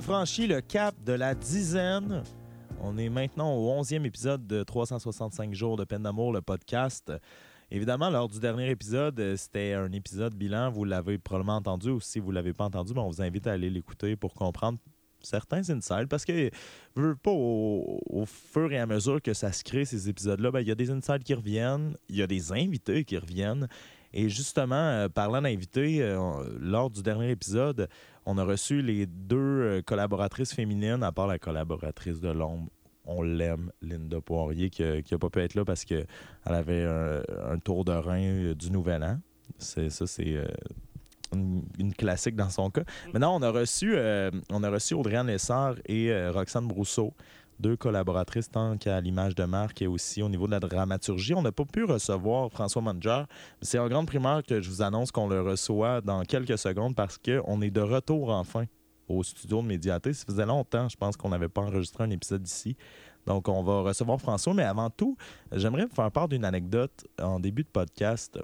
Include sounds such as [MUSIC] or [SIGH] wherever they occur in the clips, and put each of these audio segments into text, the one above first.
franchi le cap de la dizaine. On est maintenant au 11e épisode de 365 jours de peine d'amour, le podcast. Évidemment, lors du dernier épisode, euh, c'était un épisode bilan. Vous l'avez probablement entendu ou si vous ne l'avez pas entendu, ben, on vous invite à aller l'écouter pour comprendre certains insights parce que veux pas au, fur et à mesure que ça se crée ces épisodes-là, ben, il y a des insights qui reviennent, il y a des invités qui reviennent. Et justement, euh, parlant d'invités, euh, lors du dernier épisode, on a reçu les deux euh, collaboratrices féminines, à part la collaboratrice de l'ombre. On l'aime, Linda Poirier, qui n'a pas pu être là parce qu'elle avait un, un tour de rein du Nouvel An. C'est, ça, c'est une, une classique dans son cas. Maintenant, on a reçu, on a reçu Audrey Lessard et Roxane Brousseau, deux collaboratrices tant qu'à l'image de marque et aussi au niveau de la dramaturgie. On n'a pas pu recevoir François Manger. C'est en grande primeur que je vous annonce qu'on le reçoit dans quelques secondes parce qu'on est de retour enfin au studio de Médiaté. Ça faisait longtemps, je pense qu'on n'avait pas enregistré un épisode ici. Donc, on va recevoir François. Mais avant tout, j'aimerais vous faire part d'une anecdote en début de podcast.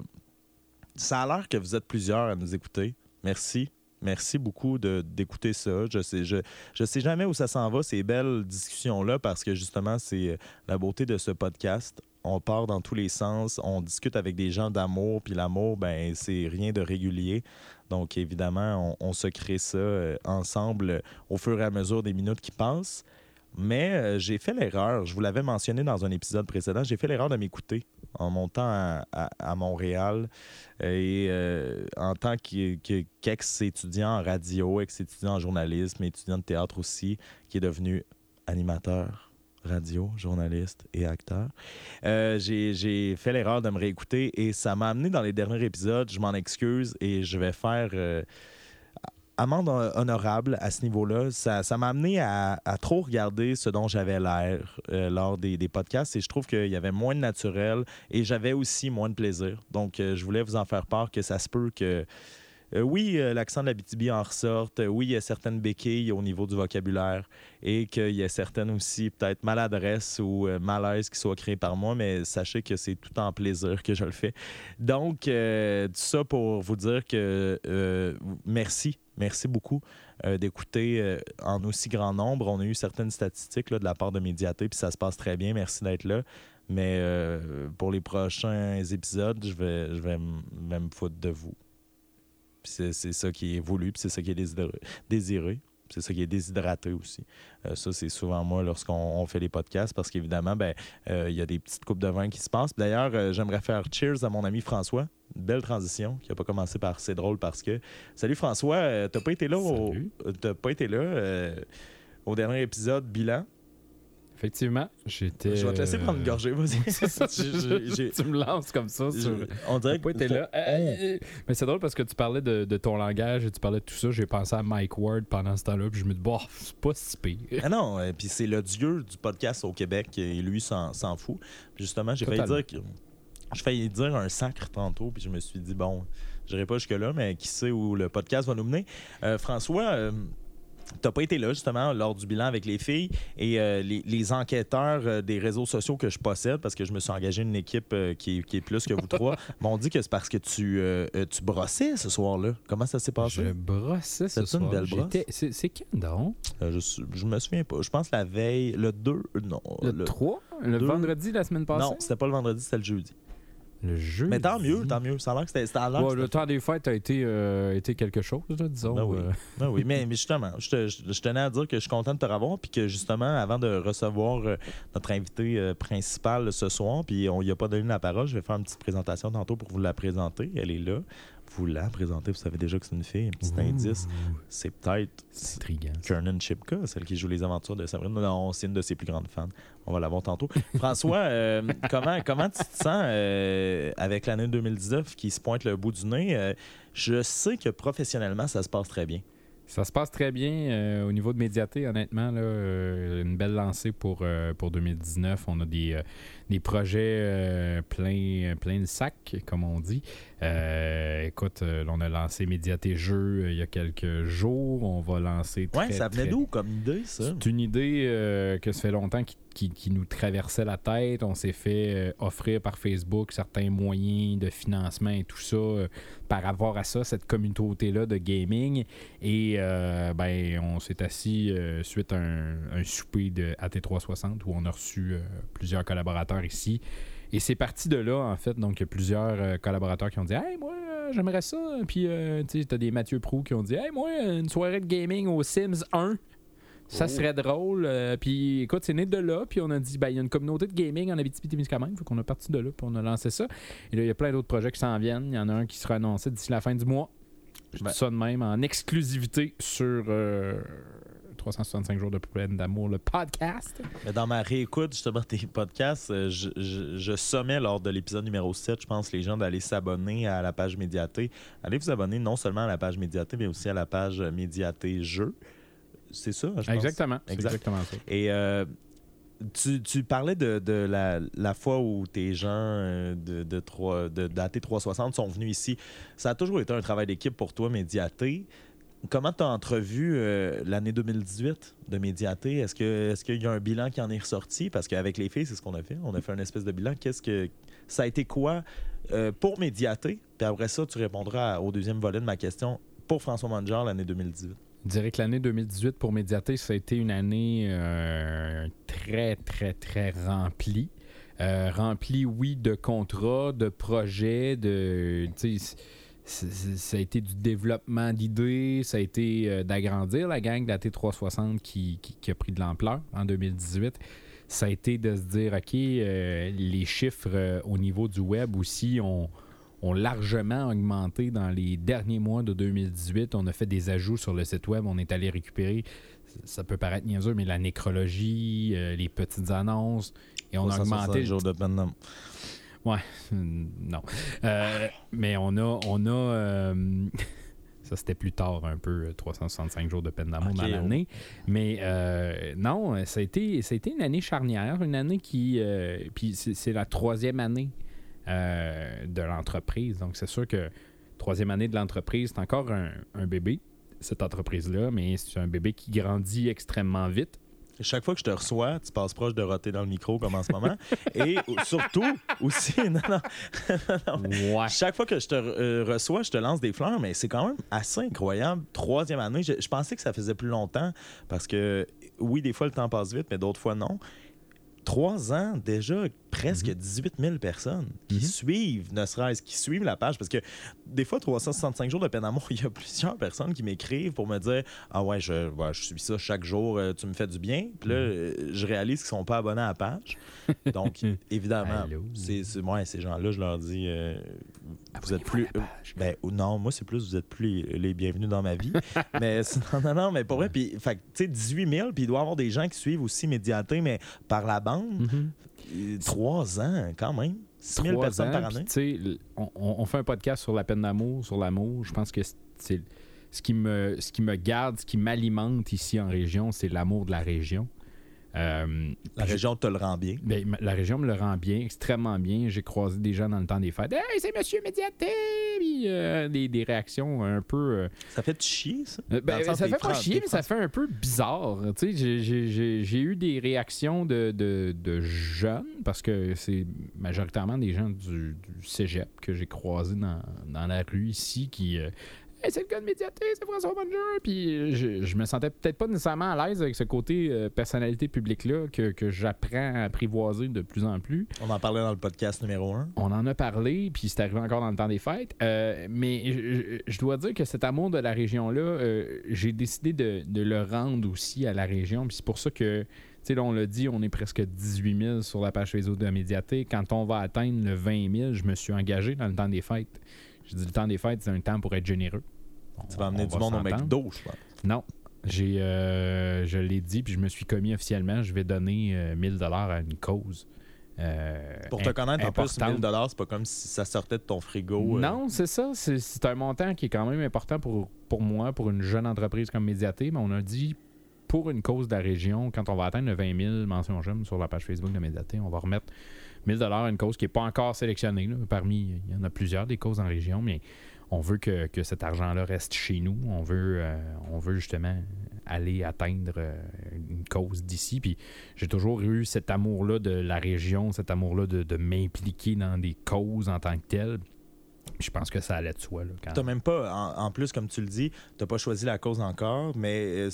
Ça a l'air que vous êtes plusieurs à nous écouter. Merci. Merci beaucoup d'écouter ça. Je sais, je, je sais jamais où ça s'en va, ces belles discussions-là, parce que justement, c'est euh, la beauté de ce podcast. On part dans tous les sens, on discute avec des gens d'amour, puis l'amour, ben, c'est rien de régulier. Donc, évidemment, on, on se crée ça euh, ensemble euh, au fur et à mesure des minutes qui passent. Mais j'ai fait l'erreur, je vous l'avais mentionné dans un épisode précédent, j'ai fait l'erreur de m'écouter en montant à, à- Montréal et euh, en tant que- que- qu'ex-étudiant en radio, ex-étudiant en journalisme, étudiant de théâtre aussi, qui est devenu animateur radio, journaliste et acteur. Euh, j'ai j'ai fait l'erreur de me réécouter et ça m'a amené dans les derniers épisodes. Je m'en excuse et je vais faire euh, amende honorable à ce niveau-là. Ça m'a amené à, trop regarder ce dont j'avais l'air euh, lors des, des podcasts et je trouve qu'il y avait moins de naturel et j'avais aussi moins de plaisir. Donc, euh, je voulais vous en faire part que ça se peut que. Euh, oui, euh, l'accent de la BTB en ressorte. Euh, oui, il y a certaines béquilles au niveau du vocabulaire et qu'il y a certaines aussi, peut-être, maladresses ou malaises qui soient créées par moi, mais sachez que c'est tout en plaisir que je le fais. Donc, tout ça pour vous dire que merci. Merci beaucoup d'écouter en aussi grand nombre. On a eu certaines statistiques de la part de Médiaté, puis ça se passe très bien. Merci d'être là. Mais pour les prochains épisodes, je vais, je vais, vais me foutre de vous. Puis c'est ça qui est voulu, puis c'est ça qui est désiré. C'est ça qui est déshydraté aussi. Euh, ça, c'est souvent moi lorsqu'on on fait les podcasts parce qu'évidemment, ben, euh, il y a des petites coupes de vin qui se passent. D'ailleurs, euh, j'aimerais faire cheers à mon ami François. Une belle transition qui n'a pas commencé par c'est drôle parce que. Salut François, t'as pas été là Salut. t'as pas été là au dernier épisode bilan? Effectivement, j'étais. Je vais te laisser prendre une euh, gorgée, vas-y. [LAUGHS] [LAUGHS] tu me lances comme ça. Sur... on dirait été faut- là. Mais c'est drôle parce que tu parlais de, de ton langage et tu parlais de tout ça. J'ai pensé à Mike Ward pendant ce temps-là. Puis je me dis, bon, c'est pas si pire. [LAUGHS] Ah non, et puis c'est le dieu du podcast au Québec et lui s'en s'en fout. Puis justement, j'ai failli dire que je failli dire un sacre tantôt, puis je me suis dit bon, j'irai pas jusque là, mais qui sait où le podcast va nous mener. Euh, François. euh, T'as pas été là justement lors du bilan avec les filles et euh, les, les enquêteurs euh, des réseaux sociaux que je possède parce que je me suis engagé une équipe euh, qui, est- qui est plus que vous trois [LAUGHS] m'ont dit que c'est parce que tu, tu brossais ce soir-là. Comment ça s'est passé? Je brossais ce C'était une soir. belle brosse? C'est quand donc? Je, je me souviens pas. Je pense la veille, le 2, non. Le, 3? Le deux- vendredi la semaine passée? Non, c'était pas le vendredi, c'était le jeudi. Le. Mais tant mieux, tant mieux. Ça a l'air que c'était à l'heure. Ouais, que le temps des fêtes a été, euh, été quelque chose, là, disons. Ben oui. euh. [LAUGHS] Ben oui, mais, mais justement, je, te- je- je tenais à dire que je suis content de te revoir, puis que justement, avant de recevoir euh, notre invité euh, principal ce soir, puis on y a pas donné la parole, je vais faire une petite présentation tantôt pour vous la présenter. Elle est là. Vous la présentez, vous savez déjà que c'est une fille. Un petit indice, c'est peut-être. Kernan Chipka, celle qui joue les aventures de Sabrina. Non, c'est une de ses plus grandes fans. On va la voir tantôt. [LAUGHS] François, euh, comment, comment tu te sens euh, avec l'année 2019 qui se pointe le bout du nez? Euh, je sais que professionnellement, ça se passe très bien. Ça se passe très bien euh, au niveau de Médiaté, honnêtement. Là, euh, une belle lancée pour, euh, pour 2019. On a des, des projets euh, plein, plein de sac, comme on dit. Euh, écoute, euh, on a lancé Médiaté Jeux euh, il y a quelques jours. On va lancer. Ouais, très, ça venait très- d'où comme idée, ça? C'est une idée euh, que ça fait longtemps qui, qui- qui nous traversait la tête. On s'est fait euh, offrir par Facebook certains moyens de financement et tout ça euh, par rapport à ça, cette communauté-là de gaming. Et euh, ben, on s'est assis euh, suite à un, un souper de AT360 où on a reçu euh, plusieurs collaborateurs ici. Et c'est parti de là, en fait. Donc, il y a plusieurs euh, collaborateurs qui ont dit Hey, moi, euh, j'aimerais ça. Puis, euh, tu sais, t'as des Mathieu Prou qui ont dit Hey, moi, une soirée de gaming au Sims 1. Ça Oh. serait drôle. Euh, puis écoute, c'est né de là. Puis on a dit, ben, il y a une communauté de gaming en Abitibi-Témiscamingue. Fait qu'on a parti de là. Puis on a lancé ça. Et là, il y a plein d'autres projets qui s'en viennent. Il y en a un qui sera annoncé d'ici la fin du mois. Je Ben. dis ça de même en exclusivité sur euh, 365 jours de peine d'amour, le podcast. Mais dans ma réécoute, justement, tes podcasts, euh, je, je, je sommais lors de l'épisode numéro 7, je pense, les gens d'aller s'abonner à la page Médiaté. Allez vous abonner non seulement à la page Médiaté, mais aussi à la page Médiaté Jeux. C'est ça, je pense? Exactement. C'est Exact. exactement ça. Et euh, tu, tu parlais de, de la, la fois où tes gens euh, de, de, de, d'AT 360 sont venus ici. Ça a toujours été un travail d'équipe pour toi, Médiaté. Comment tu as entrevu euh, l'année 2018 de Médiaté? Est-ce que est-ce qu'il y a un bilan qui en est ressorti? Parce qu'avec les filles, c'est ce qu'on a fait. On a fait un espèce de bilan. Qu'est-ce que ça a été quoi euh, pour Médiaté? Puis après ça, tu répondras au deuxième volet de ma question pour François Manger l'année 2018. Je dirais que l'année 2018 pour Médiaté, ça a été une année euh, très, très, très remplie. Remplie, oui, de contrats, de projets, de. Ça a été du développement d'idées, ça a été euh, d'agrandir la gang d'AT360 qui, qui, qui a pris de l'ampleur en 2018. Ça a été de se dire, OK, euh, les chiffres euh, au niveau du web aussi ont, ont largement augmenté dans les derniers mois de 2018. On a fait des ajouts sur le site web. On est allé récupérer, ça peut paraître niaiseux, mais la nécrologie, euh, les petites annonces. Et on a 365 augmenté. jours de Hmm, [LAUGHS] Non. Euh, mais on a. On a euh, [LAUGHS] ça, c'était plus tard un peu, euh, 365 jours de peine d'amour dans oh. l'année. Mais euh, non, ça a, été, ça a été une année charnière, une année qui. euh, puis c'est la troisième année euh, de l'entreprise. Donc, c'est sûr que troisième année de l'entreprise, c'est encore un, un bébé, cette entreprise-là, mais c'est un bébé qui grandit extrêmement vite. Chaque fois que je te reçois, tu passes proche de roter dans le micro comme en ce moment. [LAUGHS] Et surtout, aussi, [LAUGHS] non, non, non, non. Ouais. Chaque fois que je te euh, reçois, je te lance des fleurs, mais c'est quand même assez incroyable. Troisième année, je, je pensais que ça faisait plus longtemps parce que, oui, des fois, le temps passe vite, mais d'autres fois, non. Trois ans, déjà, presque 18 000 personnes qui Mhm. suivent, ne serait-ce, qui suivent la page. Parce que des fois, 365 jours de peine d'amour, [LAUGHS] il y a plusieurs personnes qui m'écrivent pour me dire Ah ouais, je, ouais, je suis ça chaque jour, euh, tu me fais du bien. Puis là, euh, je réalise qu'ils sont pas abonnés à la page. [LAUGHS] Donc, évidemment, c'est- ouais, ces gens-là, je leur dis euh, Vous êtes plus. Ben, non, moi, c'est plus, vous êtes plus les, les bienvenus dans ma vie. [LAUGHS] mais non, non, non, mais pour vrai, puis, tu sais, 18 000, puis il doit y avoir des gens qui suivent aussi Médiaté, mais par la bande, Mhm. euh, trois ans, quand même. 6 000 Trois personnes ans, par année. tu sais, l- on, fait un podcast sur la peine d'amour, sur l'amour. Je pense que c'est- c'est ce qui me ce qui me garde, ce qui m'alimente ici en région, c'est l'amour de la région. Euh, La région te le rend bien. ben, la région me le rend bien, extrêmement bien. J'ai croisé des gens dans le temps des fêtes. Hey, c'est Monsieur Médiaté! Puis, euh, des, des réactions un peu. euh, Ça fait chier, ça? ben, ça fait pas chier, mais ça fait un peu bizarre. Tu sais, j'ai- eu des réactions de, de- de jeunes, parce que c'est majoritairement des gens du, du cégep que j'ai croisés dans, dans la rue ici qui. Hey, c'est le gars de médiaté, c'est François Bonjour. Puis je, je me sentais peut-être pas nécessairement à l'aise avec ce côté euh, personnalité publique-là que, que j'apprends à apprivoiser de plus en plus. On en parlait dans le podcast numéro 1. On en a parlé, puis c'est arrivé encore dans le temps des fêtes. Euh, mais je, dois dire que cet amour de la région-là, euh, j'ai décidé de, de le rendre aussi à la région. Puis c'est pour ça que, tu sais, là, on l'a dit, on est presque 18 000 sur la page Facebook de la Médiathèque. Quand on va atteindre le 20 000, je me suis engagé dans le temps des fêtes. Je dis le temps des fêtes, c'est un temps pour être généreux. Tu vas amener du monde au. McDo, je pense. Non. J'ai, euh, je l'ai dit, puis je me suis commis officiellement. Je vais donner euh, 1000 dollars à une cause. euh, Pour te connaître, en plus, importante. 1000 c'est pas comme si ça sortait de ton frigo. euh. Non, c'est ça. C'est, un montant qui est quand même important pour, pour moi, pour une jeune entreprise comme Médiaté. Mais on a dit, pour une cause de la région, quand on va atteindre le 20 000 mentions j'aime sur la page Facebook de Médiaté, on va remettre 1000 une cause qui n'est pas encore sélectionnée. là. Parmi, il y en a plusieurs des causes en région, mais on veut que, cet argent-là reste chez nous. On veut, euh, justement aller atteindre euh, une cause d'ici. Puis j'ai toujours eu cet amour-là de la région, cet amour-là de, de m'impliquer dans des causes en tant que telles. Je pense que ça allait de soi. T'as même pas, en, plus, comme tu le dis, t'as pas choisi la cause encore, mais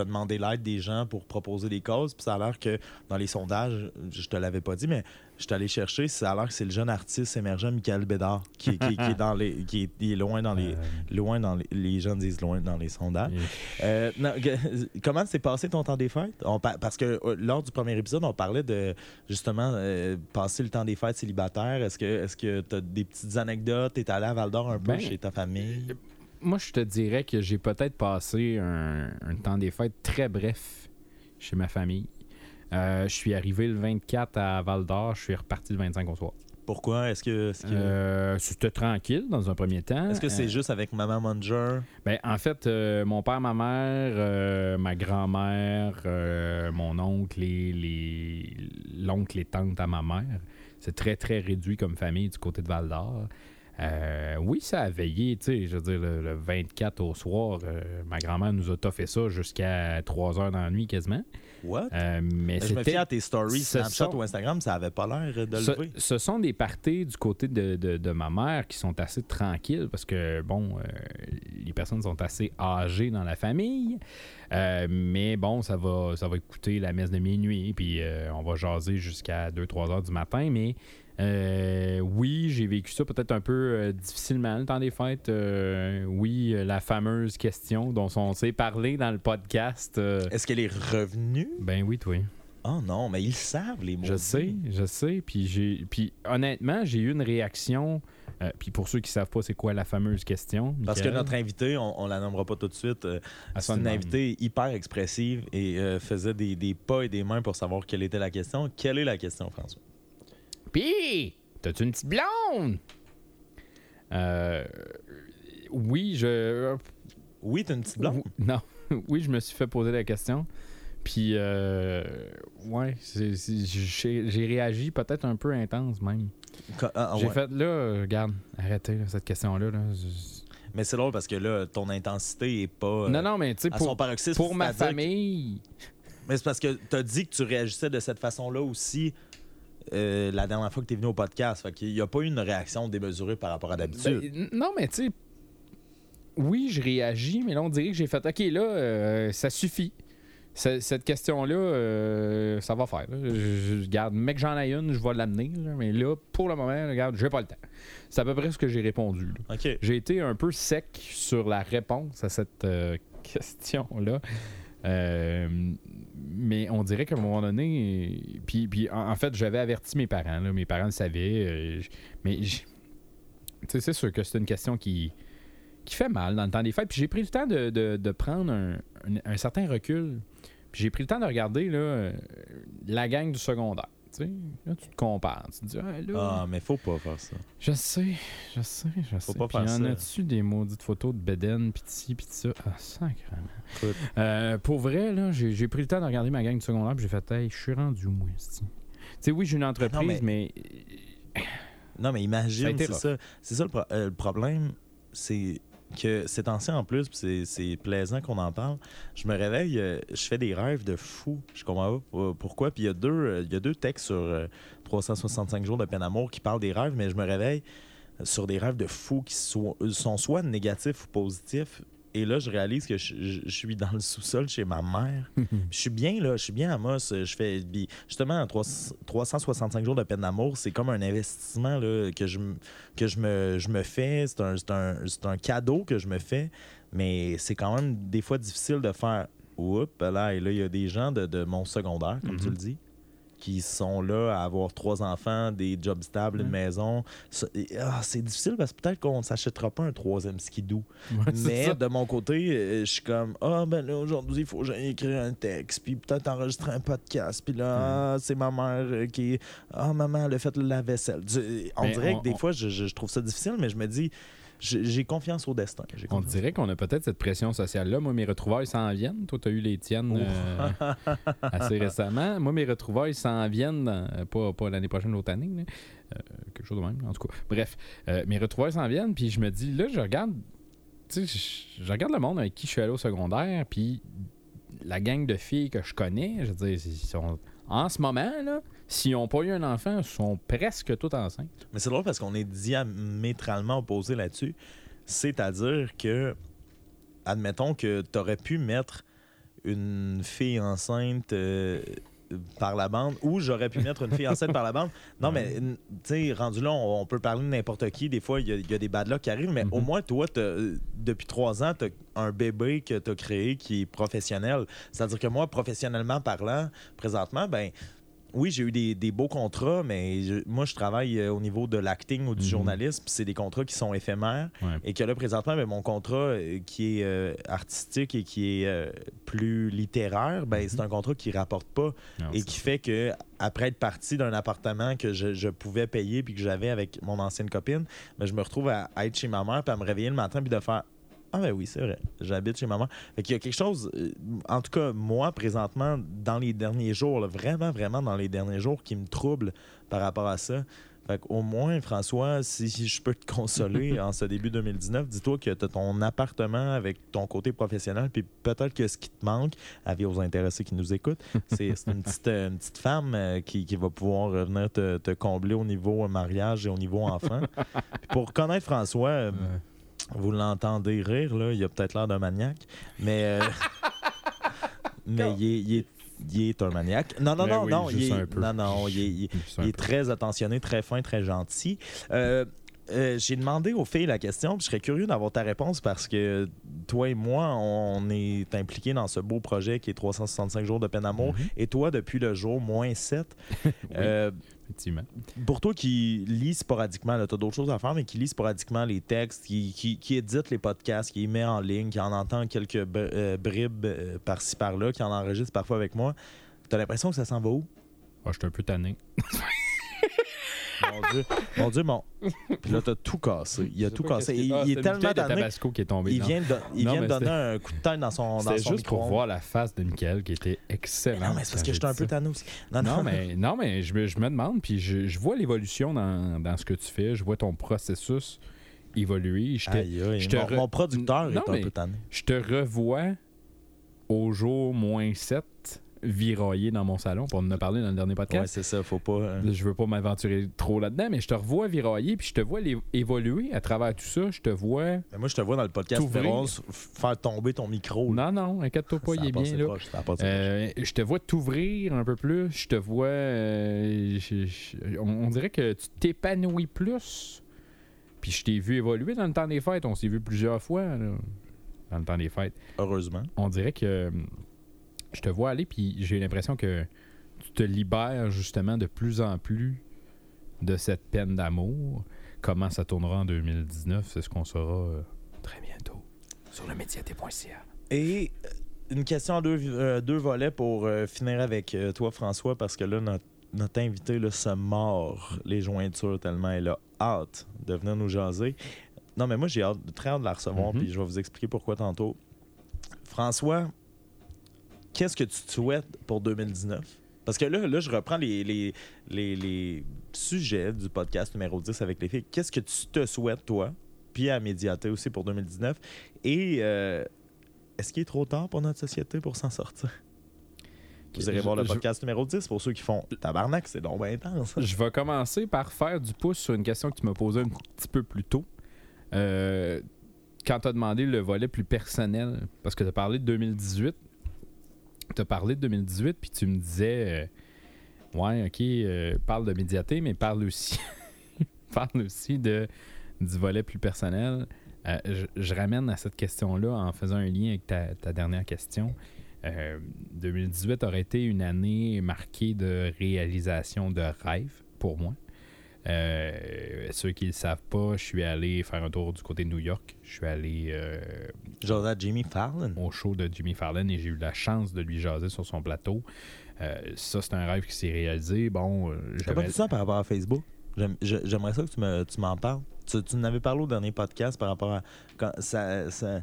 c'est- t'as demandé l'aide des gens pour proposer des causes. Puis ça a l'air que dans les sondages, je te l'avais pas dit, mais je suis allé chercher, ça a l'air que c'est le jeune artiste émergent Michael Bédard qui, qui- qui est dans les, qui est, loin dans les, Euh, loin dans les, les gens disent loin dans les sondages. Euh, non, comment s'est passé ton temps des fêtes? On parce que euh, lors du premier épisode, on parlait de justement euh, passer le temps des fêtes célibataire. Est-ce que est-ce que tu as des petites anecdotes? T'es allé à Val d'Or un peu Ben, chez ta famille? Moi, je te dirais que j'ai peut-être passé un, un temps des fêtes très bref chez ma famille. Euh, je suis arrivé le 24 à Val d'Or, je suis reparti le 25 au soir. Pourquoi? Est-ce que Euh, C'était tranquille dans un premier temps. est-ce que c'est Euh, juste avec Maman Munger? Ben, en fait, euh, mon père, ma mère, ma grand-mère, mon oncle et les... l'oncle et tante à ma mère, c'est très, très réduit comme famille du côté de Val d'Or. Euh, oui, ça a veillé, tu sais, je veux dire, le, le 24 au soir, euh, ma grand-mère nous a toffé ça jusqu'à 3 heures dans la nuit quasiment. What? Euh, mais je me fie à tes stories Snapchat sont- ou Instagram, ça avait pas l'air de ce, lever. ce sont des parties du côté de, de- de ma mère qui sont assez tranquilles parce que, bon, euh, les personnes sont assez âgées dans la famille. Mais bon, ça va, ça va écouter la messe de minuit, puis on va jaser jusqu'à 2-3 heures du matin. Mais euh, oui, j'ai vécu ça peut-être un peu euh, difficilement le temps des fêtes. Euh, oui, la fameuse question dont on s'est parlé dans le podcast. Est-ce qu'elle est revenue? ben oui, toi. Oh non, mais ils savent, les mots. Je sais, je sais. Puis, j'ai, puis honnêtement, j'ai eu une réaction. puis pour ceux qui savent pas c'est quoi la fameuse question. Parce que notre invité, on, on la nommera pas tout de suite, c'est une invitée hyper expressive et faisait des, des pas et des mains pour savoir quelle était la question. Quelle est la question, François? Puis, t'as-tu une petite blonde? Euh, oui, je. Oui, t'as une petite blonde. Non. [LAUGHS] oui, je me suis fait poser la question. Puis, euh, ouais, j'ai réagi peut-être un peu intense même. Ah, ah, j'ai fait, là, regarde, arrêtez là, cette question-là. Là. Mais c'est drôle parce que là, ton intensité est pas. euh, non, non, mais tu sais, pour, paroxysme. pour ma que- famille. Mais c'est parce que t'as dit que tu réagissais de cette façon-là aussi euh, la dernière fois que t'es venu au podcast. Fait qu'il n'y a pas eu une réaction démesurée par rapport à d'habitude. Ben, non, mais tu sais, oui, je réagis, mais là, on dirait que j'ai fait, OK, là, euh, ça suffit. Ce- cette question-là, euh, ça va faire. là. Je, je- regarde, mec, j'en ai une, je vais l'amener. Mais là, pour le moment, regarde, j'ai pas le temps. C'est à peu près ce que j'ai répondu. J'ai été un peu sec sur la réponse à cette [LAUGHS] question-là. Euh, mais on dirait qu'à un moment donné, puis, puis en, fait, j'avais averti mes parents. mes parents le savaient. euh, mais c'est sûr que c'est une question qui, qui fait mal dans le temps des fêtes. Puis j'ai pris le temps de, de- prendre un, un- certain recul. Puis j'ai pris le temps de regarder euh, la gang du secondaire. Tu sais, là, tu te compares. Tu te dis, ah, là, Ah, mais faut pas faire ça. je sais, je sais, je sais. pas Puis faire y en ça. a-tu des maudites photos de Beden, pis de ci, pis de ça? Ah, sacrément. Euh, pour vrai, là, j'ai pris le temps de regarder ma gang du secondaire, puis j'ai fait, hey, je suis rendu où, moi, c'ti? Tu sais, oui, j'ai une entreprise, mais... Non, mais imagine, c'est ça. C'est ça le, pro- euh, le problème, c'est que c'est ancien en plus, c'est- plaisant qu'on en parle. Je me réveille, euh, je fais des rêves de fou. Je comprends pas pour- pourquoi. Puis il y a deux, euh, y a deux textes sur euh, 365 jours de peine amour qui parlent des rêves, mais je me réveille sur des rêves de fou qui so- sont soit négatifs ou positifs. Et là, je réalise que je, je- je suis dans le sous-sol chez ma mère. [LAUGHS] Je suis bien là, je suis bien à Moss. Je fais justement 300 365 jours de peine d'amour, c'est comme un investissement là, que je que je me, je me fais. C'est un, c'est un- c'est un cadeau que je me fais, mais c'est quand même des fois difficile de faire. Oups, là, et là, il y a des gens de, de mon secondaire, comme tu Mhm. le dis, qui sont là à avoir trois enfants, des jobs stables, une maison. Ah, c'est difficile parce que peut-être qu'on ne s'achètera pas un troisième skidoo. Ouais, Mais de mon côté, euh, je suis comme Ah, ben là, aujourd'hui, il faut que j'aille écrire un texte, puis peut-être enregistrer un podcast, puis là, ah, c'est ma mère euh, qui. Ah, maman, elle a fait la vaisselle. On Mais dirait on- que des on- fois, je- je trouve ça difficile, mais je me dis j'ai confiance au destin. On dirait qu'on a peut-être cette pression sociale-là. Moi, mes retrouvailles s'en viennent. Toi, tu as eu les tiennes euh, assez [LAUGHS] récemment. Moi, mes retrouvailles s'en viennent, dans- pas, pas l'année prochaine, l'autre année. là. Euh, quelque chose de même, en tout cas. Bref, euh, mes retrouvailles s'en viennent, puis je me dis, là, je regarde, tu sais, je, je regarde le monde avec qui je suis allé au secondaire, puis la gang de filles que je connais, je veux dire, ils sont, en ce moment, là, s'ils n'ont pas eu un enfant, ils sont presque tous enceintes. Mais c'est drôle parce qu'on est diamétralement opposés là-dessus. C'est-à-dire que, admettons que tu aurais pu mettre une fille enceinte euh, par la bande ou j'aurais pu mettre une fille enceinte par la bande. Non, mais tu sais, rendu là, on, on peut parler de n'importe qui. Des fois, il y, a- il y a des bad luck qui arrivent, mais au Mhm. moins, toi, euh, depuis trois ans, tu as un bébé que tu as créé qui est professionnel. C'est-à-dire que moi, professionnellement parlant, présentement, ben oui, j'ai eu des, des beaux contrats, mais je- moi, je travaille euh, au niveau de l'acting ou du Mhm. journalisme. C'est des contrats qui sont éphémères. Ouais. Et que là, présentement, ben, mon contrat euh, qui est euh, artistique et qui est euh, plus littéraire, ben, c'est un contrat qui rapporte pas Non, et qui ça. fait que après être parti d'un appartement que je, je pouvais payer puis que j'avais avec mon ancienne copine, ben, je me retrouve à, à être chez ma mère puis à me réveiller le matin puis de faire ah ben oui, c'est vrai, j'habite chez ma mère. Fait qu'il y a quelque chose, euh, en tout cas moi présentement, dans les derniers jours, là, vraiment, vraiment dans les derniers jours, qui me trouble par rapport à ça. Fait qu'au moins, François, si je peux te consoler [LAUGHS] en ce début 2019, dis-toi que tu as ton appartement avec ton côté professionnel, puis peut-être que ce qui te manque, avis aux intéressés qui nous écoutent, c'est une petite, une petite femme euh, qui, qui va pouvoir euh, venir te, te combler au niveau mariage et au niveau enfant. [LAUGHS] Puis pour connaître François, euh, vous l'entendez rire, là, il a peut-être l'air d'un maniaque, mais, euh, [LAUGHS] mais il, est, il est- il est un maniaque. Non, non, Mais non, oui, non, il est, non, non, il il très attentionné, très fin, très gentil. Euh, euh, J'ai demandé aux filles la question, puis je serais curieux d'avoir ta réponse parce que toi et moi, on est impliqués dans ce beau projet qui est 365 jours de peine d'amour. Mhm. Et toi, depuis le jour moins 7, [LAUGHS] Oui. euh, Effectivement. pour toi qui lis sporadiquement, tu as d'autres choses à faire, mais qui lit sporadiquement les textes, qui, qui, qui édite les podcasts, qui les met en ligne, qui en entend quelques br- euh, bribes euh, par-ci par-là, qui en enregistre parfois avec moi, tu as l'impression que ça s'en va où? Ah, je suis un peu tanné. [LAUGHS] Mon Dieu, mon Dieu, mon. [LAUGHS] Puis là, t'as tout cassé. Il a tout cassé. Il, est tellement. Tabasco qui est tombée. Il vient de, [LAUGHS] il vient de donner un coup de tête dans son, C'était juste pour voir la face de Michael qui était excellente. Non, mais c'est parce que j'étais un peu tanné aussi. Non, mais, non, mais je me, je me demande, puis je, je vois l'évolution dans, dans ce que tu fais. Je vois ton processus évoluer. Je te, mon, re- mon producteur Non, est un peu tanné. je te revois au jour moins 7 virailler dans mon salon. Pour en a parlé dans le dernier Ouais, podcast. c'est ça. Faut pas. Là, Je veux pas m'aventurer trop là-dedans, mais je te revois virailler, puis je te vois évoluer à travers tout ça. Je te vois. Mais moi, je te vois dans le podcast T'ouvrir. numéro 11 f- faire tomber ton micro. là. Non, non, inquiète-toi pas, Ça il est bien là. proche. Euh, je te vois t'ouvrir un peu plus. Je te vois. euh, je- je- on, on dirait que tu t'épanouis plus. Puis je t'ai vu évoluer dans le temps des fêtes. On s'est vu plusieurs fois là, dans le temps des fêtes. Heureusement. On dirait que je te vois aller, puis j'ai l'impression que tu te libères justement de plus en plus de cette peine d'amour. Comment ça tournera en 2019, c'est ce qu'on saura euh, très bientôt? Sur le médiaté.ca. Et euh, une question en deux, euh, deux volets pour euh, finir avec toi, François, parce que là, notre, notre invité là, se mord les jointures tellement elle a hâte de venir nous jaser. Non, mais moi, j'ai hâte, très hâte de la recevoir, Mhm. puis je vais vous expliquer pourquoi tantôt. François, qu'est-ce que tu te souhaites pour 2019? Parce que là, là je reprends les, les, les, les sujets du podcast numéro 10 avec les filles. Qu'est-ce que tu te souhaites, toi? Puis à Médiaté aussi pour 2019. Et euh, est-ce qu'il est trop tard pour notre société pour s'en sortir? Vous irez voir le je- podcast numéro 10 pour ceux qui font Tabarnak, c'est donc bien intense. Je vais commencer par faire du pouce sur une question que tu m'as posée un petit peu plus tôt. Euh, quand tu as demandé le volet plus personnel, parce que tu as parlé de 2018, tu as parlé de 2018, puis tu me disais, euh, ouais, ok, euh, parle de médiaté, mais parle aussi, [LAUGHS] parle aussi de, du volet plus personnel. Euh, je, ramène à cette question-là en faisant un lien avec ta, ta dernière question. Euh, 2018 aurait été une année marquée de réalisation de rêves pour moi. Euh, ceux qui ne le savent pas, je suis allé faire un tour du côté de New York. Je suis allé euh, Joseph Jimmy Fallon? au show de Jimmy Fallon et j'ai eu la chance de lui jaser sur son plateau. Euh, ça, c'est un rêve qui s'est réalisé. Bon, T'as pas j'avais- dit ça par rapport à Facebook? J'aimerais ça que tu me- tu m'en parles. Tu, tu en avais parlé au dernier podcast par rapport à. Quand ça, ça,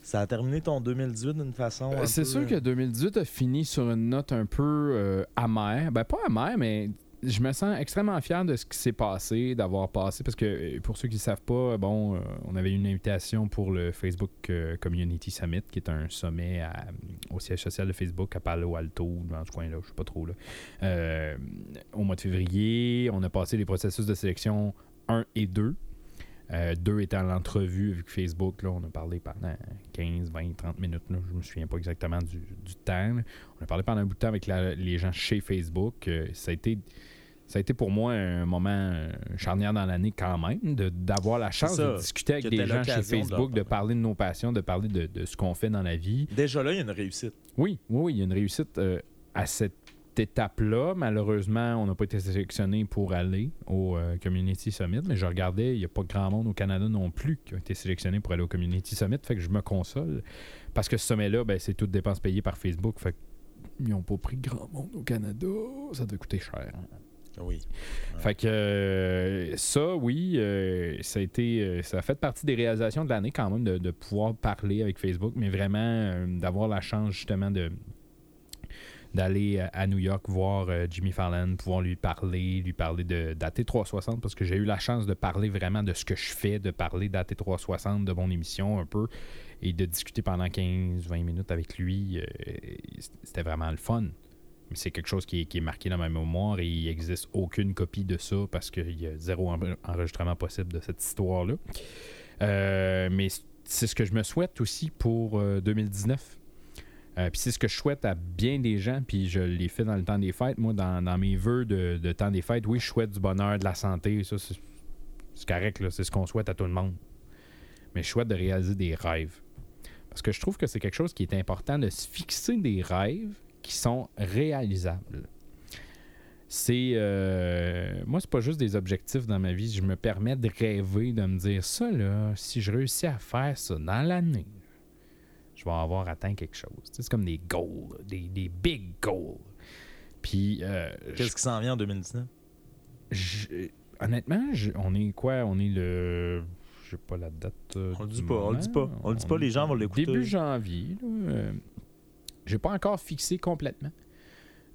ça a terminé ton 2018 d'une façon. Euh, C'est peu- sûr que 2018 a fini sur une note un peu euh, amère. Ben, pas amère, mais je me sens extrêmement fier de ce qui s'est passé, d'avoir passé. Parce que euh, pour ceux qui ne savent pas, bon, euh, on avait une invitation pour le Facebook euh, Community Summit, qui est un sommet au siège social de Facebook à Palo Alto, dans ce coin-là, je sais pas trop. Là. Euh, au mois de février, on a passé les processus de sélection 1 et 2. Euh, deux étant l'entrevue avec Facebook. Là, on a parlé pendant 15, 20, 30 minutes. Là, je me souviens pas exactement du, du temps. là. On a parlé pendant un bout de temps avec la- les gens chez Facebook. Euh, ça, a été, ça a été pour moi un moment euh, charnière dans l'année quand même, d'avoir la chance ça, de discuter avec des gens chez de Facebook, de parler. parler de nos passions, de parler de, de ce qu'on fait dans la vie. Déjà là, il y a une réussite. Oui, oui, oui, il y a une réussite euh, à cette étape-là. Malheureusement, on n'a pas été sélectionné pour aller au euh, Community Summit, mais je regardais, il n'y a pas grand monde au Canada non plus qui a été sélectionné pour aller au Community Summit, fait que je me console. Parce que ce sommet-là, ben, c'est toutes dépenses payées par Facebook, fait qu'ils n'ont pas pris grand monde au Canada. Ça devait coûter cher. Oui. Fait que euh, ça, oui, euh, ça a été, ça a fait partie des réalisations de l'année quand même de, de pouvoir parler avec Facebook, mais vraiment euh, d'avoir la chance justement de d'aller à- à New York voir euh, Jimmy Fallon, pouvoir lui parler, lui parler de d'AT360 parce que j'ai eu la chance de parler vraiment de ce que je fais, de parler d'AT360, de mon émission un peu et de discuter pendant 15-20 minutes avec lui. euh, C'était vraiment le fun. Mais c'est quelque chose qui est, qui est marqué dans ma mémoire et il n'existe aucune copie de ça parce qu'il y a zéro en- enregistrement possible de cette histoire-là. Euh, mais c'est ce que je me souhaite aussi pour euh, 2019. Euh, puis c'est ce que je souhaite à bien des gens, puis je l'ai fait dans le temps des fêtes. Moi, dans, mes vœux de, temps des fêtes, oui, je souhaite du bonheur, de la santé, ça, c'est c'est correct, là, c'est ce qu'on souhaite à tout le monde. Mais je souhaite de réaliser des rêves. Parce que je trouve que c'est quelque chose qui est important de se fixer des rêves qui sont réalisables. C'est. euh, moi, c'est pas juste des objectifs dans ma vie. Je me permets de rêver, de me dire ça, là, si je réussis à faire ça dans l'année, je vais avoir atteint quelque chose. C'est comme des goals, des, des big goals. Puis, euh, Qu'est-ce qui s'en vient en 2019? je- honnêtement, je- on est quoi? On est le. Je sais pas la date. euh, On le dit pas, on le dit pas. On le dit pas, les gens vont l'écouter. Début janvier. euh, j'ai pas encore fixé complètement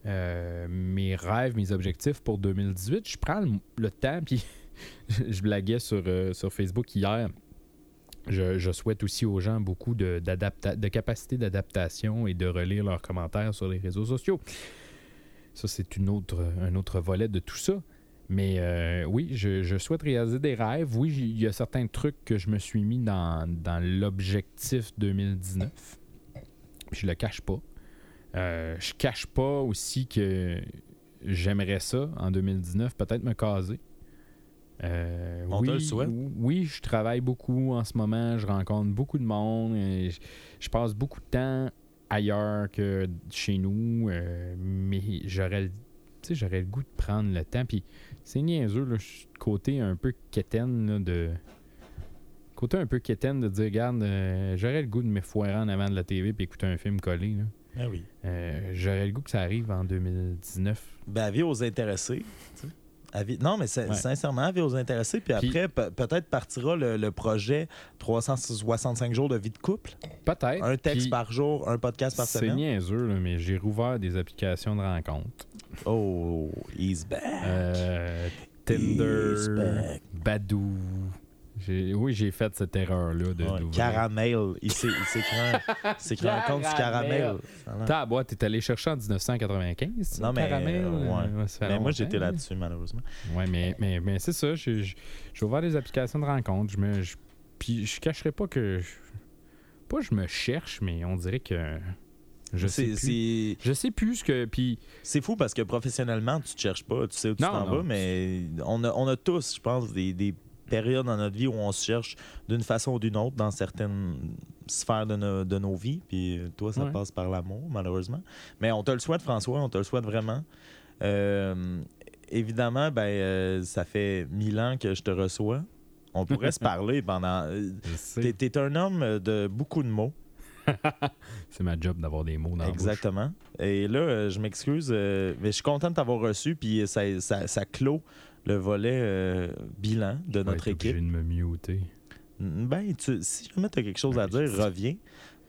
euh, mes rêves, mes objectifs pour 2018. Je prends le, le temps, puis [LAUGHS] je blaguais sur, euh, sur Facebook hier. Je, souhaite aussi aux gens beaucoup de, capacité d'adaptation et de relire leurs commentaires sur les réseaux sociaux. Ça, c'est autre, un autre volet de tout ça. Mais euh, oui, je, je souhaite réaliser des rêves. Oui, il y a certains trucs que je me suis mis dans, dans l'objectif 2019. Je le cache pas. Euh, je cache pas aussi que j'aimerais ça en 2019, peut-être me caser. Euh, On te oui, le souhaite. Oui, je travaille beaucoup en ce moment. Je rencontre beaucoup de monde. et je, je passe beaucoup de temps ailleurs que chez nous. euh, mais j'aurais le j'aurais le goût de prendre le temps. Puis c'est niaiseux, là, je suis de côté un peu quétaine là, de. Côté un peu quétaine de dire, regarde, euh, j'aurais le goût de me foirer en avant de la TV puis écouter un film collé. Là. Ah oui. Euh, j'aurais le goût que ça arrive en 2019. Ben, avis aux intéressés. tu sais. Avis- Non, mais c'est- Ouais. sincèrement, avis aux intéressés. Puis Puis- après, pe- peut-être partira le, le projet 365 jours de vie de couple. Peut-être. Un texte par jour, un podcast par C'est semaine. niaiseux, là, mais j'ai rouvert des applications de rencontres. Oh, he's back. Euh, He's Tinder, back. Badou. Oui, j'ai fait cette erreur-là de Ouais, caramel. Il créé un, compte sur Caramel. Ta boîte, t'es allé chercher en 1995. Non, mais, caramel, euh, ouais. euh, Mais moi, j'étais là. là-dessus, malheureusement. Ouais, mais, mais, mais c'est ça. J'ai ouvert des applications de rencontres. Je me, je- puis je cacherai pas que. je- pas je me cherche, mais on dirait que. Je sais plus. Je sais plus ce que. Puis c'est fou parce que professionnellement, tu te cherches pas, tu sais où tu t'en vas, mais on a, on a tous, je pense, des, des périodes dans notre vie où on se cherche d'une façon ou d'une autre dans certaines sphères de, nos- de nos vies. Puis euh, toi, ça Ouais. passe par l'amour, malheureusement. Mais on te le souhaite, François, on te le souhaite vraiment. Euh, évidemment, ben, euh, ça fait mille ans que je te reçois. On pourrait se [LAUGHS] parler pendant. T'es, t'es un homme de beaucoup de mots. [LAUGHS] C'est ma job d'avoir des mots dans la bouche. Exactement. Et là, je m'excuse, mais je suis content de t'avoir reçu, puis ça, ça, ça clôt le volet euh, bilan de notre équipe. de me muter. Ben, tu- si jamais tu as quelque chose à dire, reviens.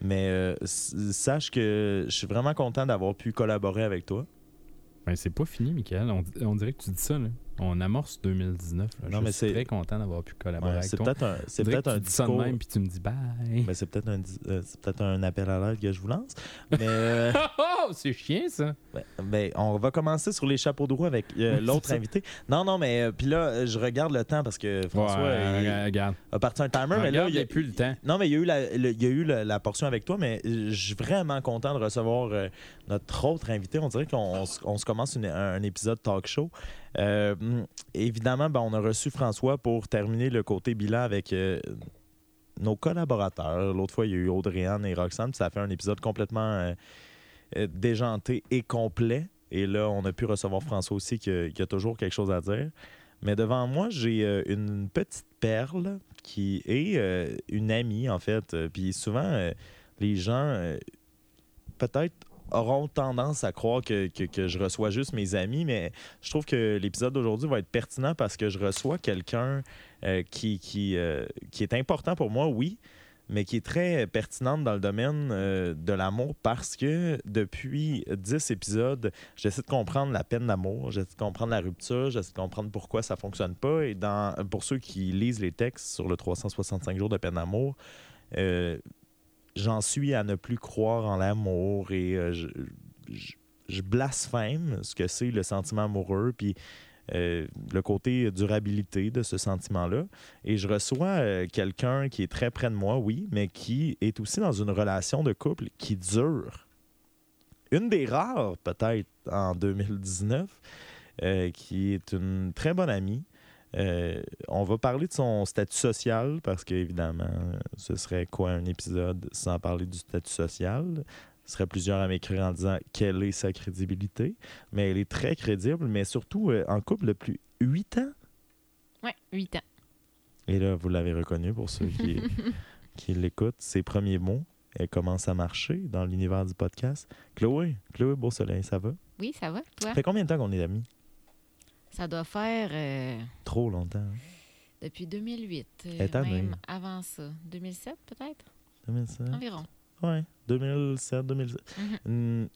Mais euh, sache que je suis vraiment content d'avoir pu collaborer avec toi. Ben, c'est pas fini, Michael. On, on dirait que tu dis ça, là. On amorce 2019. là. Non, je mais suis c'est- très content d'avoir pu collaborer Ouais, avec c'est toi. peut-être un, c'est peut-être un dis ça de discours. même, puis tu me dis bye. Ben, c'est peut-être un, di- euh, c'est peut-être un appel à l'aide que je vous lance. Mais euh, [LAUGHS] oh, c'est chiant, ça. ben, ben, on va commencer sur les chapeaux de roue avec euh, l'autre invité. Non, non, mais euh, puis là, je regarde le temps parce que François Ouais, il regarde. a parti un timer. mais là, il y a plus le temps. Non, mais il y a eu la, le- il y a eu la, la portion avec toi, mais je suis vraiment content de recevoir notre autre invité. On dirait qu'on on se- on se commence une- un, un épisode talk show. Euh, évidemment, ben, on a reçu François pour terminer le côté bilan avec euh, nos collaborateurs. L'autre fois, il y a eu Audrey-Anne et Roxane, puis ça a fait un épisode complètement euh, déjanté et complet. Et là, on a pu recevoir François aussi qui, a- toujours quelque chose à dire. Mais devant moi, j'ai une petite perle qui est une amie, en fait. Puis souvent, les gens, peut-être, auront tendance à croire que, que- je reçois juste mes amis, mais je trouve que l'épisode d'aujourd'hui va être pertinent parce que je reçois quelqu'un euh, qui, qui, euh, qui est important pour moi, oui, mais qui est très pertinente dans le domaine euh, de l'amour parce que depuis 10 épisodes, j'essaie de comprendre la peine d'amour, j'essaie de comprendre la rupture, j'essaie de comprendre pourquoi ça fonctionne pas. Et dans, pour ceux qui lisent les textes sur le 365 jours de peine d'amour, j'en suis à ne plus croire en l'amour et euh, je, blasphème ce que c'est le sentiment amoureux, puis euh, le côté durabilité de ce sentiment-là. Et je reçois euh, quelqu'un qui est très près de moi, oui, mais qui est aussi dans une relation de couple qui dure. Une des rares, peut-être, en 2019, euh, qui est une très bonne amie. Euh, on va parler de son statut social parce qu'évidemment, ce serait quoi un épisode sans parler du statut social? Ce serait plusieurs à m'écrire en disant quelle est sa crédibilité. Mais elle est très crédible, mais surtout euh, en couple depuis huit ans. Ouais, 8 ans. Et là, vous l'avez reconnu pour ceux qui, [LAUGHS] qui l'écoutent, ses premiers mots. Elle commence à marcher dans l'univers du podcast. Chloé, Chloé Beausoleil, ça va? Oui, ça va, toi? Ça fait combien de temps qu'on est amis? Ça doit faire euh, Trop longtemps. hein? depuis 2008. euh, Elle est année. même avant ça. 2007, peut-être? 2007? Environ. Ouais, 2007, 2007. Mhm. Hmm,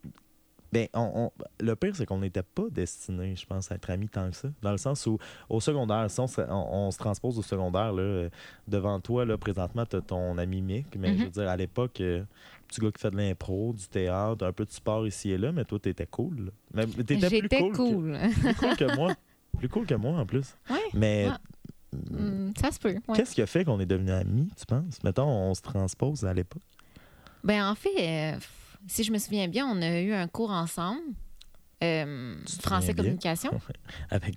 ben, on, on- le pire, c'est qu'on n'était pas destinés, je pense, à être amis tant que ça. Dans le sens où, au secondaire, si on, se- on- se transpose au secondaire, là, euh, devant toi, là, présentement, tu as ton ami Mick, mais je veux dire, à l'époque, euh, petit gars qui fait de l'impro, du théâtre, un peu de sport ici et là, mais toi, t'étais cool. Mais t'étais plus cool, cool. Que, plus cool que moi. Plus cool que moi, en plus. Ouais, Mais ouais. Hmm, ça se peut. ouais. qu'est-ce qui a fait qu'on est devenus amis, tu penses? Mettons, on se transpose à l'époque. Ben, en fait, euh, si je me souviens bien, on a eu un cours ensemble. euh, français communication [LAUGHS] Avec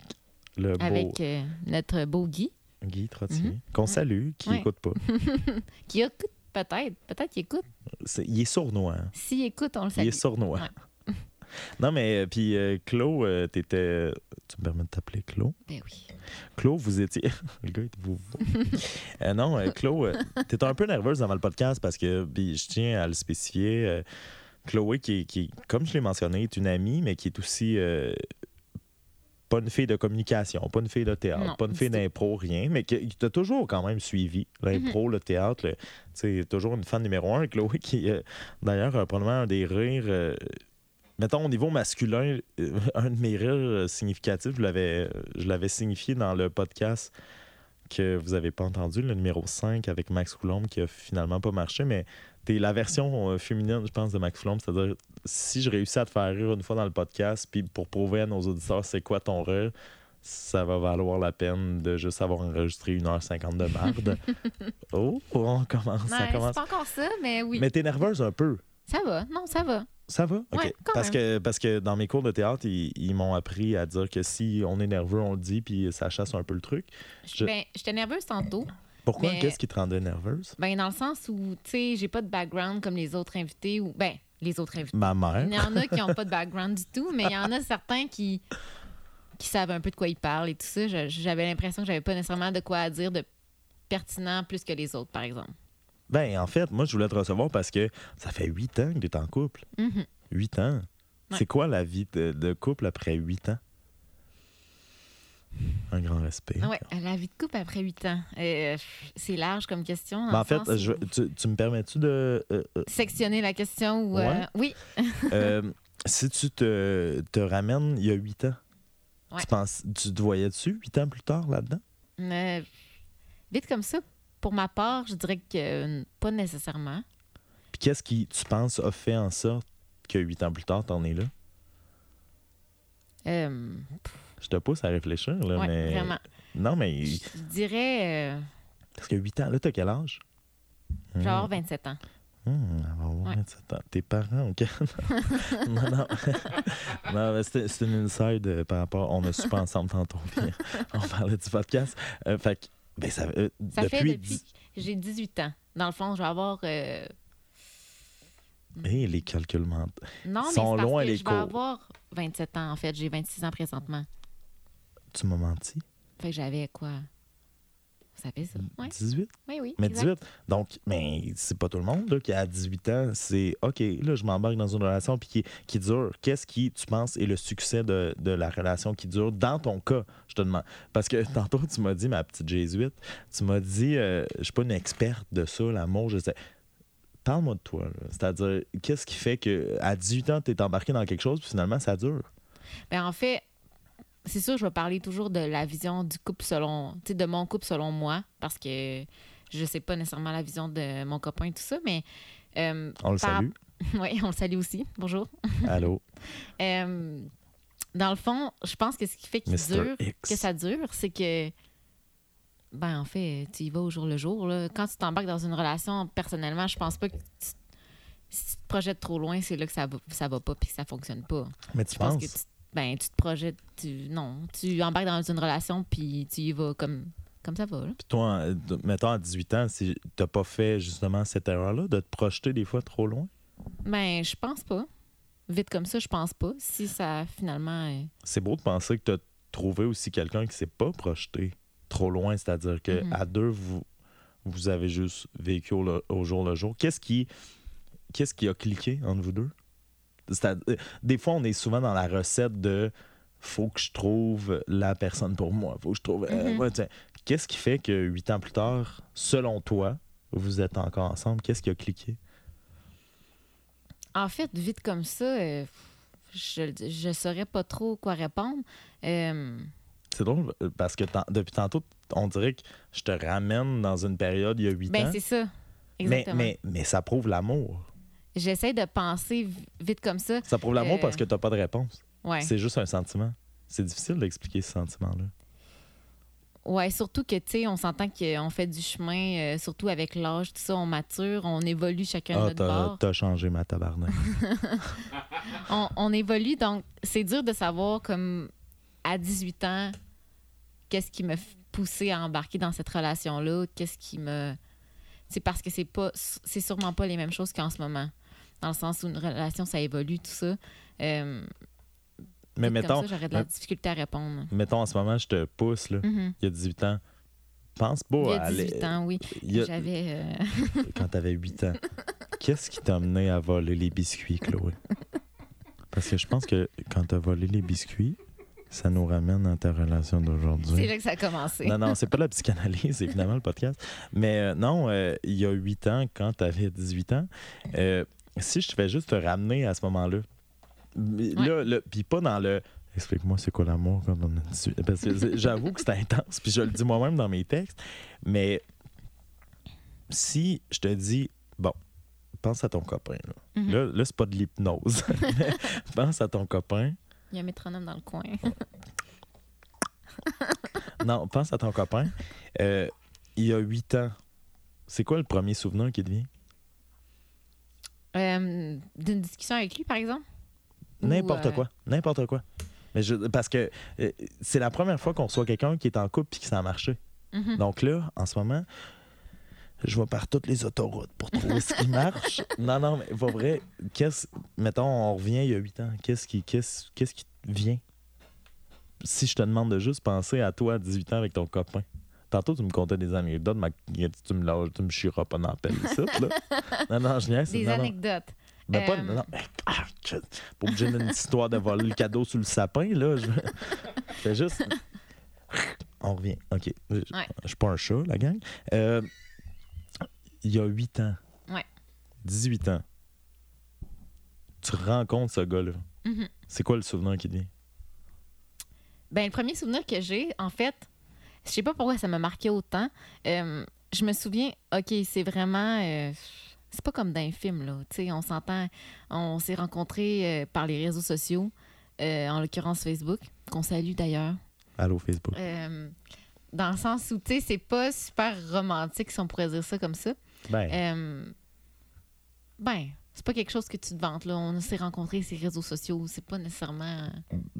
le beau avec euh, notre beau Guy Guy Trottier, Mhm. qu'on salue, qui Ouais. écoute pas. [LAUGHS] qui écoute peut-être peut-être qu'il écoute il est sournois. hein. s'il écoute on le Il salue est sournois. Ouais. [LAUGHS] non, mais euh, puis euh, Claude, euh, t'étais. Tu me permets de t'appeler Claude? ben oui Claude, vous étiez. [LAUGHS] le gars, vous. [LAUGHS] Euh, non, euh, euh, t'étais un peu nerveuse avant le podcast parce que, je tiens à le spécifier. euh, Chloé, qui, qui, comme je l'ai mentionné, est une amie, mais qui est aussi euh, pas une fille de communication, pas une fille de théâtre, Non, pas une fille d'impro, rien, mais qui, qui t'a toujours quand même suivi. L'impro, le théâtre, le- tu sais, toujours une fan numéro un. Chloé, qui, euh, d'ailleurs, a probablement un des rires. euh, mettons, au niveau masculin, euh, [LAUGHS] un de mes rires significatifs, je l'avais, je l'avais signifié dans le podcast que vous n'avez pas entendu, le numéro 5 avec Max Coulombe, qui a finalement pas marché, mais t'es la version euh, féminine, je pense, de Max Coulombe. C'est-à-dire, si je réussis à te faire rire une fois dans le podcast, puis pour prouver à nos auditeurs c'est quoi ton rire, ça va valoir la peine de juste avoir enregistré 1h50 de marde. [LAUGHS] oh, on commence, ça Ouais, c'est commence. pas encore ça mais oui Mais t'es nerveuse un peu. ça va non ça va Ça va? OK. Ouais, parce, que, parce que dans mes cours de théâtre, ils, ils m'ont appris à dire que si on est nerveux, on le dit, puis ça chasse un peu le truc. Je- ben j'étais nerveuse tantôt Pourquoi? Qu'est-ce qui te rendait nerveuse? ben dans le sens où tu sais j'ai pas de background comme les autres invités ou ben les autres invités Ma mère. il y en a qui ont pas de [LAUGHS] background du tout mais il y en a certains qui qui savent un peu de quoi ils parlent et tout ça j'avais l'impression que j'avais pas nécessairement de quoi à dire de pertinent plus que les autres par exemple Ben, en fait, moi, je voulais te recevoir parce que ça fait huit ans que tu es en couple. Mhm. Huit ans. Ouais. C'est quoi la vie de, de couple après huit ans? Un grand respect. Ouais, la vie de couple après 8 ans. Euh, c'est large comme question. Ben, en fait, sens je- où- tu, tu me permets-tu de. euh, euh, Sectionner la question ou. Ouais. oui. [LAUGHS] si tu te, te ramènes il y a huit ans, Ouais. tu, penses, tu te voyais dessus huit ans plus tard là-dedans? Vite comme ça, pour ma part, je dirais que pas nécessairement. Puis qu'est-ce qui, tu penses, a fait en sorte que huit ans plus tard, t'en es là? Euh, Je te pousse à réfléchir, là, ouais, mais. vraiment. Non, mais. Je dirais, euh, Parce que 8 ans, là, t'as quel âge? genre 27 ans. Hum, elle va avoir Ouais. 27 ans. Tes parents, OK? [LAUGHS] non, non. [LAUGHS] non c'était une inside euh, par rapport. On a super ensemble tantôt. [LAUGHS] puis on parlait du podcast. Euh, fait que, ben, ça, euh, Ça depuis. fait depuis j'ai 18 ans. Dans le fond, je vais avoir. euh, Hé, les calculs mentaux. Non, mais Sont c'est parce loin, que les je vais cours. avoir 27 ans, en fait. J'ai 26 ans présentement. Tu m'as menti? Fait que j'avais quoi? Vous savez ça? Oui, 18? oui, oui. Mais exact. 18. Donc, mais c'est pas tout le monde là, qui a 18 ans. C'est OK, là, je m'embarque dans une relation puis qui, qui dure. Qu'est-ce qui, tu penses, est le succès de, de la relation qui dure dans ton cas? Je te demande? Parce que tantôt, tu m'as dit, ma petite jésuite, tu m'as dit, euh, je suis pas une experte de ça, l'amour, je sais. Parle-moi de toi. C'est-à-dire, qu'est-ce qui fait que à 18 ans, tu es embarqué dans quelque chose puis finalement, ça dure? Ben, en fait, c'est sûr, je vais parler toujours de la vision du couple selon, tu sais, de mon couple selon moi, parce que je sais pas nécessairement la vision de mon copain et tout ça, mais. euh, On le par- salue. [LAUGHS] Oui, on le salue aussi. Bonjour. [LAUGHS] Allô, Euh, dans le fond, je pense que ce qui fait dure, que ça dure, c'est que. Ben, en fait, tu y vas au jour le jour. Là. Quand tu t'embarques dans une relation, personnellement, je pense pas que tu- si tu te projettes trop loin, c'est là que ça va, ça va pas puis que ça fonctionne pas. Mais tu Je pense penses? que tu, ben, tu te projettes. Tu, non, tu embarques dans une relation puis tu y vas comme, comme ça va. Là. Puis toi, de- mettons à 18 ans, si t'as pas fait justement cette erreur-là de te projeter des fois trop loin? Ben, je pense pas. Vite comme ça, je pense pas. Si ça finalement. euh, C'est beau de penser que tu as trouvé aussi quelqu'un qui s'est pas projeté trop loin, c'est-à-dire que Mhm. à deux, vous, vous avez juste vécu au, le- au jour le jour. Qu'est-ce qui, qu'est-ce qui a cliqué entre vous deux? Euh, Des fois, on est souvent dans la recette de faut que je trouve la personne pour moi. Faut que je trouve. euh, Mhm. ouais, tiens. Qu'est-ce qui fait que huit ans plus tard, selon toi, vous êtes encore ensemble? Qu'est-ce qui a cliqué? En fait, vite comme ça, euh, je je saurais pas trop quoi répondre. Euh, C'est drôle parce que depuis tantôt, on dirait que je te ramène dans une période il y a huit ben, ans. c'est ça. Mais, Exactement. mais, mais ça prouve l'amour. J'essaie de penser vite comme ça. Ça prouve l'amour Euh, parce que tu n'as pas de réponse. Ouais. C'est juste un sentiment. C'est difficile d'expliquer ce sentiment-là. Ouais, surtout que, tu sais, on s'entend qu'on fait du chemin, euh, surtout avec l'âge, tout ça, on mature, on évolue chacun de Ah, notre bord. t'as changé ma tabarnak. [LAUGHS] On, on évolue, donc c'est dur de savoir, comme, à 18 ans, qu'est-ce qui m'a poussé à embarquer dans cette relation-là, qu'est-ce qui me... C'est parce que c'est pas, c'est sûrement pas les mêmes choses qu'en ce moment. Dans le sens où une relation, ça évolue, tout ça. Euh, Mais mettons, j'aurais de la euh, difficulté à répondre. mettons, en ce moment, je te pousse, là, Mhm. il y a 18 ans. Pense pas Il y a à 18 aller- ans, oui. il y a- J'avais... euh, [LAUGHS] quand tu avais 8 ans. Qu'est-ce qui t'a amené à voler les biscuits, Chloé? Parce que je pense que quand tu as volé les biscuits, ça nous ramène à ta relation d'aujourd'hui. C'est là que ça a commencé. Non, non, c'est pas la psychanalyse, c'est finalement le podcast. Mais euh, non, euh, il y a 8 ans, quand tu avais 18 ans, si je te fais juste te ramener à ce moment-là, là, le- puis pas dans le. Explique-moi c'est quoi l'amour quand on a 18 Parce que j'avoue que c'est intense, puis je le dis moi-même dans mes textes. Mais si je te dis, bon, pense à ton copain. Là, Mhm. là, là, c'est pas de l'hypnose. [LAUGHS] pense à ton copain. Il y a un métronome dans le coin. Non, pense à ton copain. Euh, il y a 8 ans, c'est quoi le premier souvenir qui te vient? Euh, D'une discussion avec lui, par exemple? N'importe euh, quoi. N'importe quoi. Mais je, parce que euh, c'est la première fois qu'on reçoit quelqu'un qui est en couple et que ça a marché. mhm. Donc là, en ce moment, je vais par toutes les autoroutes pour trouver ce qui marche. [LAUGHS] Non, non, mais pour vrai, qu'est-ce. Mettons, on revient il y a 8 ans. Qu'est-ce qui, qu'est-ce, qu'est-ce qui vient? Si je te demande de juste penser à toi à 18 ans avec ton copain. Tantôt, tu me contais des anecdotes, mais tu me lâches, tu me chieras pas dans la pelle ici, là. [LAUGHS] Non, non, je niaise. Des non, non. anecdotes. Ben, pas, Euh, non, mais, ah, je- pas obligé d'une histoire de voler le cadeau sous le sapin, là. Je, fais juste. On revient. OK. Je Ouais. je suis pas un chat, la gang. Euh, il y a 8 ans. Ouais. 18 ans. Tu rencontres ce gars-là. Mhm. C'est quoi le souvenir qui te vient? Ben, le premier souvenir que j'ai, en fait, je sais pas pourquoi ça m'a marqué autant. Euh, je me souviens, OK, c'est vraiment. euh, c'est pas comme dans un film, là. Tu sais, on s'entend. On s'est rencontrés euh, par les réseaux sociaux, en l'occurrence Facebook, qu'on salue d'ailleurs. Allô, Facebook. Dans le sens où, tu sais, c'est pas super romantique, si on pourrait dire ça comme ça. Ben, ben, c'est pas quelque chose que tu te vantes, là. On s'est rencontrés sur les réseaux sociaux. C'est pas nécessairement.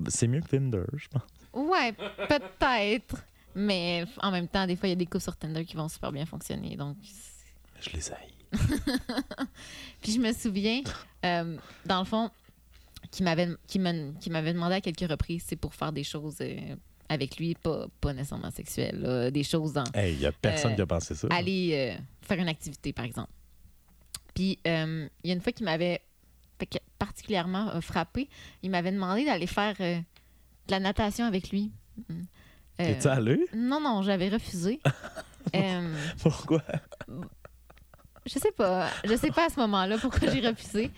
c'est mieux que Tinder, je pense. Ouais, peut-être. Mais en même temps, des fois, il y a des coups sur Tinder qui vont super bien fonctionner. Donc, Je les haïs. [LAUGHS] puis je me souviens, euh, dans le fond, qui m'avait qui demandé à quelques reprises, c'est pour faire des choses euh, avec lui, pas, pas nécessairement sexuelles, là, des choses dans Hey, il y a personne Euh, qui a pensé ça. aller faire une activité, par exemple. Puis, il y a une fois qu'il m'avait particulièrement frappé, il m'avait demandé d'aller faire de la natation avec lui. Mm. Es-tu allé? non, non, j'avais refusé. [LAUGHS] Euh, Pourquoi? je sais pas. Je sais pas à ce moment-là pourquoi j'ai refusé.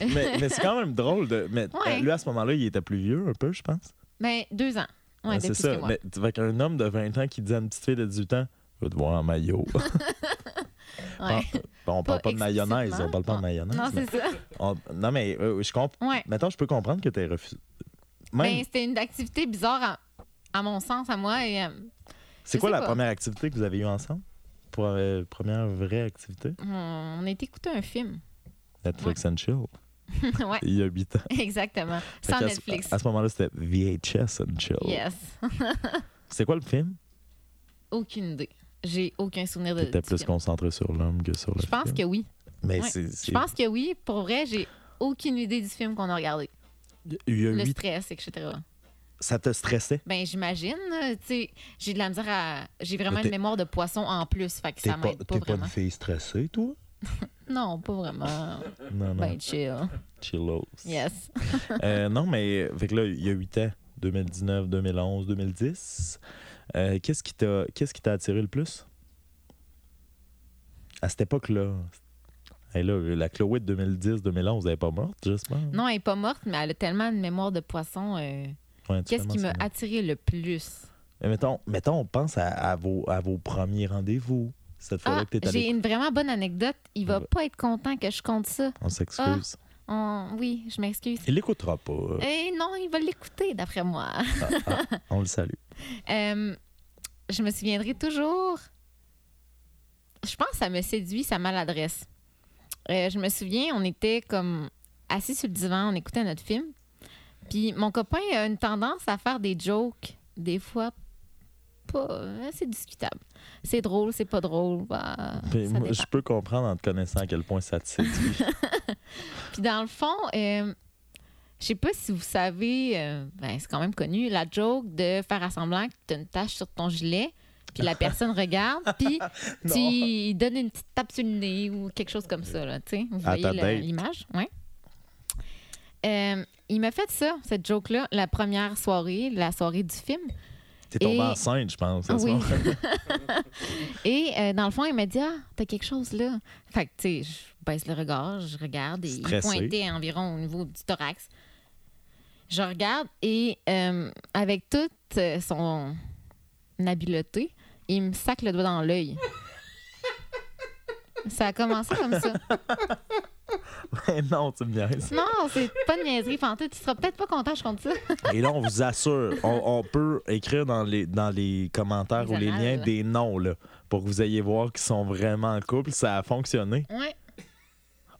mais mais c'est quand même drôle. De, mais Ouais. euh, lui, à ce moment-là, il était plus vieux un peu, je pense. Ben, deux ans. Ouais, c'est ça. que moi. Mais vois qu'un homme de 20 ans qui dit à une petite fille de 18 ans, je te voir en maillot. [LAUGHS] [LAUGHS] Ouais. Bon, on parle Pas pas de mayonnaise, on parle pas de mayonnaise. Non, mais c'est ça. on- non, mais euh, je comprends. Maintenant, je peux comprendre que tu refusé. Même, Ben, c'était une activité bizarre à, mon sens, à moi. Et, euh, c'est quoi la pas. première activité que vous avez eue ensemble? Pour euh, première vraie activité? on, on a été écouter un film. Netflix and chill. [LAUGHS] ouais, Il y a 8 ans. [LAUGHS] exactement. Fait Sans ce- Netflix. À ce moment-là, c'était VHS and chill. Yes. [LAUGHS] C'est quoi le film? Aucune idée. J'ai aucun souvenir de. T'étais plus film. concentré sur l'homme que sur le Je pense que oui. Mais ouais. c'est. Je pense que oui. Pour vrai, j'ai aucune idée du film qu'on a regardé. Il y a Le stress, etc. Ça te stressait? Ben, j'imagine. Tu sais, j'ai de la misère à. J'ai vraiment une mémoire de poisson en plus. Fait que ça pas, m'aide pas t'es pas vraiment. une fille stressée, toi? [LAUGHS] Non, pas vraiment. Non, non. Ben, chill. Chillos. Yes. [LAUGHS] Euh, non, mais fait que là, il y a 8 ans, 2019, 2011, 2010. Euh, qu'est-ce qui t'a qu'est-ce qui t'a attiré le plus? À cette époque-là. Hey, là, la Chloé de 2010-2011, elle n'est pas morte, j'espère. Non, elle est pas morte, mais elle a tellement une mémoire de poisson. euh, Qu'est-ce qui m'a attiré le plus? Mais mettons, mettons, on pense à, à vos, à vos premiers rendez-vous. Cette fois-là Ah, que t'es j'ai une vraiment bonne anecdote. Il va pas être content que je compte ça. On s'excuse. On- Oui, je m'excuse. Il l'écoutera pas. Eh non, il va l'écouter, d'après moi. Ah, ah, [LAUGHS] on le salue. Euh, je me souviendrai toujours. Je pense que ça me séduit, sa maladresse. Euh, je me souviens, on était comme assis sur le divan, on écoutait notre film. Puis mon copain a une tendance à faire des jokes, des fois pas assez discutable. C'est drôle, c'est pas drôle. bah, moi, je peux comprendre en te connaissant à quel point ça te séduit. [LAUGHS] Puis dans le fond, euh, je sais pas si vous savez, euh, ben, c'est quand même connu, la joke de faire à semblant que tu as une tache sur ton gilet, puis la personne regarde, [LAUGHS] puis tu donnes une petite tape sur le nez ou quelque chose comme ça. Là, tu sais. vous voyez l'image? Ouais. Euh, il m'a fait ça, cette joke-là, la première soirée, la soirée du film. T'es tombé Et- enceinte, je pense. Oui. [LAUGHS] Et euh, dans le fond, il m'a dit Ah, t'as quelque chose là. Fait que, tu sais, je baisse le regard, je regarde et il Stressé. pointait environ au niveau du thorax. Je regarde et euh, avec toute son habileté, il me sac le doigt dans l'œil. Ça a commencé comme ça. [LAUGHS] [LAUGHS] Mais non, tu me niaises. Non, c'est pas de niaiserie, Fanta. Tu seras peut-être pas content, je compte ça. [LAUGHS] Et là, on vous assure, on, on peut écrire dans les, dans les commentaires Les ou les liens des noms là, pour que vous ayez voir qu'ils sont vraiment en couple. Ça a fonctionné. Ouais.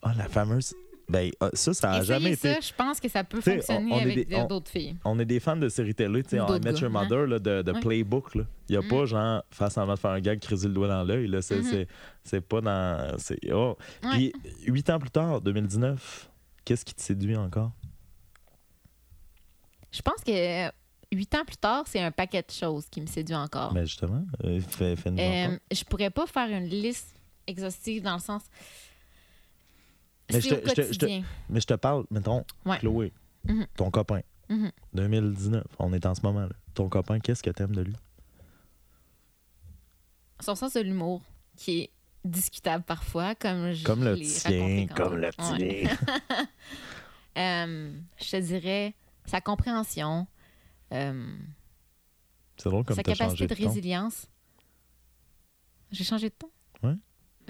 Ah, la fameuse. Ben, ah, ça, ça a jamais Essayez été. ça, je pense que ça peut T'sais, fonctionner on- avec d'autres filles. On est des fans de séries télé, tu sais, d'autres Met Your hein? Mother, là, de. Playbook. Il n'y a Mm. pas genre, faire semblant de faire un gag, criser le doigt dans l'œil. C'est c'est pas dans. oh. Puis, huit ans plus tard, 2019, qu'est-ce qui te séduit encore? Je pense que euh, huit ans plus tard, c'est un paquet de choses qui me séduit encore. Ben, justement, euh, fais, Euh, je pourrais pas faire une liste exhaustive dans le sens. Mais je au te- je te- je te- quotidien. Mais je te parle, mettons, Ouais. Chloé, Mhm. ton copain, Mhm. 2019, on est en ce moment, là. ton copain, qu'est-ce que t'aimes de lui? Son sens de l'humour, qui est discutable parfois, comme je Comme le tien, comme le Ouais. tien. [LAUGHS] Euh, je te dirais sa compréhension, euh, C'est drôle comme sa capacité de, résilience. J'ai changé de ton? Ouais.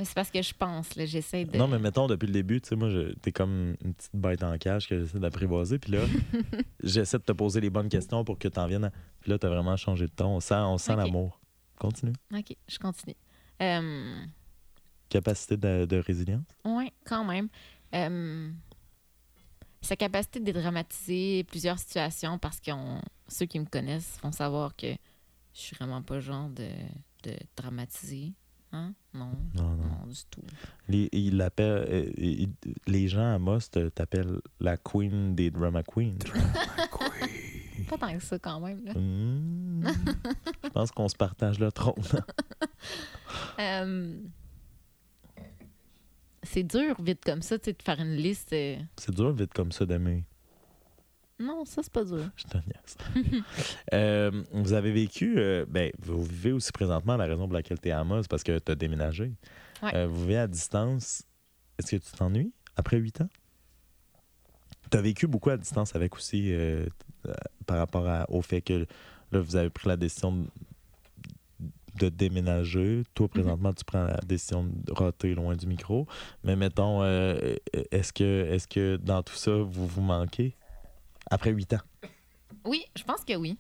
C'est parce que je pense, là, j'essaie de... Non, mais mettons, depuis le début, tu sais, moi, je- t'es comme une petite bête en cage que j'essaie d'apprivoiser. Puis là, [LAUGHS] j'essaie de te poser les bonnes questions pour que t'en viennes. à- Puis là, t'as vraiment changé de ton. On sent, on sent l'amour. Continue. OK, je continue. Euh, Capacité de, de résilience? Oui, quand même. Euh, sa capacité de dédramatiser plusieurs situations parce que ceux qui me connaissent vont savoir que je suis vraiment pas le genre de, de dramatiser. Hein? Non, Non, non. non, du tout. Les, il euh, il- les gens à Moss te- t'appellent la queen des drama queens. Pas tant que ça quand même. là. Hmm. Je pense qu'on se partage le trône. Euh, [LAUGHS] c'est dur, vite comme ça, tu sais, de faire une liste. euh, C'est dur vite comme ça d'aimer. Non, ça, c'est pas dur. [LAUGHS] Je te niaise. [LAUGHS] Euh, vous avez vécu, euh, ben, vous vivez aussi présentement, la raison pour laquelle tu es à Amos, parce que tu as déménagé. Ouais. Euh, vous vivez à distance. Est-ce que tu t'ennuies après huit ans? Tu as vécu beaucoup à distance avec aussi par rapport à- au fait que là, vous avez pris la décision de, de déménager. Toi, présentement, tu prends la décision de roter loin du micro. Mais mettons, est-ce que, est que dans tout ça, vous vous manquez? Après huit ans? Oui, je pense que oui.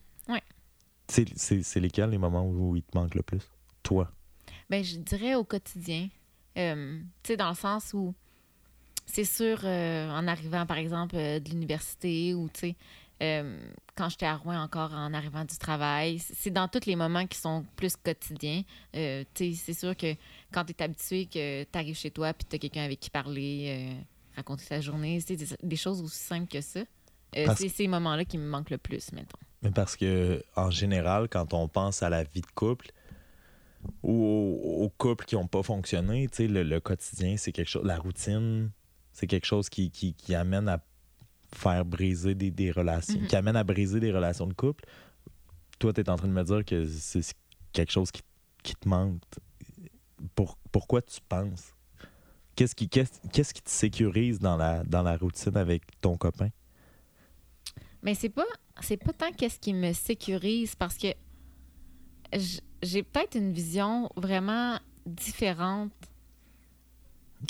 C'est, c'est, c'est lesquels les moments où il te manque le plus? Toi. Ben, je dirais au quotidien. Euh, tu sais, dans le sens où c'est sûr, euh, en arrivant, par exemple, euh, de l'université ou, tu sais, quand j'étais à Rouen encore en arrivant du travail, c'est dans tous les moments qui sont plus quotidiens. Tu sais, c'est sûr que quand tu es habitué, que tu arrives chez toi puis tu as quelqu'un avec qui parler, raconter ta journée, c'est des, des choses aussi simples que ça. Euh, Parce- c'est ces moments-là qui me manquent le plus, mettons. Mais parce que, en général, quand on pense à la vie de couple ou aux, aux couples qui n'ont pas fonctionné, tu sais, le, le quotidien, c'est quelque chose. La routine, c'est quelque chose qui, qui, qui amène à faire briser des, des relations, Mhm. qui amène à briser des relations de couple. Toi, tu es en train de me dire que c'est quelque chose qui, qui te manque. Pour, pourquoi tu penses? Qu'est-ce qui, qu'est-ce, qu'est-ce qui te sécurise dans la, dans la routine avec ton copain? Mais c'est pas c'est pas tant qu'est-ce qui me sécurise parce que j'ai peut-être une vision vraiment différente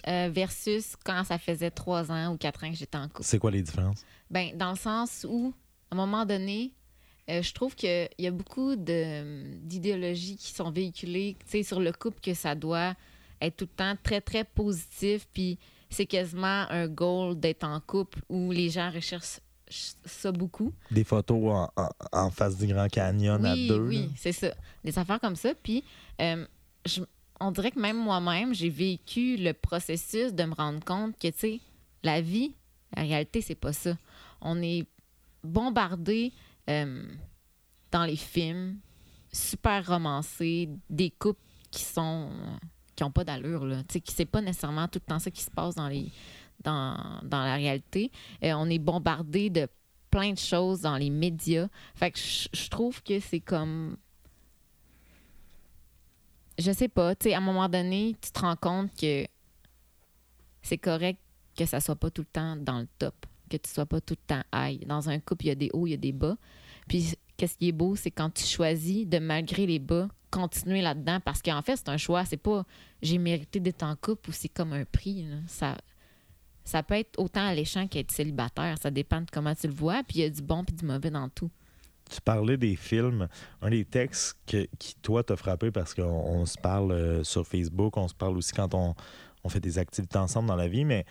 euh, versus quand ça faisait trois ans ou quatre ans que j'étais en couple. C'est quoi les différences? Ben, dans le sens où, à un moment donné, euh, je trouve qu'il y a beaucoup d'idéologies qui sont véhiculées tu sais, sur le couple que ça doit être tout le temps très, très positif. Puis c'est quasiment un goal d'être en couple où les gens recherchent ch- ça beaucoup. Des photos en, en- en face du Grand Canyon à Oui, deux. oui, c'est ça. Des affaires comme ça. Puis, euh, je- on dirait que même moi-même, j'ai vécu le processus de me rendre compte que, tu sais, la vie, la réalité, c'est pas ça. On est bombardé euh, dans les films, super romancés, des couples qui sont qui ont pas d'allure là, tu sais, qui c'est pas nécessairement tout le temps ça qui se passe dans les dans, dans la réalité. Euh, on est bombardé de plein de choses dans les médias. Fait que je trouve que c'est comme. Je sais pas, tu sais, à un moment donné, tu te rends compte que c'est correct que ça soit pas tout le temps dans le top, que tu sois pas tout le temps high. Dans un couple, il y a des hauts, il y a des bas. Puis, qu'est-ce qui est beau, c'est quand tu choisis de, malgré les bas, continuer là-dedans. Parce qu'en fait, c'est un choix. C'est pas j'ai mérité d'être en couple ou c'est comme un prix. Ça, ça peut être autant alléchant qu'être célibataire. Ça dépend de comment tu le vois. Puis il y a du bon puis du mauvais dans tout. Tu parlais des films. Un des textes que- qui, toi, t'a frappé parce qu'on on se parle euh, sur Facebook, on se parle aussi quand on, on fait des activités ensemble dans la vie, mais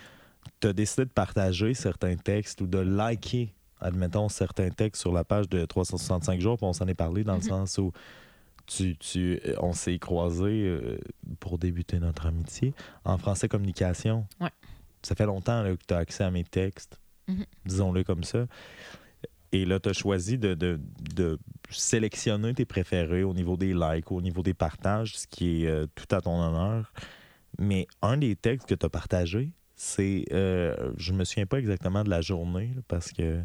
tu as décidé de partager certains textes ou de liker, admettons, certains textes sur la page de 365 jours, puis on s'en est parlé dans le Mhm. sens où tu, tu, on s'est croisés euh, pour débuter notre amitié en français communication. Ouais. Ça fait longtemps là, que tu as accès à mes textes, Mhm. disons-le comme ça. Et là, tu as choisi de, de- de sélectionner tes préférés au niveau des likes, au niveau des partages, ce qui est euh, tout à ton honneur. Mais un des textes que tu as partagé, c'est. euh, je me souviens pas exactement de la journée, là, parce que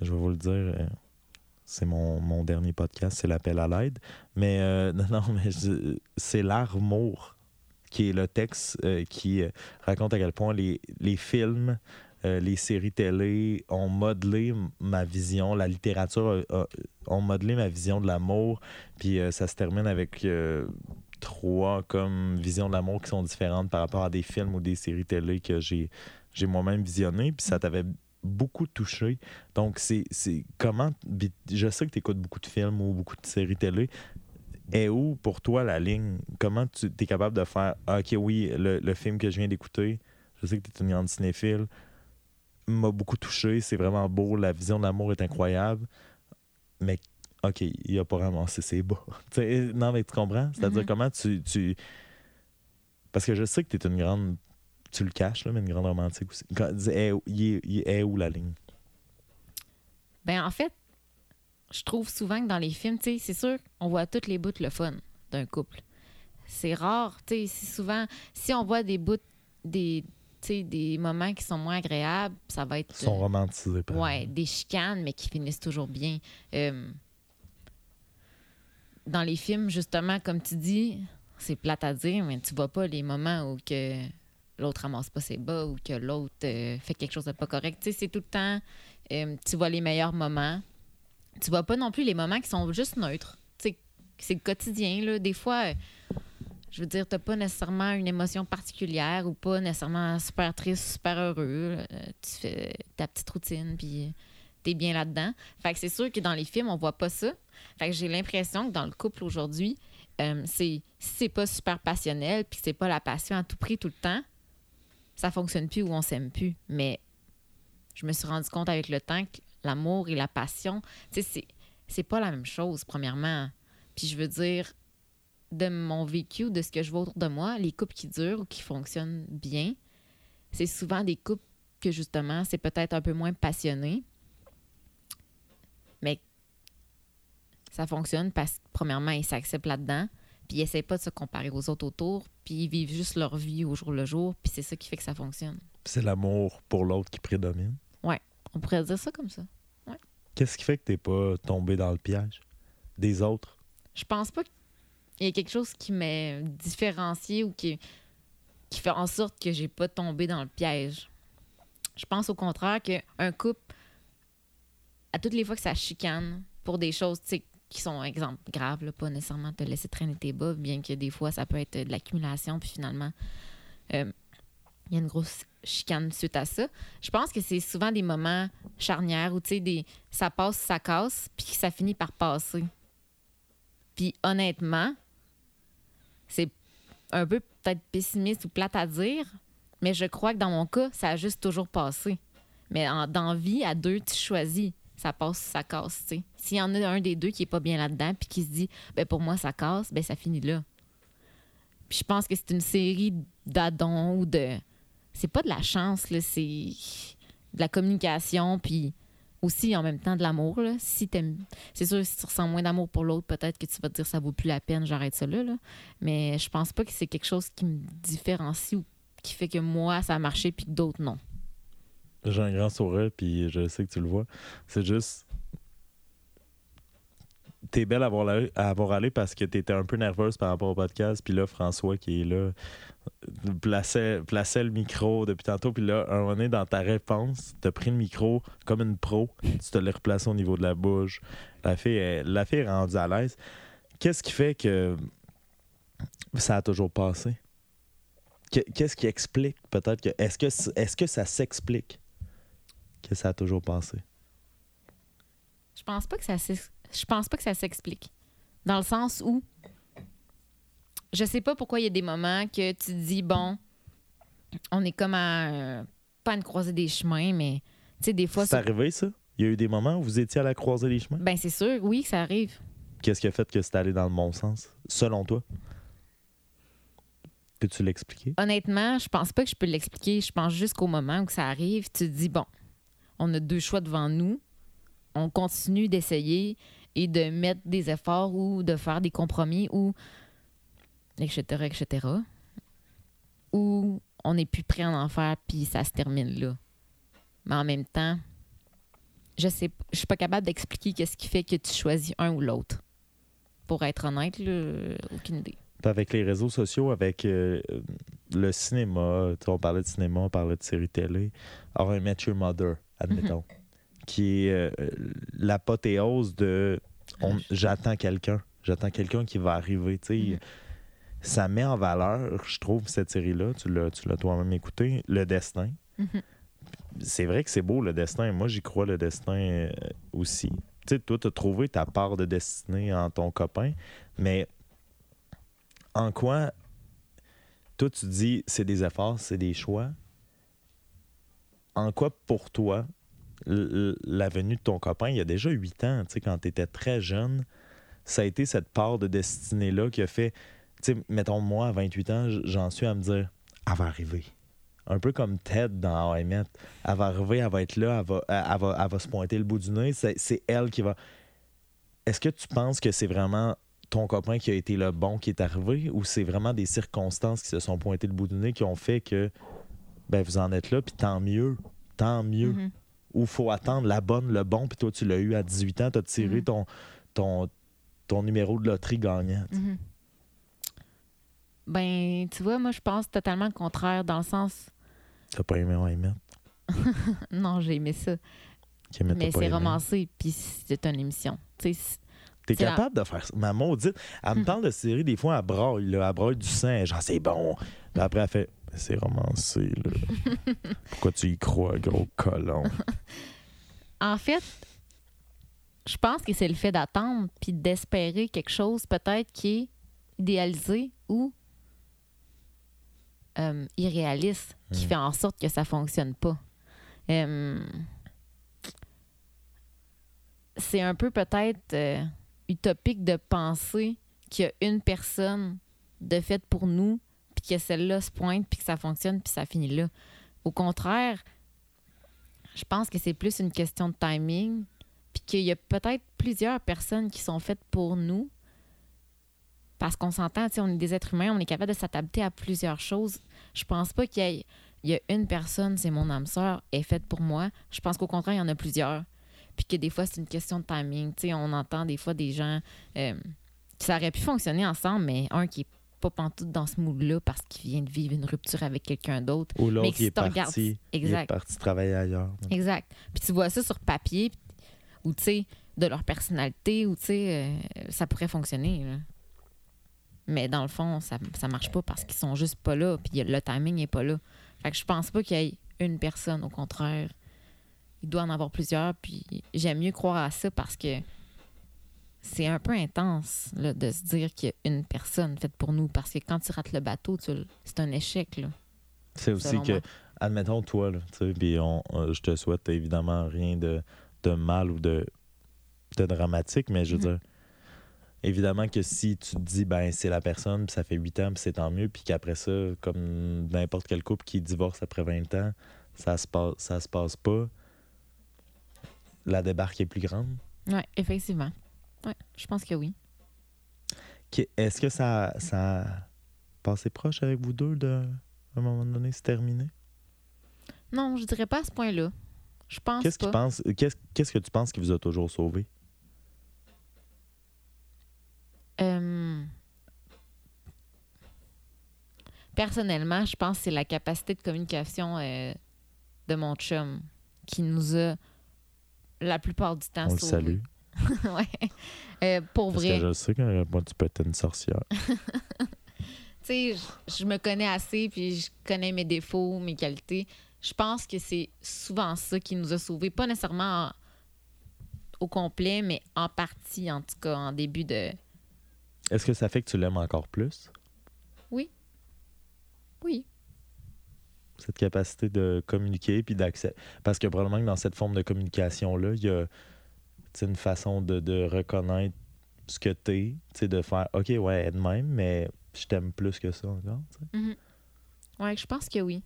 je vais vous le dire. euh, c'est mon, mon dernier podcast, c'est l'appel à l'aide. Mais euh, [LAUGHS] non, non, mais c'est l'amour qui est le texte euh, qui euh, raconte à quel point les, les films, euh, les séries télé ont modelé ma vision, la littérature a- a- ont modelé ma vision de l'amour. Puis ça se termine avec trois comme visions de l'amour qui sont différentes par rapport à des films ou des séries télé que j'ai j'ai moi-même visionné. Puis ça t'avait beaucoup touché. Donc, c'est comment. Je sais que tu écoutes beaucoup de films ou beaucoup de séries télé. Est où pour toi la ligne? Comment tu es capable de faire Ah, Ok, oui, le, le film que je viens d'écouter, je sais que tu es une grande cinéphile, m'a beaucoup touché. C'est vraiment beau. La vision de l'amour est incroyable. Mais, ok, il a pas ramassé ses bas. [LAUGHS] Non, mais tu comprends? C'est-à-dire Mhm. comment tu, tu. Parce que je sais que tu es une grande. Tu le caches, là, mais une grande romantique aussi. Quand- est il est- il est où la ligne? Ben, en fait, je trouve souvent que dans les films, tu sais, c'est sûr, on voit toutes les bouts le fun d'un couple. C'est rare, tu sais, c'est souvent, si on voit des bouts, des, des moments qui sont moins agréables, ça va être. Ils sont romantisés par Ouais, des chicanes, mais qui finissent toujours bien. Euh, dans les films, justement, comme tu dis, c'est plate à dire, mais tu vois pas les moments où que l'autre ramasse pas ses bas ou que l'autre euh, fait quelque chose de pas correct. Tu sais, c'est tout le temps, euh, tu vois les meilleurs moments. Tu vois pas non plus les moments qui sont juste neutres. C'est le quotidien, là. Des fois, euh, je veux dire, t'as pas nécessairement une émotion particulière ou pas nécessairement super triste, super heureux. Euh, tu fais ta petite routine, puis t'es bien là-dedans. Fait que c'est sûr que dans les films, on voit pas ça. Fait que j'ai l'impression que dans le couple aujourd'hui, euh, c'est c'est pas super passionnel, puis c'est pas la passion à tout prix tout le temps, ça fonctionne plus ou on s'aime plus. Mais je me suis rendu compte avec le temps que l'amour et la passion, tu sais, c'est, pas la même chose, premièrement. Puis je veux dire, de mon vécu, de ce que je vois autour de moi, les couples qui durent ou qui fonctionnent bien, c'est souvent des couples que justement, c'est peut-être un peu moins passionné. Mais ça fonctionne parce que, premièrement, ils s'acceptent là-dedans, puis ils essaient pas de se comparer aux autres autour, puis ils vivent juste leur vie au jour le jour, puis c'est ça qui fait que ça fonctionne. C'est l'amour pour l'autre qui prédomine? On pourrait dire ça comme ça. Qu'est-ce qui fait que t'es pas tombé dans le piège des autres? Je pense pas qu'il y ait quelque chose qui m'est différencié ou qui, qui fait en sorte que j'ai pas tombé dans le piège. Je pense au contraire qu'un couple, à toutes les fois que ça chicane pour des choses, tu sais, qui sont, exemple, graves, là, pas nécessairement te laisser traîner tes bas, bien que des fois, ça peut être de l'accumulation, puis finalement, euh, il y a une grosse chicane suite à ça. Je pense que c'est souvent des moments charnières où, tu sais, des, ça passe, ça casse, puis ça finit par passer. Puis honnêtement, c'est un peu peut-être pessimiste ou plate à dire, mais je crois que dans mon cas, ça a juste toujours passé. Mais en, dans vie, à deux, tu choisis. Ça passe, ça casse, tu sais. S'il y en a un des deux qui est pas bien là-dedans, puis qui se dit, ben pour moi, ça casse, ben ça finit là. Puis je pense que c'est une série d'addons ou de... C'est pas de la chance, c'est de la communication, puis aussi en même temps de l'amour. Si. C'est sûr, si tu ressens moins d'amour pour l'autre, peut-être que tu vas te dire ça vaut plus la peine, j'arrête ça là. Mais je pense pas que c'est quelque chose qui me différencie ou qui fait que moi, ça a marché, puis que d'autres, non. J'ai un grand sourire, puis je sais que tu le vois. C'est juste. T'es belle à avoir, à avoir allé parce que t'étais un peu nerveuse par rapport au podcast. Puis là, François qui est là, plaçait, plaçait le micro depuis tantôt. Puis là, un moment donné, dans ta réponse, t'as pris le micro comme une pro. Tu te l'as replacé au niveau de la bouche. La fille est, la fille est rendue à l'aise. Qu'est-ce qui fait que ça a toujours passé? Que- Qu'est-ce qui explique peut-être que. Est-ce que, est-ce que ça s'explique que ça a toujours passé? Je pense pas que ça s'ex- je pense pas que ça s'explique. Dans le sens où je sais pas pourquoi il y a des moments que tu te dis bon, on est comme à euh, pas à une croisée des chemins, mais tu sais des fois C'est sur- arrivé, ça? Il y a eu des moments où vous étiez à la croisée des chemins? ben c'est sûr, oui, ça arrive. Qu'est-ce qui a fait que c'est allé dans le bon sens, selon toi? Peux-tu l'expliquer? Honnêtement, je pense pas que je peux l'expliquer. Je pense juste qu'au moment où ça arrive, tu te dis bon, on a deux choix devant nous. On continue d'essayer et de mettre des efforts ou de faire des compromis ou etc. etc. Ou on n'est plus prêt à en faire puis ça se termine là. Mais en même temps, je sais, je suis pas capable d'expliquer qu'est-ce qui fait que tu choisis un ou l'autre. Pour être honnête, là, aucune idée. Avec les réseaux sociaux, avec euh, le cinéma, on parlait de cinéma, on parlait de séries télé. Or, I Met Your Mother, admettons, qui est euh, l'apothéose de j'attends quelqu'un. J'attends quelqu'un qui va arriver. Mhm. Ça met en valeur, je trouve, cette série-là, tu l'as toi-même écouté, le destin. Mhm. C'est vrai que c'est beau, le destin. Moi, j'y crois, le destin euh, aussi. Sais, toi, tu as trouvé ta part de destinée en ton copain, mais en quoi, toi, tu dis c'est des efforts, c'est des choix? En quoi, pour toi, la venue de ton copain, il y a déjà huit ans, quand tu étais très jeune, ça a été cette part de destinée-là qui a fait, tu sais, mettons, moi, à 28 ans, j'en suis à me dire, elle va arriver. Un peu comme Ted dans I. Elle va arriver, elle va être là, elle va, se pointer le bout du nez. C'est elle qui va. Est-ce que tu penses que c'est vraiment ton copain qui a été le bon qui est arrivé ou c'est vraiment des circonstances qui se sont pointées le bout du nez qui ont fait que ben, vous en êtes là, puis tant mieux, tant mieux. Mhm. Ou faut attendre la bonne, le bon, puis toi, tu l'as eu à 18 ans, tu as tiré Mhm. ton, ton, ton numéro de loterie gagnant. Mhm. Ben, tu vois, moi, je pense totalement le contraire, dans le sens. T'as pas aimé I Met? [LAUGHS] Non, j'ai aimé ça. Ok, mais mais c'est aimé. puis c'est une émission. Tu T'es c'est la- capable de faire ça? Ma maudite, elle me [LAUGHS] parle de série, des fois, elle braille, là, elle braille du sang, genre, c'est bon. Puis après, elle fait, c'est romancé, là. [LAUGHS] Pourquoi tu y crois, gros colon? [LAUGHS] En fait, je pense que c'est le fait d'attendre puis d'espérer quelque chose peut-être qui est idéalisé ou euh, irréaliste, qui Mm. fait en sorte que ça fonctionne pas. Euh, c'est un peu peut-être euh, utopique de penser qu'il y a une personne de fait pour nous, puis que celle-là se pointe, puis que ça fonctionne, puis ça finit là. Au contraire, je pense que c'est plus une question de timing, puis qu'il y a peut-être plusieurs personnes qui sont faites pour nous. Parce qu'on s'entend, on est des êtres humains, on est capable de s'adapter à plusieurs choses. Je pense pas qu'il y a une personne, c'est mon âme sœur, est faite pour moi. Je pense qu'au contraire, il y en a plusieurs. Puis que des fois, c'est une question de timing. Tu sais, on entend des fois des gens euh, qui ça aurait pu fonctionner ensemble, mais un qui est pas pantoute dans ce mood-là parce qu'il vient de vivre une rupture avec quelqu'un d'autre. Ou l'autre, il si est tu regardes- parti. Il est Exact. parti travailler ailleurs. Exact. Puis tu vois ça sur papier, ou tu sais, de leur personnalité, ou tu sais, euh, ça pourrait fonctionner. là. Mais dans le fond, ça, ça marche pas parce qu'ils sont juste pas là, puis le timing est pas là. Fait que je pense pas qu'il y ait une personne, au contraire. Il doit en avoir plusieurs, puis j'aime mieux croire à ça parce que c'est un peu intense là, de se dire qu'il y a une personne faite pour nous. Parce que quand tu rates le bateau, c'est un échec. Là. C'est aussi que, moi. admettons, toi, là, puis on- euh, je te souhaite évidemment rien de, de mal ou de, de dramatique, mais je veux Mhm. dire, évidemment que si tu te dis, ben, c'est la personne, puis ça fait 8 ans, puis c'est tant mieux, puis qu'après ça, comme n'importe quel couple qui divorce après 20 ans, ça se passe, ça se passe pas, la débarque est plus grande. Oui, effectivement. Ouais, je pense que oui. Est-ce que ça, ça a passé proche avec vous deux de, à un moment donné, se terminer? Non, je dirais pas à ce point-là. Je pense Qu'est-ce, pas. pense, qu'est-ce, qu'est-ce que tu penses qui vous a toujours sauvé? Euh, Personnellement, je pense que c'est la capacité de communication euh, de mon chum qui nous a la plupart du temps On le salue. [LAUGHS] ouais. Euh, pour Parce vrai. que je sais que moi, tu peux être une sorcière. [LAUGHS] Tu sais, je- me connais assez, puis je connais mes défauts, mes qualités. Je pense que c'est souvent ça qui nous a sauvés. Pas nécessairement en- au complet, mais en partie, en tout cas, en début de... Est-ce que ça fait que tu l'aimes encore plus? Oui. Cette capacité de communiquer puis d'accès. Parce que probablement que dans cette forme de communication-là, il y a une façon de, de reconnaître ce que t'es, tu sais, de faire OK, ouais, elle de même, mais je t'aime plus que ça encore. Mhm. Ouais, je pense que oui.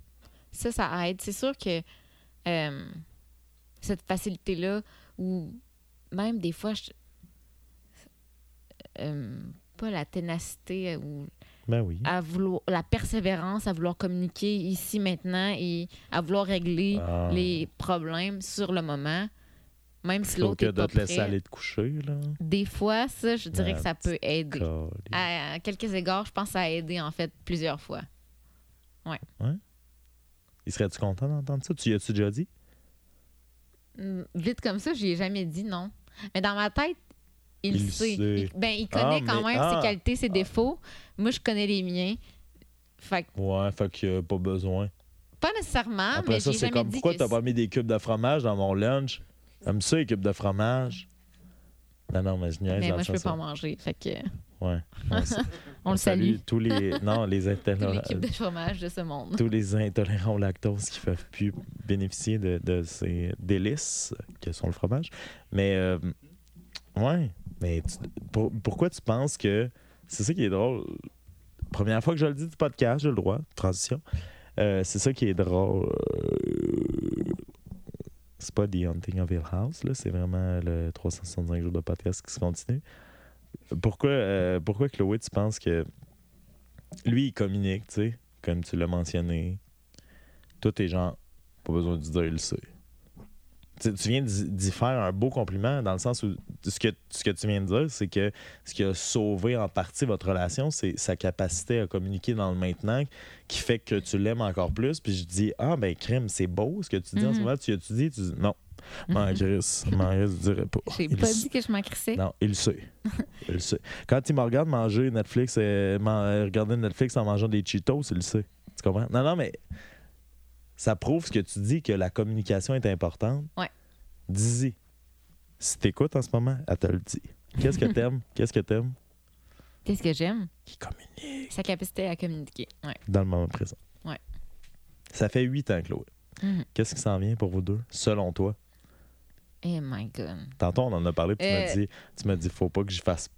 Ça, ça aide. C'est sûr que euh, cette facilité-là, ou même des fois, je- euh, pas la ténacité ou Ben oui. à vouloir, la persévérance à vouloir communiquer ici maintenant et à vouloir régler Ah. les problèmes sur le moment. Même si l'autre est de pas te laisser prêt. aller te coucher, là. Des fois, ça, je dirais Ah, que ça peut aider. À, à quelques égards, je pense que ça a aidé, en fait, plusieurs fois. Il serait-tu content d'entendre ça? Tu y as-tu déjà dit? Mm, Vite comme ça, j'y ai jamais dit non. Mais dans ma tête, il, Il sait. sait. Il, ben, il connaît Ah, quand mais- même ah. ses qualités, ses défauts. Moi, je connais les miens. Fait que, Ouais, fait que euh, pas besoin. pas nécessairement, Après Ah, mais ça, j'ai c'est comme dit pourquoi que t'as pas mis des cubes de fromage dans mon lunch? J'aime ça, les cubes de fromage? Non, non, mais je niaise Mais moi, je peux pas manger. Fait que, Ouais. [LAUGHS] On, le salue. tous les. Non, les [LAUGHS] intolérants. les cubes de fromage de ce monde. tous les intolérants au lactose qui peuvent plus bénéficier de, de ces délices que sont le fromage. Mais, euh, ouais, mais tu- pour- pourquoi tu penses que. C'est ça qui est drôle. Première fois que je le dis du podcast, j'ai le droit, transition. Euh, c'est ça qui est drôle. Euh, C'est pas The Hunting of Hill House, là, c'est vraiment le 365 jours de podcast qui se continue. Pourquoi, euh, pourquoi Chloé, tu penses que lui, il communique, tu sais, comme tu l'as mentionné? Toi, t'es genre, pas besoin de dire, il le sait. Tu, viens d'y faire un beau compliment dans le sens où ce que, ce que tu viens de dire, c'est que ce qui a sauvé en partie votre relation, c'est sa capacité à communiquer dans le maintenant qui fait que tu l'aimes encore plus. Puis je dis, ah, ben, crème, c'est beau ce que tu dis en ce Mhm. moment. Tu as-tu dit, tu dis, non, m'en Chris, m'en Chris, je dirais pas. J'ai pas dit que je m'en crissais. non, il le sait. il le sait. Quand il me regarde manger Netflix, euh, man- euh, regarder Netflix en mangeant des Cheetos, il le sait. Tu comprends? Non, non, mais ça prouve ce que tu dis, que la communication est importante. Ouais. Dis-y. Si t'écoutes en ce moment, elle te le dit. Qu'est-ce que t'aimes? [LAUGHS] Qu'est-ce que t'aimes? Qu'est-ce que j'aime? Qui communique Sa capacité à communiquer. Ouais. dans le moment présent. Ouais. Ça fait huit ans, Chloé. Mhm. Qu'est-ce qui s'en vient pour vous deux, selon toi? Oh my God. Tantôt, on en a parlé, puis tu m'as Euh. dit, tu m'as dit, faut pas que j'y fasse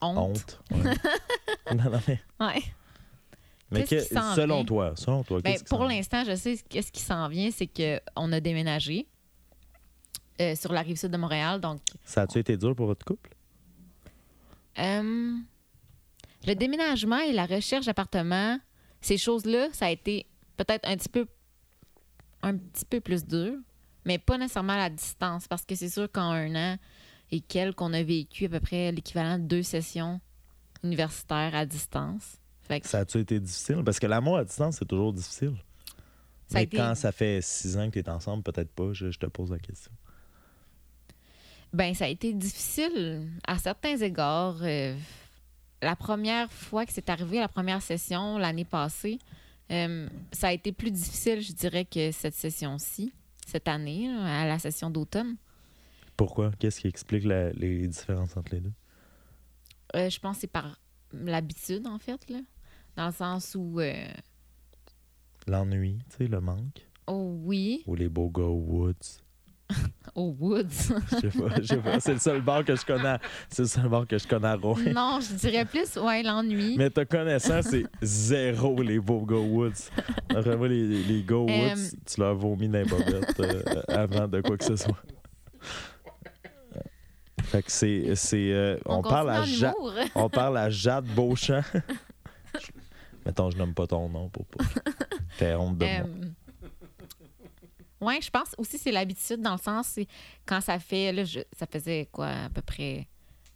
Honte. honte. Ouais. [LAUGHS] non, non, mais Ouais. Mais que- selon toi, selon toi, Ben, pour l'instant, je sais qu'est-ce qui s'en vient, c'est qu'on a déménagé euh, sur la rive sud de Montréal. Donc, Ça a-tu été dur pour votre couple? euh, le déménagement et la recherche d'appartement, ces choses-là, ça a été peut-être un petit peu un petit peu plus dur, mais pas nécessairement à la distance, parce que c'est sûr qu'en un an et quelques, on a vécu à peu près l'équivalent de deux sessions universitaires à distance. Fait que Ça a-tu été difficile? Parce que l'amour à distance, c'est toujours difficile. Ça Mais été- quand ça fait six ans que tu es ensemble, peut-être pas, je, je te pose la question. Ben, ça a été difficile à certains égards. Euh, la première fois que c'est arrivé, la première session l'année passée, euh, ça a été plus difficile, je dirais, que cette session-ci, cette année, à la session d'automne. Pourquoi? Qu'est-ce qui explique la- les différences entre les deux? Euh, je pense que c'est par l'habitude, en fait, là. Dans le sens où, euh, L'ennui, tu sais, le manque? oh oui, Ou les beaux gars woods? [LAUGHS] aux Woods. Je sais pas, je sais pas. C'est le seul bar que je connais. C'est le seul bar que je connais à Rouen. non, je dirais plus, ouais, l'ennui. Mais te connaissant, c'est zéro les beaux gars woods. Après moi, les, les gars woods, Euh, tu leur vomis dans les bobettes euh, avant de quoi que ce soit. Fait que c'est. euh, on, parle à on parle à Jade Beauchamp. [LAUGHS] Mettons, je nomme pas ton nom pour pas [LAUGHS] faire honte de moi. Euh, ouais, je pense aussi c'est l'habitude dans le sens c'est quand ça fait là, je- ça faisait quoi à peu près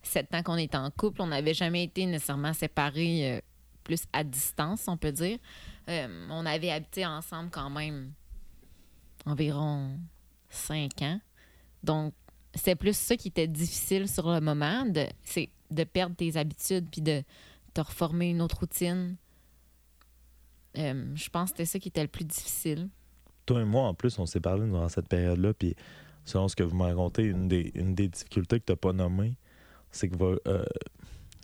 sept ans qu'on était en couple, on n'avait jamais été nécessairement séparés euh, plus à distance, on peut dire. Euh, on avait habité ensemble quand même environ cinq ans. Donc c'est plus ça qui était difficile sur le moment, de, c'est de perdre tes habitudes puis de te reformer une autre routine. Euh, je pense que c'était ça qui était le plus difficile. Toi et moi, en plus, on s'est parlé durant cette période-là, puis selon ce que vous me racontez, une des, une des difficultés que tu n'as pas nommées, c'est que va. Euh,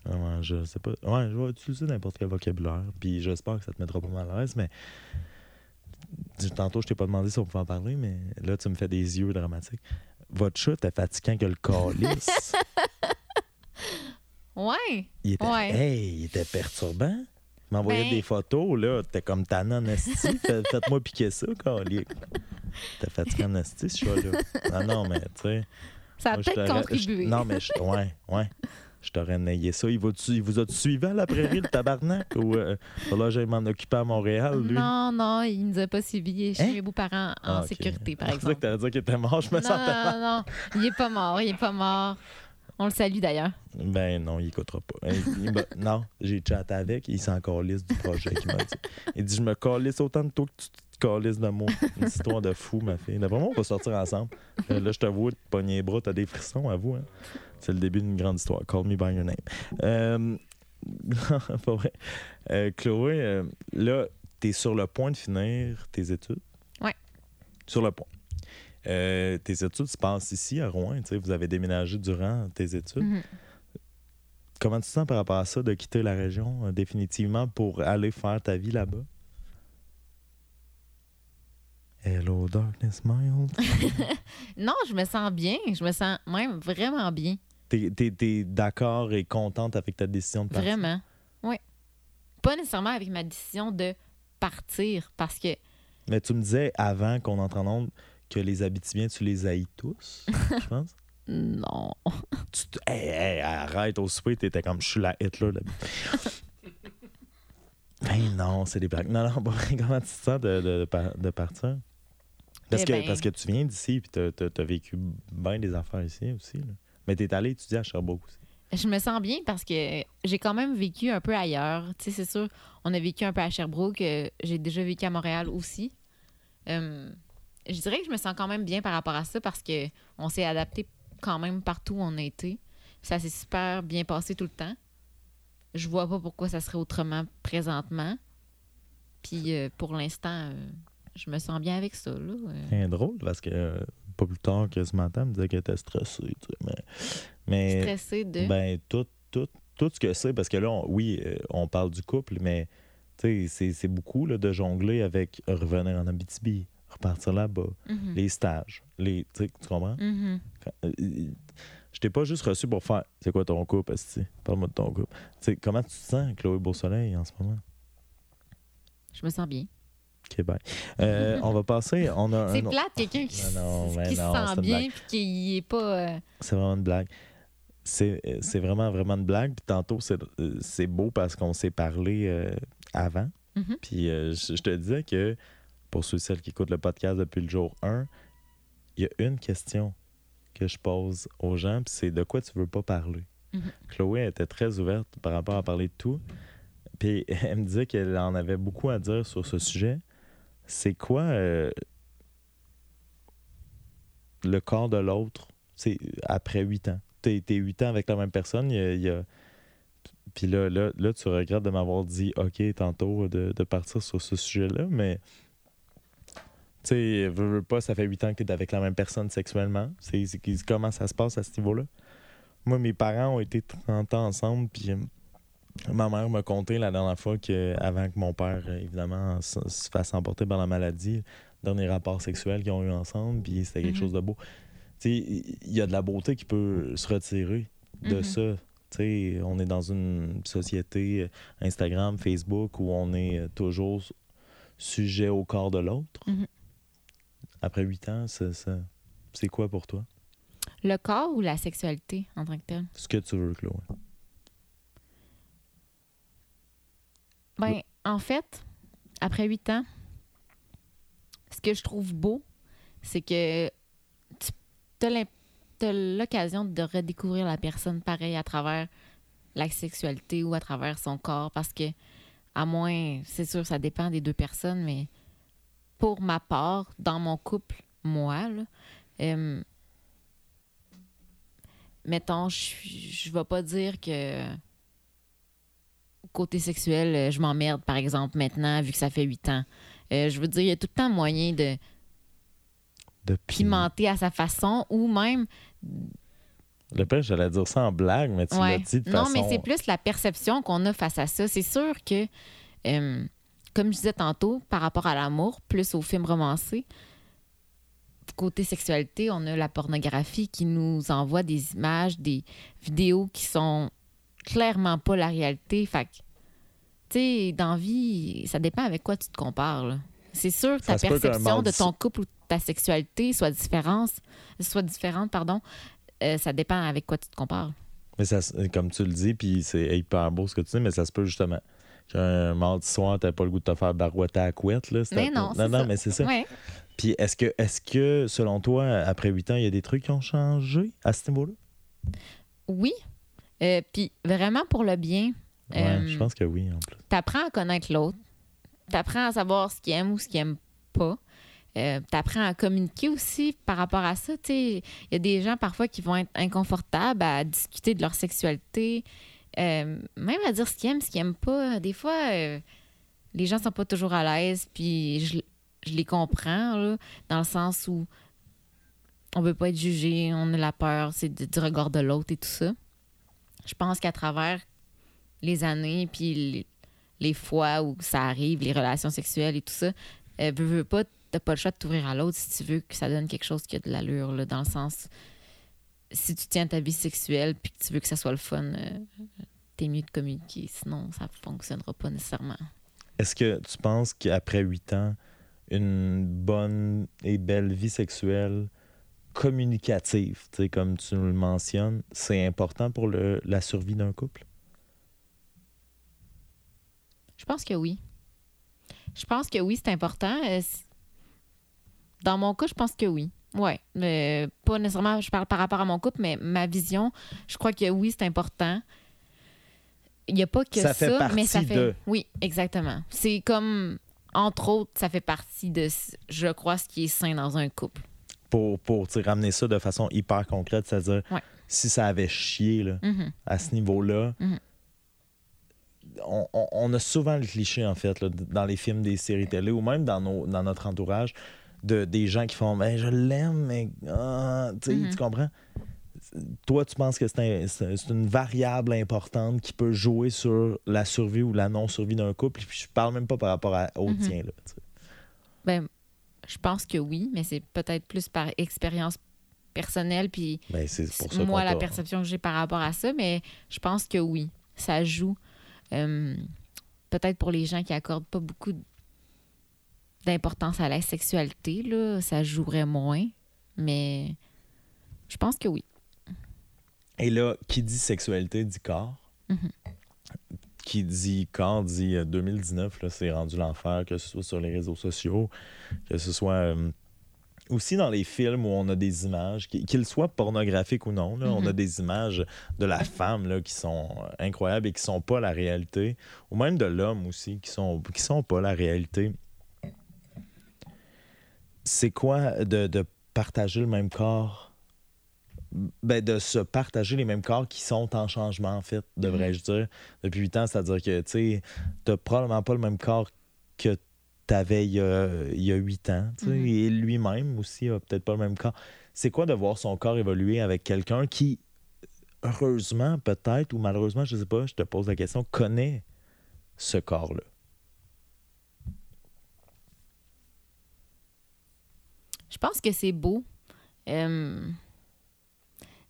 comment je sais pas. Ouais, je vais utiliser n'importe quel vocabulaire, puis j'espère que ça te mettra pas mal à l'aise, mais. Tantôt, je t'ai pas demandé si on pouvait en parler, mais là, tu me fais des yeux dramatiques. Votre chat était fatigant que le calice. [LAUGHS] Ouais. Il était, Ouais. hey, il était perturbant. Il m'envoyait Ben- des photos, là. T'es comme ta esti. [LAUGHS] Fait- Faites-moi piquer ça, calice. T'es fatiguant en esti, ce chat-là. Non, non, mais tu sais. Ça a peut-être contribué. je- Non, mais je- ouais, ouais. je t'aurais nayé ça. Il, vous a suivi à la prairie, le tabarnak? Ou euh, là, j'aille m'en occuper à Montréal, lui? Non, non, il nous a pas est chez Hein? mes beaux-parents en Ah, sécurité, par [LAUGHS] Je pensais que exemple. t'allais dire qu'il était mort. Je me Non, sentais non, non, il est pas mort, il est pas mort. On le salue d'ailleurs. Ben non, il écoutera pas. Il- il m'a- [LAUGHS] non, j'ai chatté avec, il s'en calisse du projet qu'il m'a dit. Il dit Je me calisse autant de toi que tu te calisses de moi. Une histoire de fou, ma fille. D'après moi, on va sortir ensemble. Euh, Là, je te vois, pogner les bras, t'as des frissons à vous. Hein? C'est le début d'une grande histoire. Call me by your name. Euh... [LAUGHS] pas vrai. Euh, Chloé, là, t'es sur le point de finir tes études? Ouais. Sur le point. Euh, tes études se passent ici, à Rouen. tu sais, Vous avez déménagé durant tes études. Mhm. Comment tu te sens par rapport à ça, de quitter la région euh, définitivement pour aller faire ta vie là-bas? Hello, darkness, my old. [LAUGHS] Non, je me sens bien. Je me sens même vraiment bien. T'es, t'es d'accord et contente avec ta décision de partir? Vraiment. Oui. Pas nécessairement avec ma décision de partir parce que Mais tu me disais avant qu'on entre en onde que les Abitibiens, tu les haïs tous, je [LAUGHS] pense? non. Tu te- Hey, hey, arrête, au souper, t'étais comme je suis la Hitler là [LAUGHS] Ben non, c'est des blagues. Non, non, pas vrai. comment tu te sens de, de, de par- de partir? Parce, Eh que, ben- parce que tu viens d'ici et tu as, vécu bien des affaires ici aussi. Là. Mais tu es allé étudier à Sherbrooke aussi. Je me sens bien parce que j'ai quand même vécu un peu ailleurs. Tu sais, c'est sûr, on a vécu un peu à Sherbrooke. euh, J'ai déjà vécu à Montréal aussi. Euh, je dirais que je me sens quand même bien par rapport à ça parce que on s'est adapté quand même partout où on a été. Ça s'est super bien passé tout le temps. Je vois pas pourquoi ça serait autrement présentement. Puis euh, pour l'instant, euh, je me sens bien avec ça. Là. euh. C'est drôle parce que euh, pas plus tard que ce matin, elle me disait qu'elle était stressée. tu sais, Mais, mais Stressée de? ben, tout, tout, tout ce que c'est, parce que là, on- oui, euh, on parle du couple, mais c'est beaucoup là, de jongler avec revenir en Abitibi, repartir là-bas, Mhm. les stages, les, tu comprends? Euh, je t'ai pas juste reçu pour faire c'est quoi ton couple, esti? Parle-moi de ton couple. Tu sais, comment tu te sens, Chloé Beausoleil, en ce moment? Je me sens bien. Ok, bye. Euh, on va passer. On a [LAUGHS] C'est plate, quelqu'un qui, [LAUGHS] Non, qui non, se sent bien puis qui est pas. euh, C'est vraiment une blague. C'est vraiment, vraiment une blague. Puis tantôt, c'est c'est beau parce qu'on s'est parlé euh, avant. Mhm. Puis je je te disais que pour ceux et celles qui écoutent le podcast depuis le jour 1, il y a une question que je pose aux gens, puis c'est de quoi tu veux pas parler? Mhm. Chloé était très ouverte par rapport à parler de tout. Puis [LAUGHS] elle me disait qu'elle en avait beaucoup à dire sur ce sujet. C'est quoi euh, le corps de l'autre c'est après huit ans? T'es été huit ans avec la même personne, il y a- puis là, là, là, tu regrettes de m'avoir dit OK tantôt de, de partir sur ce sujet-là, mais tu sais, veux, veux pas, ça fait huit ans que tu es avec la même personne sexuellement. C'est comment ça se passe à ce niveau-là? Moi, mes parents ont été 30 ans ensemble, puis ma mère m'a conté la dernière fois que avant que mon père, euh, évidemment, se, se fasse emporter par la maladie, dernier rapport sexuel qu'ils ont eu ensemble, puis c'était quelque Mhm. chose de beau. Tu sais, il y a de la beauté qui peut se retirer de Mhm. ça. Tu sais, on est dans une société euh, Instagram, Facebook où on est euh, toujours sujet au corps de l'autre. Mhm. Après huit ans, ça- ça- c'est quoi pour toi? Le corps ou la sexualité en tant que telle? Ce que tu veux, Chloé. Ben, en fait, après huit ans, ce que je trouve beau, c'est que tu as l'occasion de redécouvrir la personne pareil à travers la sexualité ou à travers son corps parce que, à moins, c'est sûr, ça dépend des deux personnes, mais pour ma part, dans mon couple, moi, là, euh, mettons, je je vais pas dire que côté sexuel, euh, je m'emmerde, par exemple, maintenant, vu que ça fait huit ans. Euh, je veux dire, il y a tout le temps moyen de De pimenter à sa façon ou même. Le pire, j'allais dire ça en blague, mais tu l'as dit de Non, façon... mais c'est plus la perception qu'on a face à ça. C'est sûr que, euh, comme je disais tantôt, par rapport à l'amour, plus aux films romancés, côté sexualité, on a la pornographie qui nous envoie des images, des vidéos qui sont clairement pas la réalité. Fait que, tu sais, dans vie, ça dépend avec quoi tu te compares. C'est sûr que ta perception de ton couple ou ta sexualité soit différente, soit différente, pardon. Euh, ça dépend avec quoi tu te compares. Mais ça, comme tu le dis, puis c'est hyper beau ce que tu dis, mais ça se peut justement. Qu'un mardi soir, t'as pas le goût de te faire barouetter à la couette. Là, Mais un non, non, ça. mais c'est ça. Ouais. Puis est-ce que, est-ce que, selon toi, après huit ans, il y a des trucs qui ont changé à ce niveau-là? Oui. Euh, Puis vraiment pour le bien. Ouais, Euh, je pense que oui, en plus. T'apprends à connaître l'autre. T'apprends à savoir ce qu'il aime ou ce qu'il aime pas. Euh, T'apprends à communiquer aussi par rapport à ça. Il y a des gens parfois qui vont être inconfortables à discuter de leur sexualité, euh, même à dire ce qu'ils aiment, ce qu'ils aiment pas. Des fois, euh, les gens sont pas toujours à l'aise, puis je, je les comprends, dans le sens où on veut pas être jugé, on a la peur, c'est du regard de l'autre et tout ça. Je pense qu'à travers les années, puis les, les fois où ça arrive, les relations sexuelles et tout ça, euh, veux, veux pas, t'as pas le choix de t'ouvrir à l'autre si tu veux que ça donne quelque chose qui a de l'allure, dans le sens, si tu tiens ta vie sexuelle puis que tu veux que ça soit le fun, euh, t'es mieux de communiquer, sinon ça fonctionnera pas nécessairement. Est-ce que tu penses qu'après huit ans, une bonne et belle vie sexuelle communicative, tu sais, comme tu le mentionnes, c'est important pour le, la survie d'un couple? Je pense que oui. Je pense que oui, c'est important. Euh, Dans mon cas, je pense que oui. Ouais, mais pas nécessairement, je parle par rapport à mon couple, mais ma vision, je crois que oui, c'est important. Il n'y a pas que Ça ça, fait mais ça fait. de. Oui, exactement. C'est comme, entre autres, ça fait partie de, ce- je crois, ce qui est sain dans un couple. Pour, pour ramener ça de façon hyper concrète, c'est-à-dire Ouais. si ça avait chié là, Mhm. à ce niveau-là, Mhm. on, on- on a souvent le cliché, en fait, là, dans les films, des séries télé ou même dans, nos, dans notre entourage, de, des gens qui font ben, Je l'aime, mais. ah, Mhm. tu comprends? Toi, tu penses que c'est un- c'est c'est une variable importante qui peut jouer sur la survie ou la non-survie d'un couple. Puis je parle même pas par rapport à, au Mhm. tien. Là. Ben, je pense que oui, mais c'est peut-être plus par expérience personnelle, puis Ben, c'est pour ça moi la perception que j'ai par rapport à ça, mais je pense que oui, ça joue. Euh, Peut-être pour les gens qui accordent pas beaucoup d'importance à la sexualité, là, ça jouerait moins, mais je pense que oui. Et là, qui dit sexualité dit corps. Mhm. Qui dit corps dit euh, 2019, là, c'est rendu l'enfer, que ce soit sur les réseaux sociaux, que ce soit euh, aussi dans les films où on a des images, qu'- qu'ils soient pornographiques ou non, là, on a Mhm. des images de la femme là, qui sont euh, incroyables et qui sont pas la réalité, ou même de l'homme aussi, qui sont, qui sont pas la réalité. C'est quoi de, de partager le même corps? Ben, de se partager les mêmes corps qui sont en changement, en fait, devrais-je dire, depuis 8 ans. C'est-à-dire que, tu sais, t'as probablement pas le même corps que t'avais il y a, il y a 8 ans, Mhm. et lui-même aussi a peut-être pas le même corps. C'est quoi de voir son corps évoluer avec quelqu'un qui, heureusement, peut-être, ou malheureusement, je sais pas, je te pose la question, connaît ce corps-là? Je pense que c'est beau. Euh,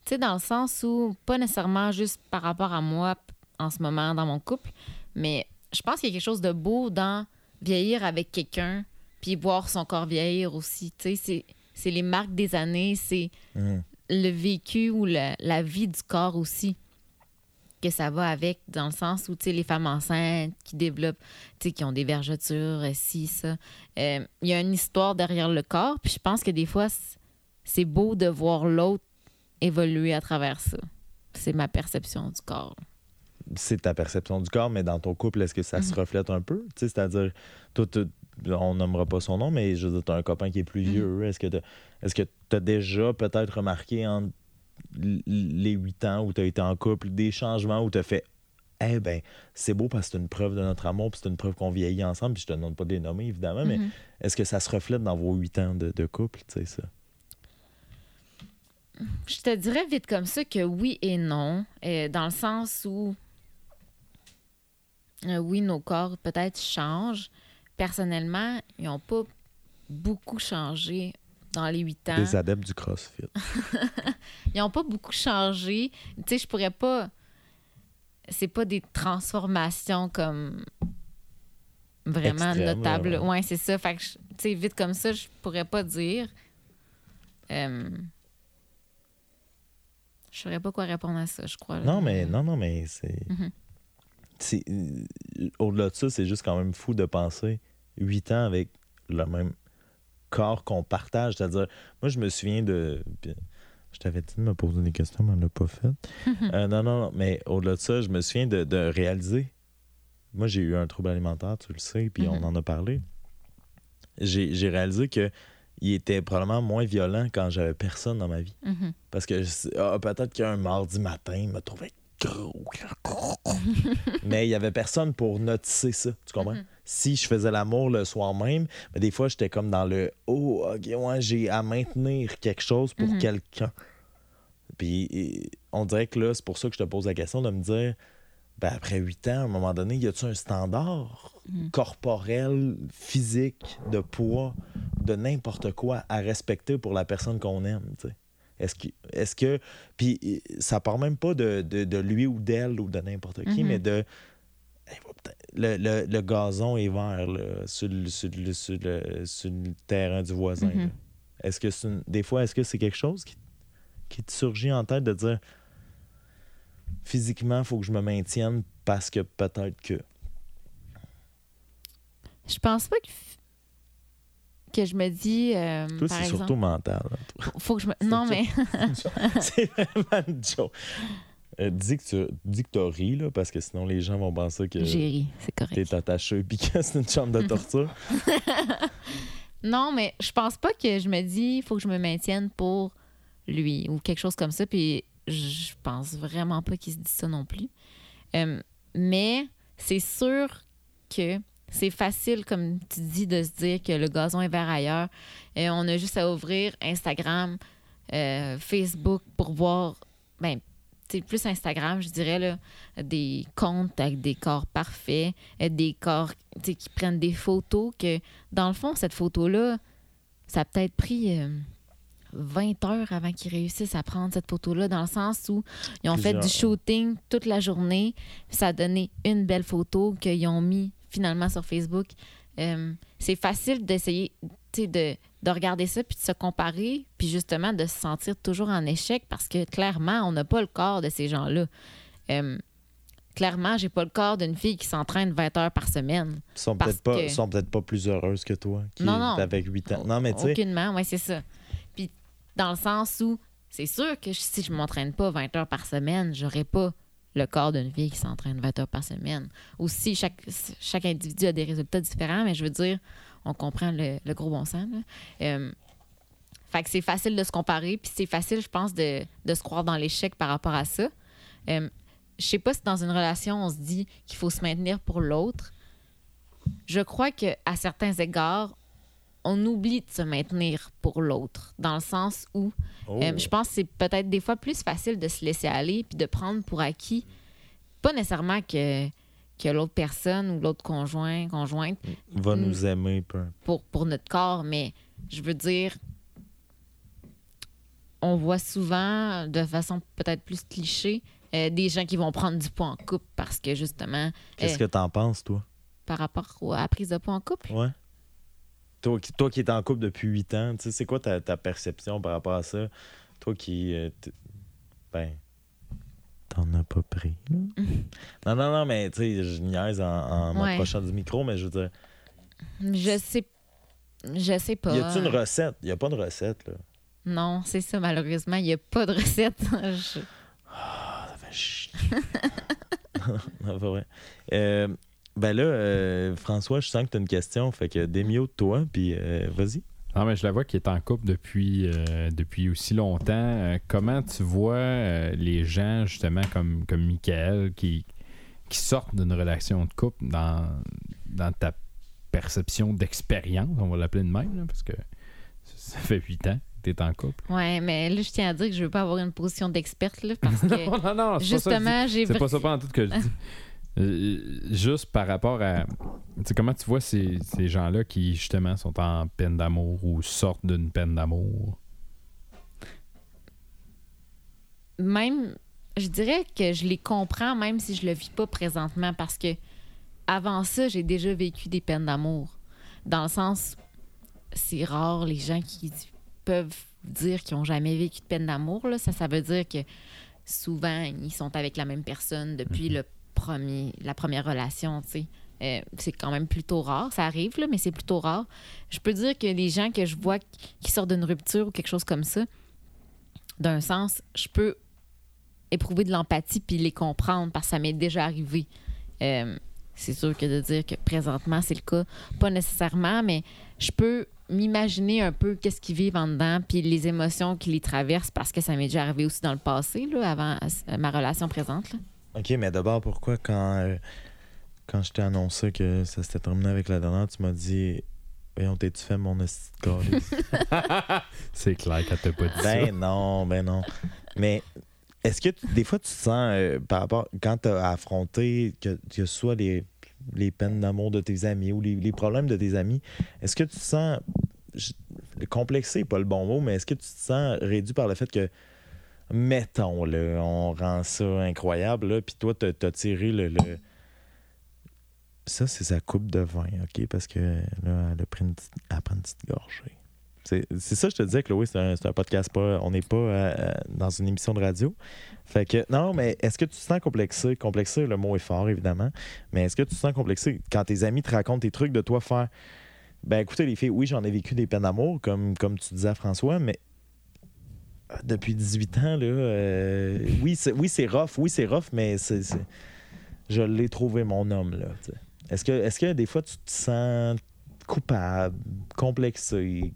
tu sais, dans le sens où, pas nécessairement juste par rapport à moi en ce moment dans mon couple, mais je pense qu'il y a quelque chose de beau dans vieillir avec quelqu'un, puis voir son corps vieillir aussi. Tu sais, c'est- c'est les marques des années, c'est Mhm. le vécu ou la, la vie du corps aussi que ça va avec, dans le sens où, tu sais, les femmes enceintes qui développent, tu sais, qui ont des vergetures, euh, ci, ça. Euh, Il y a une histoire derrière le corps, puis je pense que des fois, c'est beau de voir l'autre évoluer à travers ça. C'est ma perception du corps. c'est ta perception du corps, mais dans ton couple, est-ce que ça se Mhm. reflète un peu? Tu sais, C'est-à-dire, toi, on nommera pas son nom, mais je veux dire, tu as un copain qui est plus Mhm. vieux. Est-ce que tu as déjà peut-être remarqué en les huit ans où tu as été en couple des changements où tu as fait Eh ben, c'est beau parce que c'est une preuve de notre amour, puis c'est une preuve qu'on vieillit ensemble, puis je te demande pas de les nommer, évidemment, mais Mhm. est-ce que ça se reflète dans vos huit ans de, de couple, tu sais, ça? Je te dirais vite comme ça que oui et non, euh, dans le sens où euh, oui, nos corps peut-être changent. Personnellement, ils n'ont pas beaucoup changé dans les huit ans. Des adeptes du CrossFit. [LAUGHS] Ils n'ont pas beaucoup changé. Tu sais, je pourrais pas. C'est pas des transformations comme vraiment notables. ouais. Ouais, c'est ça. Fait que, tu sais, vite comme ça, je pourrais pas dire. Euh, Je saurais pas quoi répondre à ça, je crois. Non, mais non, non, mais c'est. Euh, Au-delà de ça, c'est juste quand même fou de penser huit ans avec le même corps qu'on partage. C'est-à-dire, moi, je me souviens de. Je t'avais dit de me poser des questions, mais on l'a pas fait. [LAUGHS] Euh, non, non, non, mais au-delà de ça, je me souviens de, de réaliser. Moi, j'ai eu un trouble alimentaire, tu le sais, puis Mhm. on en a parlé. J'ai j'ai réalisé que il était probablement moins violent quand j'avais personne dans ma vie. Mhm. Parce que ah, peut-être qu'un mardi matin, il me trouvait gros. [LAUGHS] mais il y avait personne pour noticer ça, tu comprends? Mhm. Si je faisais l'amour le soir même, mais des fois, j'étais comme dans le « Oh, ouais, j'ai à maintenir quelque chose pour Mhm. quelqu'un. » Puis on dirait que là, c'est pour ça que je te pose la question de me dire ben, après huit ans, à un moment donné, y a-tu un standard Mhm. corporel, physique, de poids, de n'importe quoi à respecter pour la personne qu'on aime, tu sais? Est-ce que, est-ce que. Puis ça part même pas de, de, de lui ou d'elle ou de n'importe qui, Mhm. mais de. Le, le, le gazon est vert là, sur, le, sur, le, sur, le, sur le terrain du voisin. Mhm. Est-ce que une- des fois, est-ce que c'est quelque chose qui, qui te surgit en tête de dire physiquement, il faut que je me maintienne parce que peut-être que? Je pense pas que, que je me dis. euh, Toi, c'est surtout mental. hein, toi. faut- que je me. Non, mais. [LAUGHS] c'est vraiment une joke. Euh, dis que tu dis que t'as ri, là, parce que sinon les gens vont penser que J'ai ri, c'est correct. t'es attaché puis [LAUGHS] que c'est une chambre de [LAUGHS] torture. Non, mais je pense pas que je me dis, il faut que je me maintienne pour lui ou quelque chose comme ça. Puis je pense vraiment pas qu'il se dit ça non plus. Euh, mais c'est sûr que c'est facile, comme tu dis, de se dire que le gazon est vert ailleurs. Et on a juste à ouvrir Instagram, euh, Facebook pour voir, ben, c'est plus Instagram, je dirais, là, des comptes avec des corps parfaits, euh, des corps qui prennent des photos que, dans le fond, cette photo-là, ça a peut-être pris euh, 20 heures avant qu'ils réussissent à prendre cette photo-là, dans le sens où ils ont fait du shooting toute la journée, ça a donné une belle photo qu'ils ont mis finalement sur Facebook. Euh, c'est facile d'essayer tu sais, de, de regarder ça puis de se comparer, puis justement de se sentir toujours en échec parce que clairement, on n'a pas le corps de ces gens-là. Euh, clairement, j'ai pas le corps d'une fille qui s'entraîne 20 heures par semaine. Ils sont peut-être pas, que- sont peut-être pas plus heureuses que toi, qui Non, non. avec 8 ans. Non, mais tu sais, Aucunement, oui, c'est ça. Puis dans le sens où c'est sûr que si je m'entraîne pas 20 heures par semaine, j'aurais pas le corps d'une fille qui s'entraîne 20 heures par semaine. Aussi, chaque, chaque individu a des résultats différents, mais je veux dire, on comprend le, le gros bon sens. là. Euh, fait que c'est facile de se comparer, puis c'est facile, je pense, de, de se croire dans l'échec par rapport à ça. Euh, je sais pas si dans une relation, on se dit qu'il faut se maintenir pour l'autre. Je crois que à certains égards, on oublie de se maintenir pour l'autre, dans le sens où oh, euh, je pense que c'est peut-être des fois plus facile de se laisser aller puis de prendre pour acquis, pas nécessairement que, que l'autre personne ou l'autre conjoint, conjointe va mm. nous aimer peu. pour, pour notre corps, mais je veux dire, on voit souvent, de façon peut-être plus cliché, euh, des gens qui vont prendre du poids en couple parce que justement, Qu'est-ce euh, que t'en penses, toi? par rapport à la prise de poids en couple, Ouais. Toi, qui- toi qui es en couple depuis 8 ans, tu sais, c'est quoi ta, ta perception par rapport à ça? Toi qui. euh, ben. Pas pris, là? [LAUGHS] non, non, non, mais tu sais, je niaise en, en Ouais. m'approchant du micro, mais je veux dire, je sais, je sais pas. y a-tu une recette? Y a pas de recette, là. Non, c'est ça, malheureusement, il n'y a pas de recette. Je- Ah, ça fait chier. [LAUGHS] non, pas vrai. Euh, ben là, euh, François, je sens que t'as une question, fait que démio de toi, puis euh, vas-y. Non, mais je la vois qui est en couple depuis, euh, depuis aussi longtemps. Euh, comment tu vois euh, les gens, justement, comme, comme Michael, qui, qui sortent d'une relation de couple dans, dans ta perception d'expérience, on va l'appeler de même, là, parce que ça fait huit ans que tu es en couple. Ouais, mais là, je tiens à dire que je veux pas avoir une position d'experte, parce [LAUGHS] que non, non, non, justement, j'ai C'est pas ça pendant tout que je dis. [LAUGHS] Euh, juste par rapport à. Comment tu vois ces, ces gens-là qui, justement, sont en peine d'amour ou sortent d'une peine d'amour? même, je dirais que je les comprends même si je le vis pas présentement parce que avant ça, j'ai déjà vécu des peines d'amour. Dans le sens, c'est rare les gens qui peuvent dire qu'ils n'ont jamais vécu de peine d'amour. Ça, ça veut dire que souvent, ils sont avec la même personne depuis le la première relation, tu sais. Euh, c'est quand même plutôt rare. Ça arrive, mais c'est plutôt rare. Je peux dire que les gens que je vois qui sortent d'une rupture ou quelque chose comme ça, d'un sens, je peux éprouver de l'empathie puis les comprendre parce que ça m'est déjà arrivé. Euh, c'est sûr que de dire que présentement c'est le cas, pas nécessairement, mais je peux m'imaginer un peu qu'est-ce qu'ils vivent en dedans puis les émotions qui les traversent parce que ça m'est déjà arrivé aussi dans le passé, avant ma relation présente. OK, mais d'abord, pourquoi quand, euh, quand je t'ai annoncé que ça s'était terminé avec la dernière, tu m'as dit Voyons, t'es-tu fait mon? [LAUGHS] C'est clair qu'elle t'a pas dit ça. Ben non, ben non. Mais est-ce que tu- des fois tu te sens euh, par rapport quand tu as affronté que, que ce soit les, les peines d'amour de tes amis ou les, les problèmes de tes amis, est-ce que tu te sens je- complexé, pas le bon mot, mais est-ce que tu te sens réduit par le fait que mettons là, on rend ça incroyable puis toi t'as as tiré le, le- ça c'est sa coupe de vin, OK? Parce que là elle a pris une petite, elle prend une petite gorgée. C'est ça, je te disais, Chloé, c'est un, un podcast, pas, on n'est pas euh, dans une émission de radio. Fait que, non, mais est-ce que tu te sens complexé? Complexé, le mot est fort, évidemment. Mais est-ce que tu te sens complexé quand tes amis te racontent tes trucs de toi faire? Ben, écoutez, les filles, oui, j'en ai vécu des peines d'amour, comme, comme tu disais à François, mais depuis 18 ans, là, euh, oui, c'est oui, c'est rough, oui, c'est rough, mais c'est, c'est- je l'ai trouvé mon homme, là. Est-ce que, est-ce que des fois, tu te sens coupable, complexé?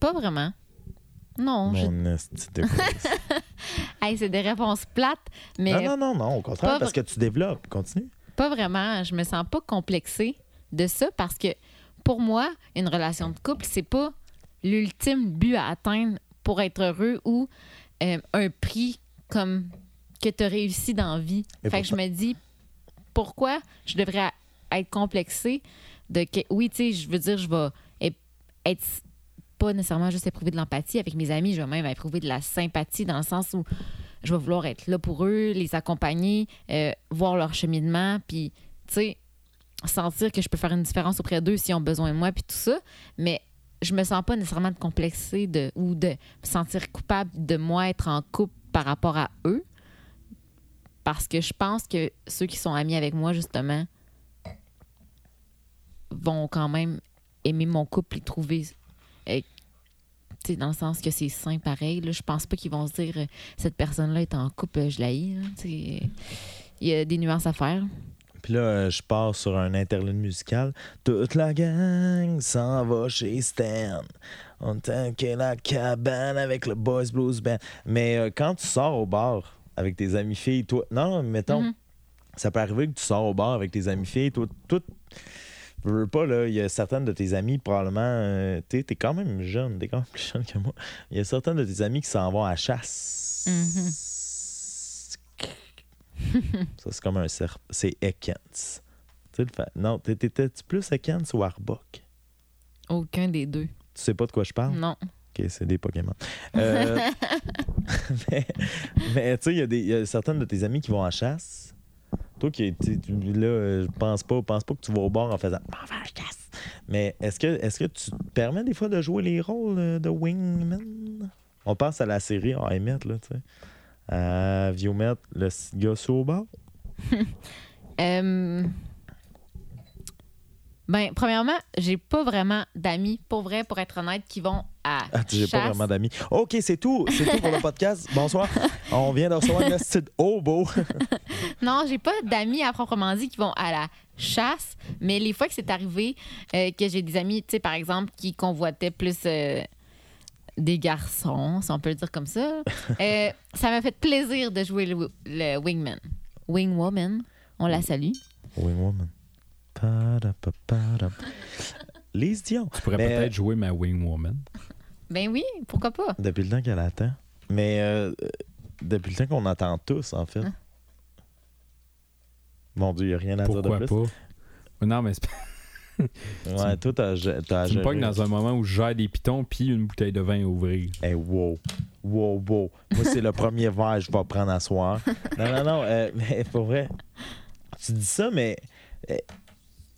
Pas vraiment. Non, je- Mon calice. [LAUGHS] Hey, c'est des réponses plates, mais Non, non, non, non, au contraire, Pas parce que tu développes. Continue. Pas vraiment. Je me sens pas complexée de ça parce que pour moi, une relation de couple, c'est pas l'ultime but à atteindre pour être heureux ou euh, un prix comme que tu as réussi dans la vie. Fait que je me dis pourquoi je devrais être complexée de que oui, tu sais, je veux dire, je vais être pas nécessairement juste éprouver de l'empathie avec mes amis, je vais même éprouver de la sympathie dans le sens où je vais vouloir être là pour eux, les accompagner, euh, voir leur cheminement, puis, tu sais, sentir que je peux faire une différence auprès d'eux s'ils ont besoin de moi, puis tout ça. Mais je me sens pas nécessairement de complexer de, ou de me sentir coupable de moi être en couple par rapport à eux. Parce que je pense que ceux qui sont amis avec moi, justement, vont quand même aimer mon couple et trouver. dans le sens que c'est sain pareil. Là. Je pense pas qu'ils vont se dire euh, cette personne-là est en couple, euh, je la hais. Il y a des nuances à faire. Puis là, euh, je pars sur un interlude musical. Toute la gang s'en va chez Stan. On tanquait la cabane avec le Boys Blues Band. Mais euh, quand tu sors au bar avec tes amis filles, toi. Non, mettons, Mhm. ça peut arriver que tu sors au bar avec tes amis filles, toi, tout. Je veux pas, là, il y a certaines de tes amis, probablement, euh, tu es quand même jeune, t'es quand même plus jeune que moi. Il y a certaines de tes amis qui s'en vont à chasse. Mhm. [LAUGHS] Ça, c'est comme un cerf. C'est Ekans. Tu sais, le fa- Non, t'é- t'étais-tu plus Ekans ou Arbok? Aucun des deux. Tu sais pas de quoi je parle? Non. Ok, c'est des Pokémon. Euh, [LAUGHS] [LAUGHS] mais mais tu sais, il y, y a certaines de tes amis qui vont en chasse. Toi qui là, je pense pas, pense pas que tu vas au bar en faisant va chasse. Mais est-ce que est-ce que tu te permets des fois de jouer les rôles euh, de Wingman? On pense à la série à Emmett, là, tu sais. À Viewmet, le gars sur au bar. Euh, Ben, premièrement, j'ai pas vraiment d'amis, pour vrai, pour être honnête, qui vont à Ah, j'ai pas vraiment d'amis. OK, c'est tout. C'est tout pour le podcast. [LAUGHS] Bonsoir. On vient de recevoir une petite hobo. [LAUGHS] Non, j'ai pas d'amis à proprement dit qui vont à la chasse, mais les fois que c'est arrivé euh, que j'ai des amis, tu sais, par exemple, qui convoitaient plus euh, des garçons, si on peut le dire comme ça, [LAUGHS] euh, ça m'a fait plaisir de jouer le, le Wingman. Wingwoman, on la salue. Wingwoman. Lise Dion. Tu pourrais Mais, peut-être jouer ma Wing Woman. Ben oui, pourquoi pas? Depuis le temps qu'elle attend. Mais euh, euh, depuis le temps qu'on attend tous, en fait. Hein? Mon Dieu, il n'y a rien à dire Pourquoi de pas? plus. Non, mais c'est [LAUGHS] Ouais, toi, t'as tu me géré. pognes dans un moment où je gère des pitons puis une bouteille de vin à ouvrir. Hey, wow. Wow, wow. Moi, c'est le premier verre que je vais prendre à soir. Non, non, non. euh, [LAUGHS] mais pour vrai, tu dis ça, mais euh,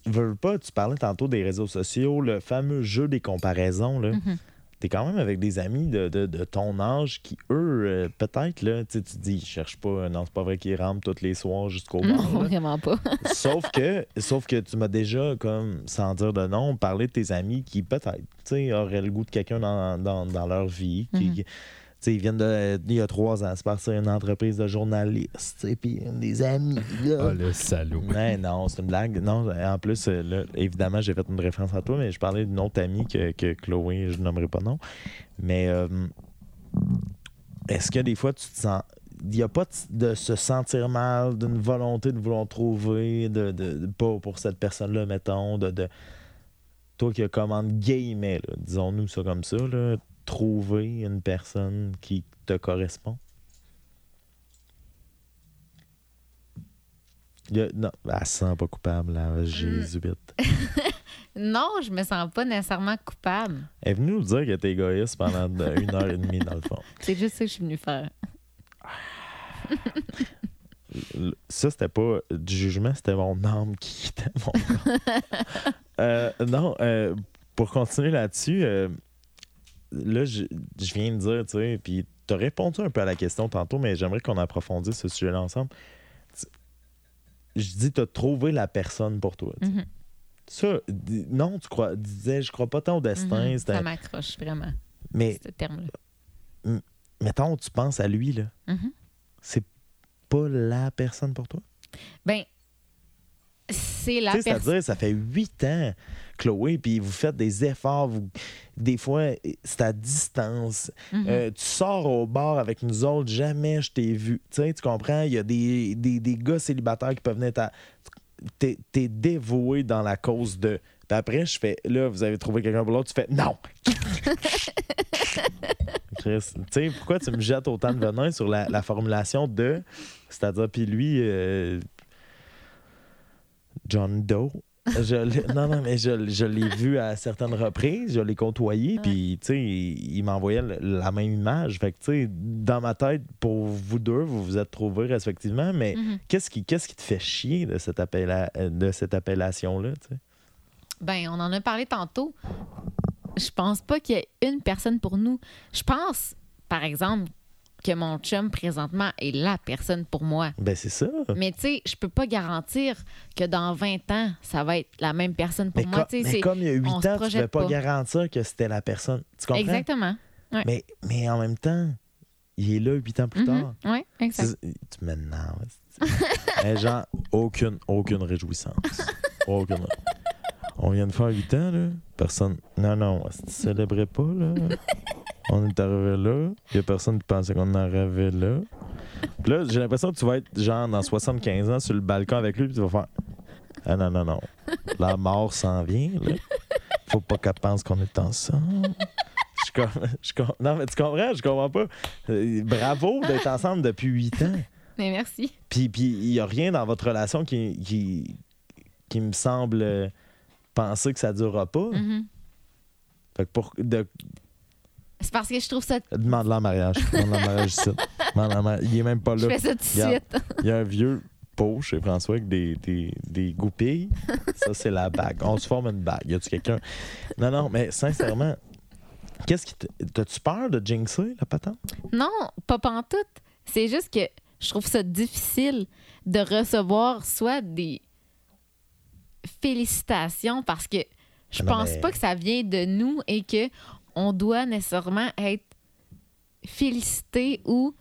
veux pas, tu parlais tantôt des réseaux sociaux, le fameux jeu des comparaisons, là. Mhm. T'es quand même avec des amis de, de- de ton âge qui, eux, euh, peut-être, là, tu te dis, ils cherchent pas, non, c'est pas vrai qu'ils rampent tous les soirs jusqu'au. Non, [LAUGHS] vraiment pas. [LAUGHS] sauf que sauf que tu m'as déjà, comme, sans dire de nom, parlé de tes amis qui, peut-être, tu sais, auraient le goût de quelqu'un dans, dans, dans leur vie, qui, Mhm. Tu sais, ils viennent de, il y a trois ans, se passer une entreprise de journalistes, puis des amis, là. Oh, le salaud. Mais non, c'est une blague. Non, en plus, euh, là, évidemment, j'ai fait une référence à toi, mais je parlais d'une autre amie que, que Chloé, je nommerai pas nom. Mais euh, est-ce que des fois, tu te sens. Il n'y a pas de, se sentir mal, d'une volonté de vouloir trouver, de, de, de- pas pour cette personne-là, mettons, de, de. Toi qui as commande guillemets, disons-nous ça comme ça, là, trouver une personne qui te correspond? A- non, elle se sent pas coupable, la jésuite. [LAUGHS] Non, je me sens pas nécessairement coupable. Elle est venue nous dire qu'elle était égoïste pendant une heure et demie, dans le fond. [LAUGHS] C'est juste ça que je suis venue faire. L- Ça, c'était pas du jugement, c'était mon âme qui quittait mon [LAUGHS] corps. Euh, non, euh, pour continuer là-dessus, euh, là, je, je viens de dire, tu sais, puis tu as répondu un peu à la question tantôt, mais j'aimerais qu'on approfondisse ce sujet-là ensemble. Je dis, tu as trouvé la personne pour toi. Mhm. Ça, non, tu crois, disais, je crois pas tant au destin, Mhm. c'était- Ça m'accroche vraiment, mais ce terme-là. mettons, tu penses à lui, là, Mhm. c'est pas la personne pour toi? Ben, c'est la personne. c'est-à-dire, ça fait huit ans, Chloé, puis vous faites des efforts, vous- des fois, c'est à distance. Mhm. Euh, tu sors au bar avec nous autres, jamais je t'ai vu. Tu sais, tu comprends? Il y a des, des, des gars célibataires qui peuvent venir à. T'es, t'es dévoué dans la cause de. Puis après, je fais, là, vous avez trouvé quelqu'un pour l'autre, tu fais, non! [LAUGHS] Chris, tu sais, pourquoi tu me jettes autant de venin sur la, la formulation de. C'est-à-dire, puis lui, euh, John Doe. Je non, non, mais je, je l'ai vu à certaines reprises, je l'ai côtoyé, puis, tu sais, il, il m'envoyait la même image. Fait que, tu sais, dans ma tête, pour vous deux, vous vous êtes trouvés respectivement, mais Mhm. qu'est-ce qui, qu'est-ce qui te fait chier de cette, appella- de cette appellation-là, tu sais? Ben, on en a parlé tantôt. Je pense pas qu'il y ait une personne pour nous. Je pense, par exemple, que mon chum présentement est la personne pour moi. Ben, c'est ça. Mais tu sais, je peux pas garantir que dans 20 ans, ça va être la même personne pour Mais, moi. mais comme il y a huit on ans, se tu ne pouvais pas, garantir que c'était la personne. Tu comprends? Exactement. Mais, mais en même temps, il est là huit ans plus tard. Oui, exact. Tu. [LAUGHS] Mais genre, aucune, aucune réjouissance. [LAUGHS] Aucune. On vient de faire 8 ans, là. Personne. Non, non, tu célébrais pas, là. [LAUGHS] On est arrivé là. Il y a personne qui pensait qu'on en arrivait là. Puis là, j'ai l'impression que tu vas être, genre, dans 75 ans, sur le balcon avec lui, puis tu vas faire. Ah non, non, non. La mort s'en vient, là. Faut pas qu'elle pense qu'on est ensemble. Je com- [LAUGHS] je com- Non, mais tu comprends? Je comprends pas. Euh, Bravo d'être ensemble depuis 8 ans. Mais merci. Puis puis il n'y a rien dans votre relation qui, qui, qui me semble euh, penser que ça durera pas. Mhm. Fait que pour, de, C'est parce que je trouve ça. demande-le en mariage. Demande-le en mariage ici. Demande-le en mariage. Il est même pas Je là. fais ça tout de Regarde. suite. Il y a un vieux pot chez François avec des, des, des goupilles. Ça, c'est la bague. On se forme une bague. Y a-tu quelqu'un? Non, non, mais sincèrement, qu'est-ce qui. T'as-tu peur de jinxer la patente? Non, pas pantoute. C'est juste que je trouve ça difficile de recevoir soit des félicitations parce que je Non, pense mais- pas que ça vient de nous et que on doit nécessairement être félicité ou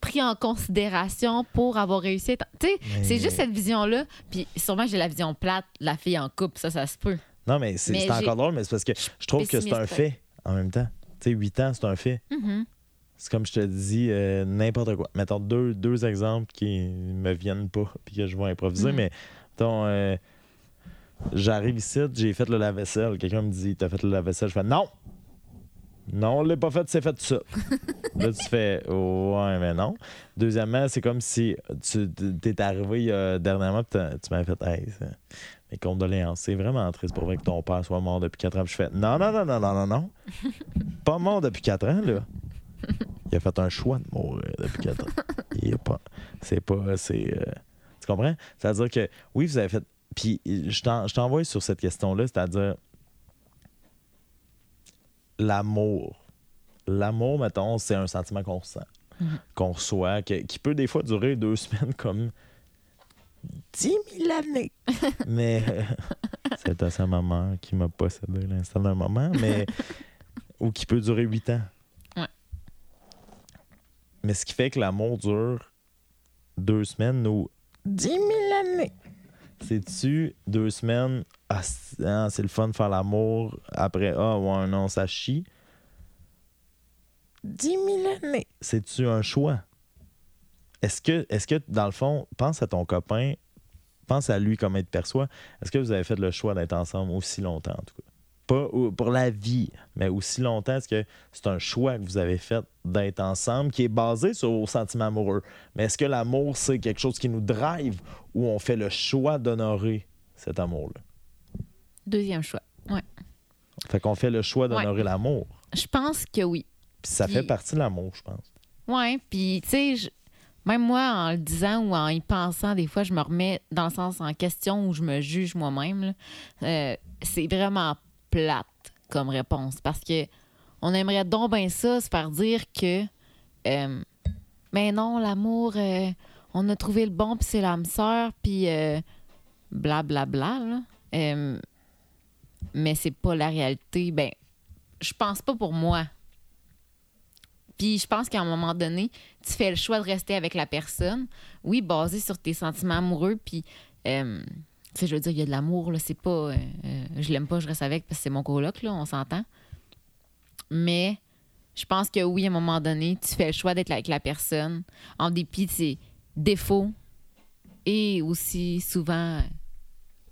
pris en considération pour avoir réussi. Tu sais, Mais- c'est juste cette vision-là. Puis sûrement, j'ai la vision plate, la fille en couple, ça, ça se peut. Non, mais c'est encore drôle, mais c'est parce que je trouve que c'est un fait en même temps. Tu sais, 8 ans, c'est un fait. Mhm. C'est comme je te dis, euh, n'importe quoi. Mettons deux, deux exemples qui me viennent pas puis que je vais improviser, Mhm. mais mettons, euh, j'arrive ici, j'ai fait le lave-vaisselle. Quelqu'un me dit, t'as fait le lave-vaisselle? Je fais non! Non, on l'a pas fait, c'est fait ça. [LAUGHS] Là, tu fais ouais, mais non. Deuxièmement, c'est comme si tu t'es arrivé euh, dernièrement t'as- tu m'avais fait hey, mes condoléances. C'est vraiment triste pour vrai que ton père soit mort depuis 4 ans. Puis je fais non, non, non, non, non, non, non. pas mort depuis 4 ans, là. Il a fait un choix de mourir depuis 4 ans. Il est pas. C'est pas. C'est. euh, tu comprends? C'est-à-dire que oui, vous avez fait. Puis je t'en- je t'envoie sur cette question-là, c'est-à-dire l'amour. L'amour, mettons, c'est un sentiment qu'on ressent, Mhm. qu'on reçoit, que- qui peut des fois durer deux [LAUGHS] semaines comme 10 000 années. [LAUGHS] mais euh, c'est à sa maman qui m'a possédé l'instant d'un moment, mais [LAUGHS] ou qui peut durer 8 ans. Ouais. Mais ce qui fait que l'amour dure deux semaines ou 10 000 années. C'est-tu deux semaines, ah, c'est ah, c'est le fun de faire l'amour, après, ah, ouais, non, ça chie? 10 000 années. C'est-tu un choix? Est-ce que, est que, dans le fond, pense à ton copain, pense à lui comment il te perçoit. Est-ce que vous avez fait le choix d'être ensemble aussi longtemps, en tout cas? Pas ou- pour la vie, mais aussi longtemps, est-ce que c'est un choix que vous avez fait d'être ensemble qui est basé sur vos sentiments amoureux? Mais est-ce que l'amour, c'est quelque chose qui nous drive ou on fait le choix d'honorer cet amour-là? Deuxième choix. Fait qu'on fait le choix d'honorer l'amour. Je pense que oui. Puis ça Puis- fait partie de l'amour, je pense. Ouais, puis tu sais, je- même moi, en le disant ou en y pensant, des fois, je me remets dans le sens en question où je me juge moi-même. Euh, c'est vraiment comme réponse parce que on aimerait donc bien ça, se faire dire que, euh, mais non, l'amour, euh, on a trouvé le bon, puis c'est l'âme sœur, puis euh, blablabla. là. Euh, mais c'est pas la réalité. Ben, je pense pas pour moi. Puis je pense qu'à un moment donné, tu fais le choix de rester avec la personne, oui, basé sur tes sentiments amoureux, puis, euh, je veux dire, il y a de l'amour, là, c'est pas, euh, euh, je l'aime pas, je reste avec parce que c'est mon coloc, là, on s'entend. Mais je pense que oui, à un moment donné, tu fais le choix d'être avec la personne, en dépit de ses défauts et aussi souvent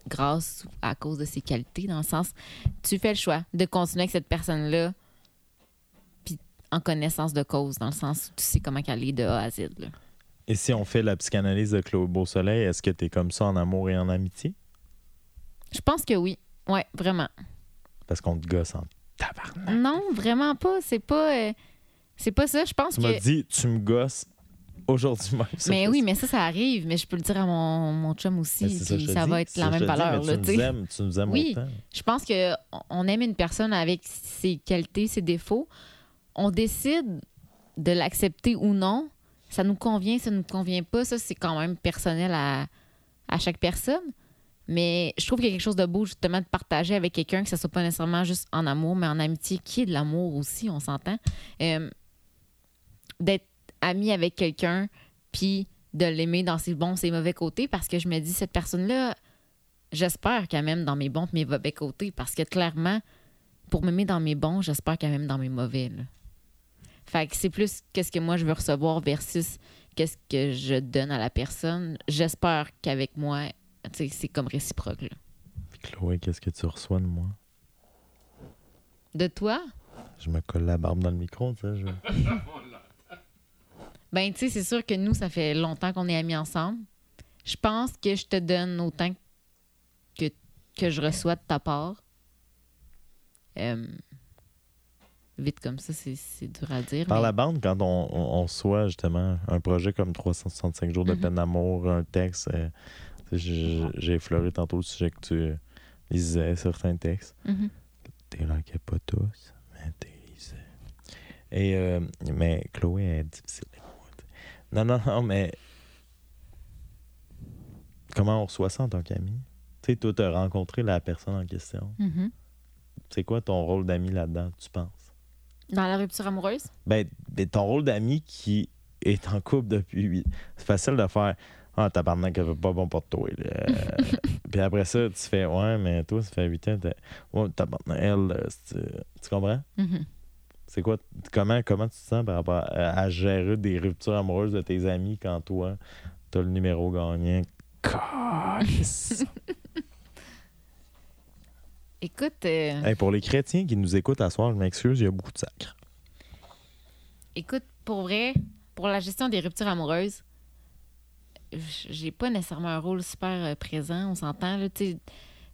grâce à cause de ses qualités, dans le sens, tu fais le choix de continuer avec cette personne-là en connaissance de cause, dans le sens où tu sais comment qu'elle est de A à Z. Et si on fait la psychanalyse de Claude Beausoleil, est-ce que tu es comme ça en amour et en amitié? Je pense que oui. Ouais, vraiment. Parce qu'on te gosse en tabarnak. Non, vraiment pas. C'est pas. euh, c'est pas ça. Je pense Tu m'as que. dit, tu me gosses aujourd'hui même. Mais oui, mais ça, ça arrive. Mais je peux le dire à mon, mon chum aussi. Ça, va être la même dis, valeur. là, tu tu nous aimes, tu nous aimes Oui. autant. Je pense que on aime une personne avec ses qualités, ses défauts. On décide de l'accepter ou non. Ça nous convient, ça nous convient pas. Ça, c'est quand même personnel à, chaque personne. Mais je trouve qu'il y a quelque chose de beau, justement, de partager avec quelqu'un, que ce soit pas nécessairement juste en amour, mais en amitié, qui est de l'amour aussi, on s'entend. Euh, D'être ami avec quelqu'un, puis de l'aimer dans ses bons, ses mauvais côtés, parce que je me dis, cette personne-là, j'espère qu'elle m'aime dans mes bons mes mauvais côtés parce que clairement, pour m'aimer dans mes bons, j'espère qu'elle m'aime dans mes mauvais. Fait que c'est plus qu'est-ce que moi je veux recevoir versus qu'est-ce que je donne à la personne. J'espère qu'avec moi, tu sais, c'est comme réciproque. là. Puis Chloé, qu'est-ce que tu reçois de moi? De toi, Je me colle la barbe dans le micro, tu sais. je- [LAUGHS] ben tu sais, c'est sûr que nous, ça fait longtemps qu'on est amis ensemble. Je pense que je te donne autant que, que je reçois de ta part. Euh, vite comme ça, c'est dur à dire. Par mais- la bande, quand on, on, on reçoit justement un projet comme 365 jours de Mhm. peine d'amour, un texte, euh, j'ai effleuré tantôt le sujet que tu lisais, certains textes. Mhm. T'es likais pas tous, mais t'es lisais. Et, euh, mais Chloé est difficile. Non, non, non, mais comment on reçoit ça en tant qu'ami? Tu sais, toi, t'as rencontré la personne en question. Mhm. C'est quoi ton rôle d'ami là-dedans, tu penses? Dans la rupture amoureuse? Ben, ben, ton rôle d'ami qui est en couple depuis huit. C'est facile de faire Ah, tabarnak, veut pas bon pour toi. là. [LAUGHS] Puis après ça, tu fais Ouais, mais toi, ça fait 8 ans. t'as- Ouais, tabarnak, elle, euh, c'est- tu comprends? Mhm. C'est quoi, comment, comment tu te sens par rapport à, à gérer des ruptures amoureuses de tes amis quand toi, t'as le numéro gagnant? [LAUGHS] Écoute, euh, Hey, pour les chrétiens qui nous écoutent à soir, je m'excuse, il y a beaucoup de sacre. écoute, pour vrai, pour la gestion des ruptures amoureuses, j'ai pas nécessairement un rôle super euh, présent, on s'entend, là.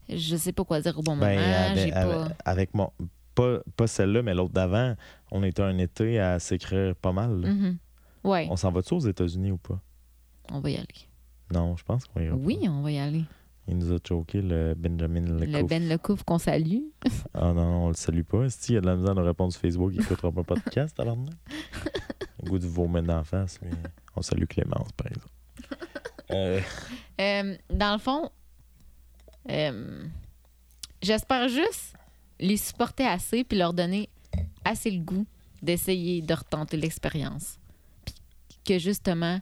Je sais pas quoi dire au bon moment. Ben, avec, pas... avec- avec mon. Pas, pas celle-là, mais l'autre d'avant, on était un été à s'écrire pas mal. Mhm. Ouais, On s'en va-tu aux États-Unis ou pas? on va y aller. Non, je pense qu'on ira Oui, on va y aller. Il nous a choqué, le Benjamin Le Lecouf. Ben Lecouf qu'on salue. [LAUGHS] Ah non, on le salue pas. Si il y a de la misère de répondre sur Facebook, il écoutera pas le podcast, alors non. Le goût du vomir d'en face, mais on salue Clémence, par exemple. Euh, [LAUGHS] Euh, dans le fond, euh, j'espère juste les supporter assez puis leur donner assez le goût d'essayer de retenter l'expérience. Puis que justement,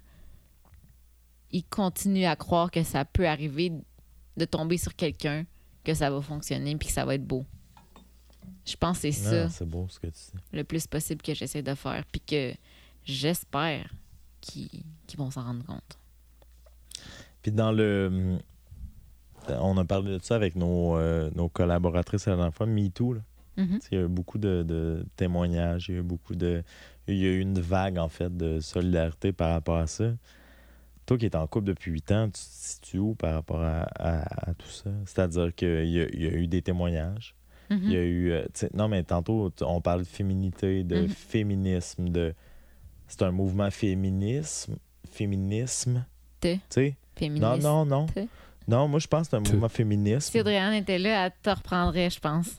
ils continuent à croire que ça peut arriver de tomber sur quelqu'un, que ça va fonctionner puis que ça va être beau. Je pense que c'est ça c'est beau ce que tu dis. le plus possible que j'essaie de faire puis que j'espère qu'ils vont s'en rendre compte. Puis dans le. On a parlé de ça avec nos, euh, nos collaboratrices la dernière fois, MeToo. Là. Mhm. Sais, Il y a eu beaucoup de, de témoignages, il y a eu beaucoup de. Il y a eu une vague, en fait, de solidarité par rapport à ça. Toi qui es en couple depuis huit ans, tu te situes où par rapport à, à- à tout ça? C'est-à-dire qu'il y, a- il y a eu des témoignages. Mhm. Il y a eu. euh, non, mais tantôt, on parle de féminité, de Mhm. féminisme, de. C'est un mouvement féminisme. Féminisme. Tu sais? Non, Féministe. non, non. Te. Non, moi, je pense que c'est un Te. mouvement féminisme. Si Adrienne était là, elle te reprendrait, je pense.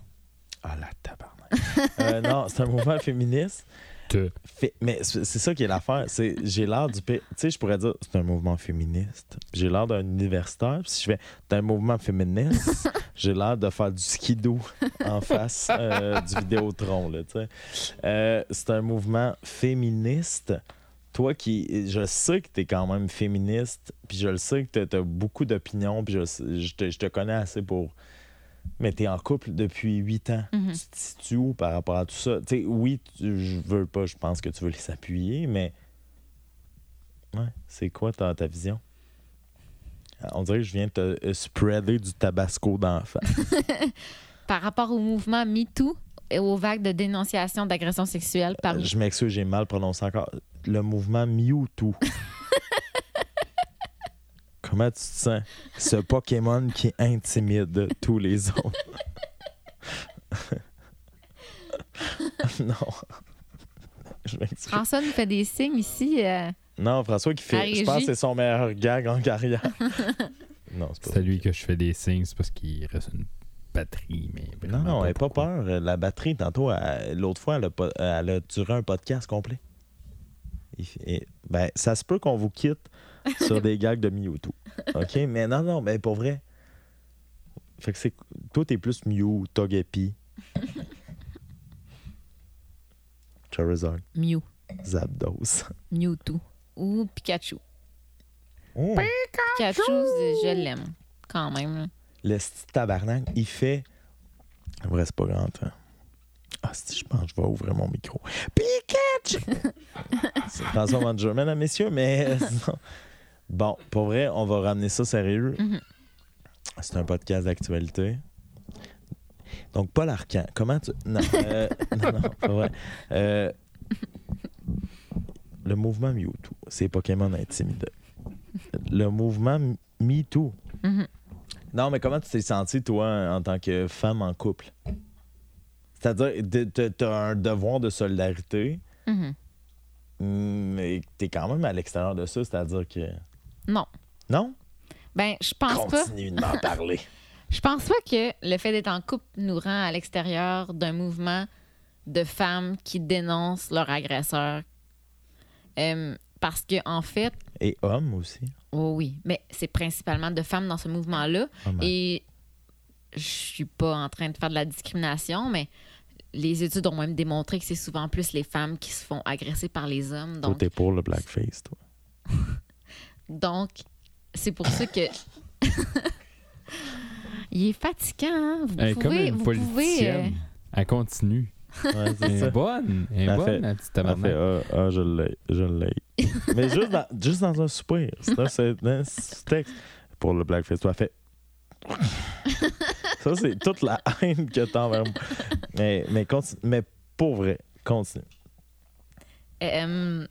Ah, la tabarnak. Euh, non, c'est un mouvement [LAUGHS] féministe. Te. Fait- mais c'est ça qui est l'affaire. C'est j'ai l'air du. Tu sais, je pourrais dire c'est un mouvement féministe. J'ai l'air d'un universitaire. Puis si je fais c'est un mouvement féministe, [LAUGHS] j'ai l'air de faire du skidoo en face euh, du Vidéotron. Là. Euh, c'est un mouvement féministe. Toi qui. Je sais que tu es quand même féministe. Puis je le sais que tu as, beaucoup d'opinions. Puis je, je te, je te connais assez pour. Mais tu es en couple depuis huit ans Mhm. tu te situes où par rapport à tout ça? Oui, tu- je veux pas, je pense que tu veux les appuyer, mais ouais, c'est quoi ta, ta vision? On dirait que je viens de te euh, spreader du tabasco d'enfant. [LAUGHS] Par rapport au mouvement MeToo et aux vagues de dénonciation d'agressions sexuelles par je m'excuse, j'ai mal prononcé encore. Le mouvement Mewtwo. [LAUGHS] Comment tu te sens? Ce Pokémon qui intimide tous les autres. [LAUGHS] non. Je. François nous fait des signes ici. euh, Non, François qui fait. Je pense que c'est son meilleur gag en carrière. [LAUGHS] non, c'est pas C'est lui que je fais des signes, c'est parce qu'il reste une batterie, mais Non, non, pas elle pas peur. La batterie, tantôt, l'autre fois, elle a, pas- elle a duré un podcast complet. Et- ben, ça se peut qu'on vous quitte [LAUGHS] sur des gags de Mewtwo. OK? Mais non, non, mais pour vrai. Fait que c'est. Toi, t'es plus Mew, Togepi. [LAUGHS] Charizard, Mew, Zapdos. Mewtwo ou Pikachu. Oh, Pikachu, je l'aime quand même. le petit tabarnak, il fait. En vrai, c'est pas grand temps. Ah, si, je pense que je vais ouvrir mon micro. Pikachu! [LAUGHS] c'est François Manger, mesdames, messieurs, mais. Bon, pour vrai, on va ramener ça sérieux. Mhm. C'est un podcast d'actualité. Donc, Paul Arcan, comment tu. Non, euh, [LAUGHS] non, non, pas vrai. Euh, le mouvement Mewtwo, c'est Pokémon intimidé. Le mouvement MeToo, Mhm. non, mais comment tu t'es senti, toi, en tant que femme en couple? C'est-à-dire, de- t'as un devoir de solidarité, Mhm. mais t'es quand même à l'extérieur de ça, c'est-à-dire que... Non. Non? Ben, je pense pas. Continue de m'en parler. [LAUGHS] Je pense pas que le fait d'être en couple nous rend à l'extérieur d'un mouvement de femmes qui dénoncent leur agresseur. Euh, parce que en fait, Et homme aussi. oh oui, mais c'est principalement de femmes dans ce mouvement-là. Homme. Et je suis pas en train de faire de la discrimination, mais les études ont même démontré que c'est souvent plus les femmes qui se font agresser par les hommes. Donc, t'es pour le blackface, toi. [LAUGHS] donc c'est pour ça que. [LAUGHS] Il est fatigant, hein? Vous Elle est comme pouvez. une Vous pouvez euh, politicienne. Elle continue. Ouais, Elle c'est est ça. bonne. Elle est Elle bonne, fait- la petite Elle fait, tabarnak. ah, ah, je l'ai, je l'ai. [LAUGHS] Mais juste dans, juste dans un soupir. C'est un, c'est un texte. Pour le blackface, toi, elle fait... [LAUGHS] Ça, c'est toute la haine que t'as envers moi. Mais, mais, continue, mais pour vrai, continue. Euh,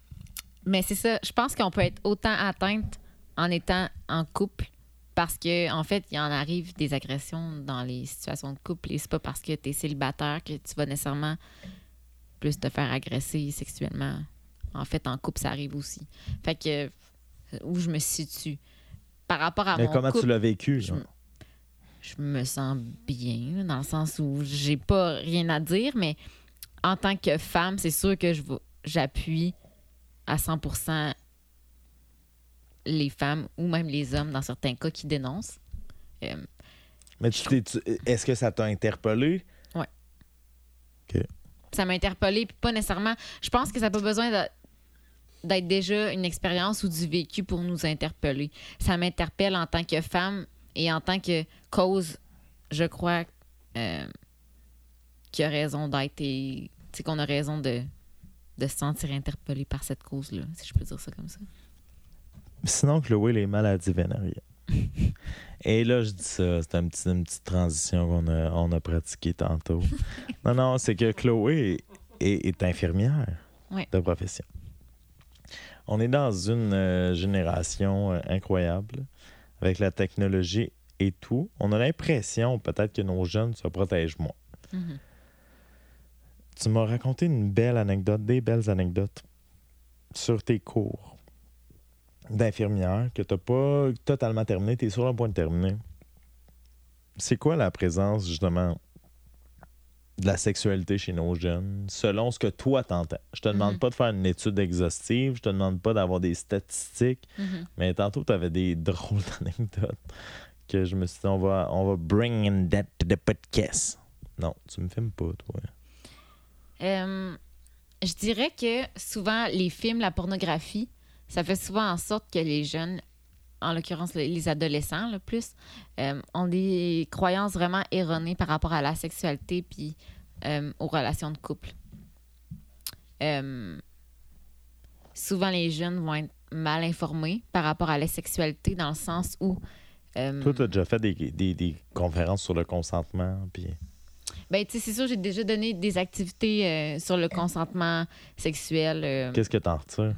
mais c'est ça. Je pense qu'on peut être autant atteinte en étant en couple parce que en fait, il en arrive des agressions dans les situations de couple et c'est pas parce que tu es célibataire que tu vas nécessairement plus te faire agresser sexuellement. En fait, en couple, ça arrive aussi. Fait que où je me situe? Par rapport à mais mon comment couple. tu l'as vécu? je- je me sens bien, dans le sens où j'ai pas rien à dire, mais en tant que femme, c'est sûr que je j'appuie à 100% les femmes ou même les hommes dans certains cas qui dénoncent. Euh, Mais tu t'es- tu- est-ce que ça t'a interpellé? ça m'a interpellée, puis pas nécessairement. Je pense que ça n'a pas besoin de- d'être déjà une expérience ou du vécu pour nous interpeller. Ça m'interpelle en tant que femme et en tant que cause, je crois euh, qu'il y a raison d'être et tu sais, qu'on a raison de, de se sentir interpellé par cette cause-là, si je peux dire ça comme ça. Sinon, Chloé, les maladies vénériennes. [LAUGHS] Et là, je dis ça, c'est un petit, une petite transition qu'on a, on a pratiquée tantôt. [LAUGHS] non, non, c'est que Chloé est, est infirmière Ouais. de profession. On est dans une euh, génération euh, incroyable avec la technologie et tout. On a l'impression peut-être que nos jeunes se protègent moins. Mhm. Tu m'as raconté une belle anecdote, des belles anecdotes sur tes cours d'infirmière que tu n'as pas totalement terminé, tu es sur le point de terminer. C'est quoi la présence, justement, de la sexualité chez nos jeunes, selon ce que toi t'entends? Je te demande Mhm. pas de faire une étude exhaustive, je te demande pas d'avoir des statistiques, Mhm. mais tantôt, tu avais des [LAUGHS] drôles d'anecdotes que je me suis dit, on va, on va bring in that to the podcast. Non, tu me filmes pas, toi. Euh, je dirais que souvent, les films, la pornographie, ça fait souvent en sorte que les jeunes, en l'occurrence les les adolescents le plus, euh, ont des croyances vraiment erronées par rapport à la sexualité puis euh, aux relations de couple. Souvent, les jeunes vont être mal informés par rapport à la sexualité dans le sens où... Toi, tu as déjà fait des, des- des conférences sur le consentement, puis ben, tu sais, c'est sûr, j'ai déjà donné des activités euh, sur le consentement sexuel. euh, qu'est-ce que t'en retires?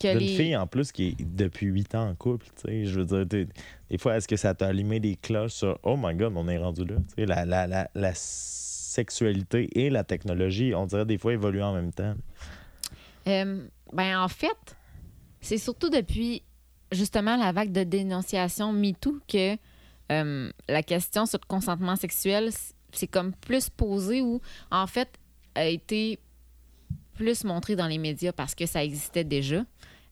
que D'une les- fille, en plus, qui est depuis 8 ans en couple, tu sais, je veux dire, t'es- des fois, est-ce que ça t'a allumé des cloches sur « Oh my God, on est rendu là », tu sais, la, la, la, la sexualité et la technologie, on dirait des fois évoluent en même temps. Euh, ben, en fait, c'est surtout depuis justement la vague de dénonciation MeToo que euh, la question sur le consentement sexuel, c'est comme plus posé ou en fait a été plus montré dans les médias parce que ça existait déjà,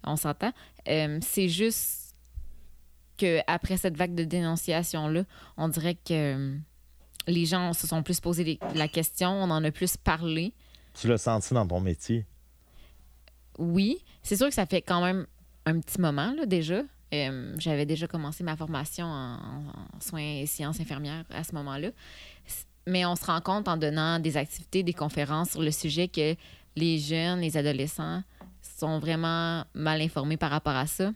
on s'entend. Euh, c'est juste que après cette vague de dénonciation-là, on dirait que euh, les gens se sont plus posé les- la question, on en a plus parlé. Tu l'as senti dans ton métier? Oui, c'est sûr que ça fait quand même un petit moment là, déjà. Euh, J'avais déjà commencé ma formation en, soins et sciences infirmières à ce moment-là. Mais on se rend compte en donnant des activités, des conférences sur le sujet que les jeunes, les adolescents sont vraiment mal informés par rapport à ça.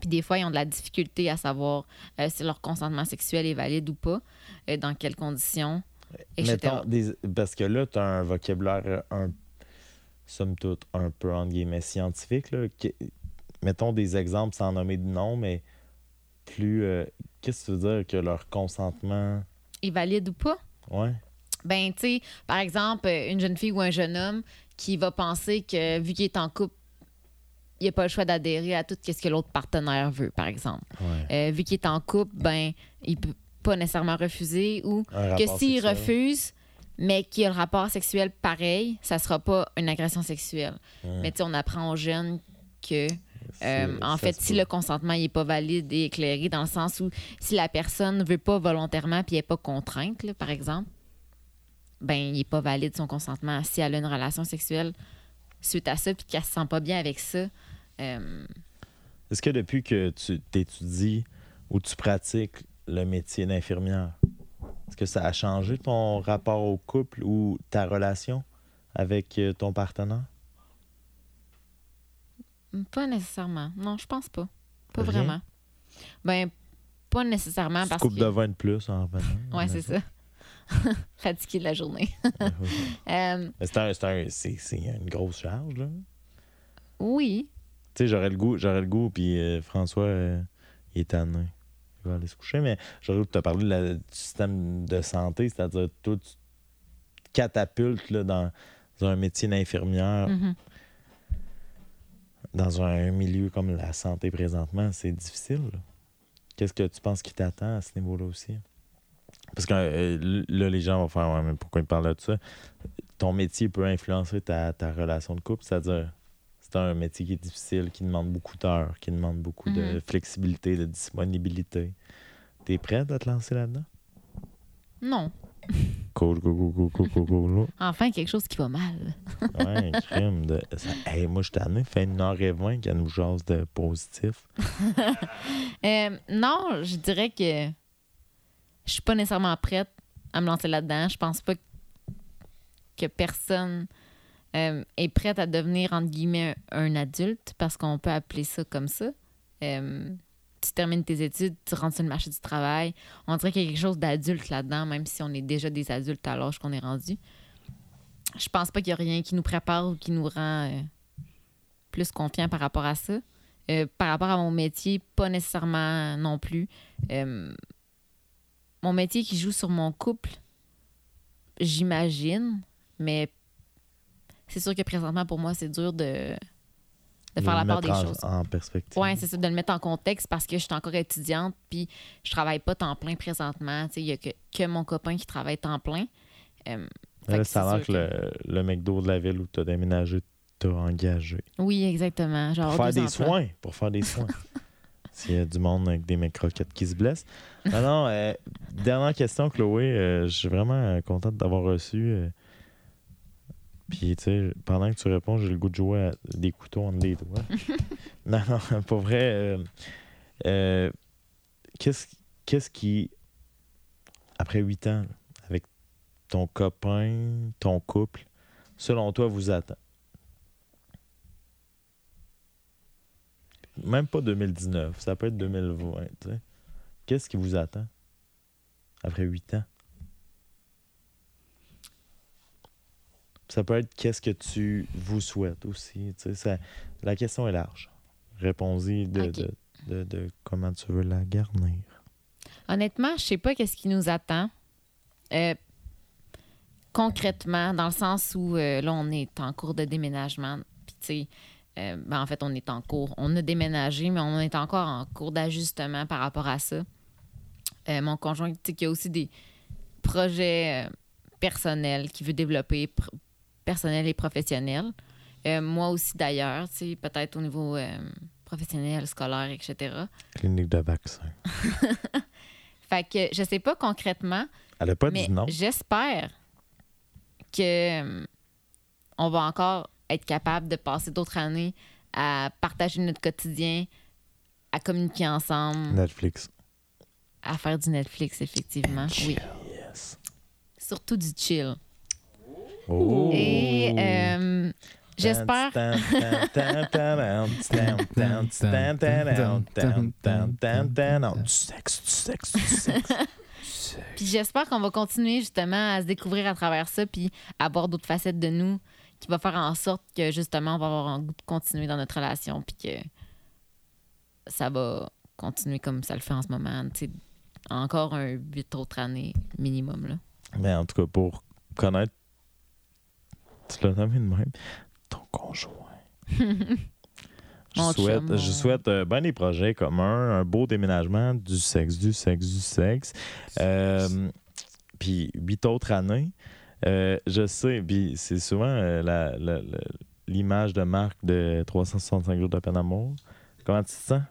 Puis des fois, ils ont de la difficulté à savoir euh, si leur consentement sexuel est valide ou pas, euh, dans quelles conditions, etc. Des- parce que là, tu as un vocabulaire, euh, un, somme toute, un peu, entre guillemets, scientifique. Là. Mettons des exemples sans nommer de nom, mais plus... euh, Qu'est-ce que tu veux dire que leur consentement... Est valide ou pas? Ouais. Ben, tu sais, par exemple, une jeune fille ou un jeune homme qui va penser que, vu qu'il est en couple, il n'a pas le choix d'adhérer à tout ce que l'autre partenaire veut, par exemple. ouais. Euh, vu qu'il est en couple, ben, il peut pas nécessairement refuser ou Un que s'il refuse, mais qu'il a le rapport sexuel pareil, ça sera pas une agression sexuelle. Ouais. Mais tu sais, on apprend aux jeunes que euh, en fait, si peut. le consentement n'est pas valide et éclairé, dans le sens où si la personne ne veut pas volontairement puis n'est pas contrainte, là, par exemple, ben il n'est pas valide son consentement. Si elle a une relation sexuelle suite à ça puis qu'elle se sent pas bien avec ça, euh, Est-ce que depuis que tu t'étudies ou tu pratiques le métier d'infirmière, est-ce que ça a changé ton rapport au couple ou ta relation avec euh, ton partenaire? Pas nécessairement. Non, je pense pas. Pas Rien? vraiment. Ben, pas nécessairement parce coupe que... de vin de plus en revenant. [LAUGHS] Ouais, c'est ça. [LAUGHS] Fatigué de la journée. [LAUGHS] Euh, C'est un- une grosse charge, là. oui. Tu sais, j'aurais le goût, j'aurais le goût, puis euh, François, euh, il est tanné. Il va aller se coucher, mais j'aurais le goût de te parler de la- du système de santé, c'est-à-dire tout tu te catapultes là, dans, dans un métier d'infirmière, Mhm. Dans un milieu comme la santé présentement, c'est difficile. Qu'est-ce que tu penses qui t'attend à ce niveau-là aussi? Parce que euh, là, les gens vont faire ouais, mais pourquoi ils parlent de ça? Ton métier peut influencer ta, ta relation de couple, c'est-à-dire c'est un métier qui est difficile, qui demande beaucoup d'heures, qui demande beaucoup de Mhm. flexibilité, de disponibilité. T'es prête à te lancer là-dedans? Non. Cool, cool, cool, cool, cool, cool, cool. Enfin, quelque chose qui va mal. Ouais, [LAUGHS] crime. De... Hey, moi, je suis tanné, fait une heure et vingt qu'elle nous jase de positif. [LAUGHS] Euh, non, je dirais que je suis pas nécessairement prête à me lancer là-dedans. Je pense pas que personne euh, est prête à devenir, entre guillemets, un adulte, parce qu'on peut appeler ça comme ça. Euh, tu termines tes études, tu rentres sur le marché du travail. On dirait qu'il y a quelque chose d'adulte là-dedans, même si on est déjà des adultes à l'âge qu'on est rendu. Je pense pas qu'il y a rien qui nous prépare ou qui nous rend euh, plus confiants par rapport à ça. Euh, par rapport à mon métier, pas nécessairement non plus. Euh, mon métier qui joue sur mon couple, j'imagine, mais c'est sûr que présentement, pour moi, c'est dur de, de faire la part des en- choses. En perspective. Oui, c'est ça, de le mettre en contexte parce que je suis encore étudiante puis je travaille pas temps plein présentement. Tu Il y a que, que mon copain qui travaille temps plein. Euh, là, que ça a c'est l'air sûr que le, le McDo de la ville où tu as déménagé t'a engagé. Oui, exactement. Genre Pour faire des emplois. soins. Pour faire des soins. [LAUGHS] S'il y a du monde avec des mecs croquettes qui se blessent. Non, non, euh, dernière question, Chloé. euh, je suis vraiment euh, contente d'avoir reçu. Puis, tu sais, pendant que tu réponds, j'ai le goût de jouer à des couteaux entre les doigts. [LAUGHS] non, non, [LAUGHS] pour vrai. euh, euh, Qu'est-ce qu'est-ce qui, après huit ans, avec ton copain, ton couple, selon toi, vous attend? Même pas 2019, ça peut être 2020. tu sais. Qu'est-ce qui vous attend après huit ans? Ça peut être qu'est-ce que tu vous souhaites aussi. ça- la question est large. Réponds-y de, de, de- de comment tu veux la garnir. Honnêtement, je sais pas qu'est-ce qui nous attend. Euh, concrètement, dans le sens où euh, là, on est en cours de déménagement. Puis, tu sais, euh, ben, en fait, on est en cours. On a déménagé, mais on est encore en cours d'ajustement par rapport à ça. Mon conjoint, tu sais, qui a aussi des projets personnels qu'il veut développer, pr- personnels et professionnels. Euh, moi aussi, d'ailleurs, tu sais, peut-être au niveau euh, professionnel, scolaire, etc. Clinique de vaccin. [LAUGHS] Fait que je sais pas concrètement, Elle a pas mais dit non. j'espère que euh, on va encore être capable de passer d'autres années à partager notre quotidien, à communiquer ensemble, Netflix. à faire du Netflix, effectivement. Oui, Yes. surtout du chill. Oh. Et euh, j'espère. Du sexe, du sexe, du sexe. Puis j'espère qu'on va continuer justement à se découvrir à travers ça, puis à voir d'autres facettes de nous qui va faire en sorte que justement on va avoir un goût de continuer dans notre relation, puis que ça va continuer comme ça le fait en ce moment. encore un huit autres années minimum. Là. Mais en tout cas, pour connaître, tu l'as nommé de même, ton conjoint. [LAUGHS] Je Mon souhaite, chum, je souhaite euh, ben des projets communs, un beau déménagement, du sexe, du sexe, du sexe. Euh, puis huit autres années. Euh, je sais, puis c'est souvent euh, la- la- la- l'image de marque de 365 jours de peine d'amour. Comment tu te sens?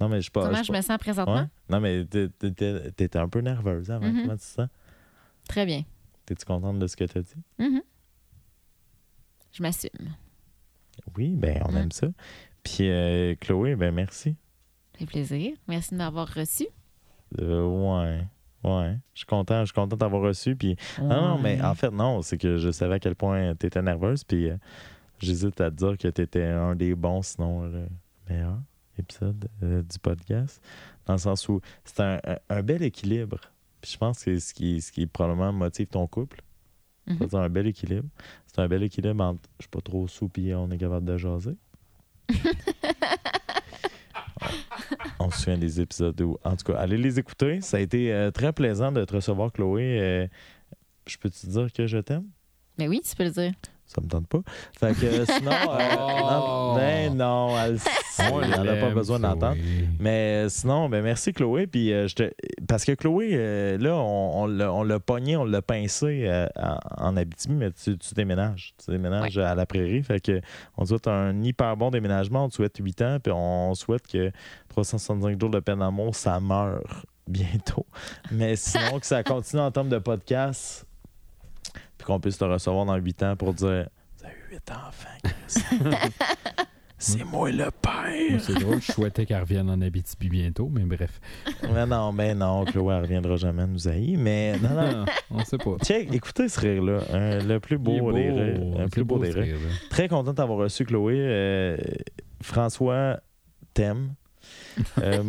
Non, mais je sais pas. Comment je me sens présentement? Ouais? Non, mais t'é- t'étais un peu nerveuse avant. Mhm. Comment tu te sens? Très bien. T'es-tu contente de ce que tu as dit? Mhm. Je m'assume. Oui, ben on aime ça. Puis euh, Chloé, ben merci. Ça fait plaisir. Merci de m'avoir reçu. Euh, ouais. Ouais. Je suis content, je suis content d'avoir reçu. Puis. Non, non, mais en fait, non, c'est que je savais à quel point tu étais nerveuse. Puis euh, j'hésite à te dire que tu étais un des bons, sinon le meilleur épisode euh, du podcast. Dans le sens où c'est un- un bel équilibre. Puis je pense que c'est ce qui, ce qui probablement motive ton couple. Mhm. C'est un bel équilibre. C'est un bel équilibre entre je suis pas trop sous on est capable de jaser. on, [LAUGHS] on se souvient des épisodes où. En tout cas, allez les écouter. Ça a été euh, très plaisant de te recevoir, Chloé. Euh, je peux te dire que je t'aime? Mais oui, tu peux le dire. Ça me tente pas. Fait que sinon, euh, [LAUGHS] non, ben non, elle, On elle n'a pas besoin d'entendre. Mais euh, sinon, ben merci Chloé. Puis euh, je te... Parce que Chloé, euh, là, on, on l'a- pogné, on l'a pincé euh, en, en Abitibi, mais tu, tu déménages. Tu déménages à la prairie. Fait que on te souhaite un hyper bon déménagement. On te souhaite 8 ans, puis on souhaite que 365 jours de peine d'amour, ça meurt bientôt. Mais sinon, que ça continue en termes de podcast, qu'on puisse te recevoir dans 8 ans pour dire Vous avez 8 enfants. [LAUGHS] C'est moi le père. C'est drôle, je souhaitais qu'elle revienne en Abitibi bientôt, mais bref. [LAUGHS] Mais non, mais non, Chloé, elle reviendra jamais nous haïr. Mais non, non. on sait pas. Check, écoutez ce rire-là. hein, le plus beau, des rires. C'est plus beau, des rires. Très content d'avoir reçu Chloé. Euh, François t'aime. Euh,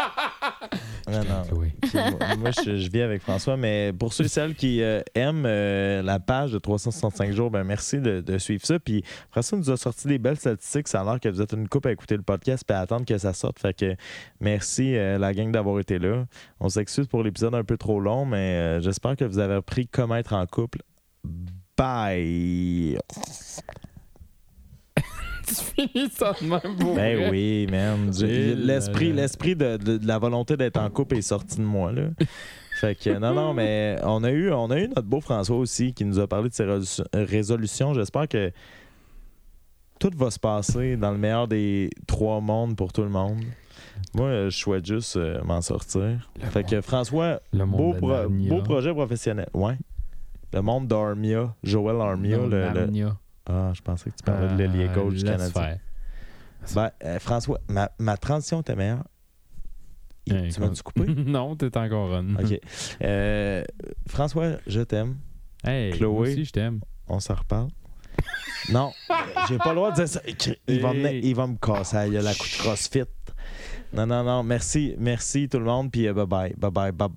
[LAUGHS] non, non. Moi, je, je vis avec François, mais pour ceux et celles qui euh, aiment euh, la page de 365 jours, ben merci de, de suivre ça. Puis François nous a sorti des belles statistiques. Ça a l'air que vous êtes une coupe à écouter le podcast et à attendre que ça sorte. Fait que merci euh, la gang d'avoir été là. On s'excuse pour l'épisode un peu trop long, mais j'espère que vous avez appris comment être en couple. Bye! Tu finis ça de même pour Ben vrai? oui, man. L'esprit, l'esprit de, de- de la volonté d'être en couple est sorti de moi, là. [LAUGHS] Fait que, non, non, mais on a eu, on a eu notre beau François aussi qui nous a parlé de ses résolu- résolutions. J'espère que tout va se passer dans le meilleur des trois mondes pour tout le monde. Moi, euh, je souhaite juste euh, m'en sortir. Le fait que François, Le monde beau, pro- projet professionnel. Ouais. Le monde d'Armia, Joël Armia. Le- le-. Ah, je pensais que tu parlais de l'ailier gauche du laisse Canadien. Ben, euh, François, ma, ma transition était meilleure. Il- Hey, tu m'as-tu coupé? [LAUGHS] non, t'es encore on. OK. Euh, François, je t'aime. Hey, Chloé. moi aussi, je t'aime. On s'en reparle. [LAUGHS] non, j'ai pas le droit de dire ça. Il va, me, il va me casser la gueule à coup de crossfit. Non, non, non. Merci, merci tout le monde. Puis euh, bye bye. Bye bye. Bye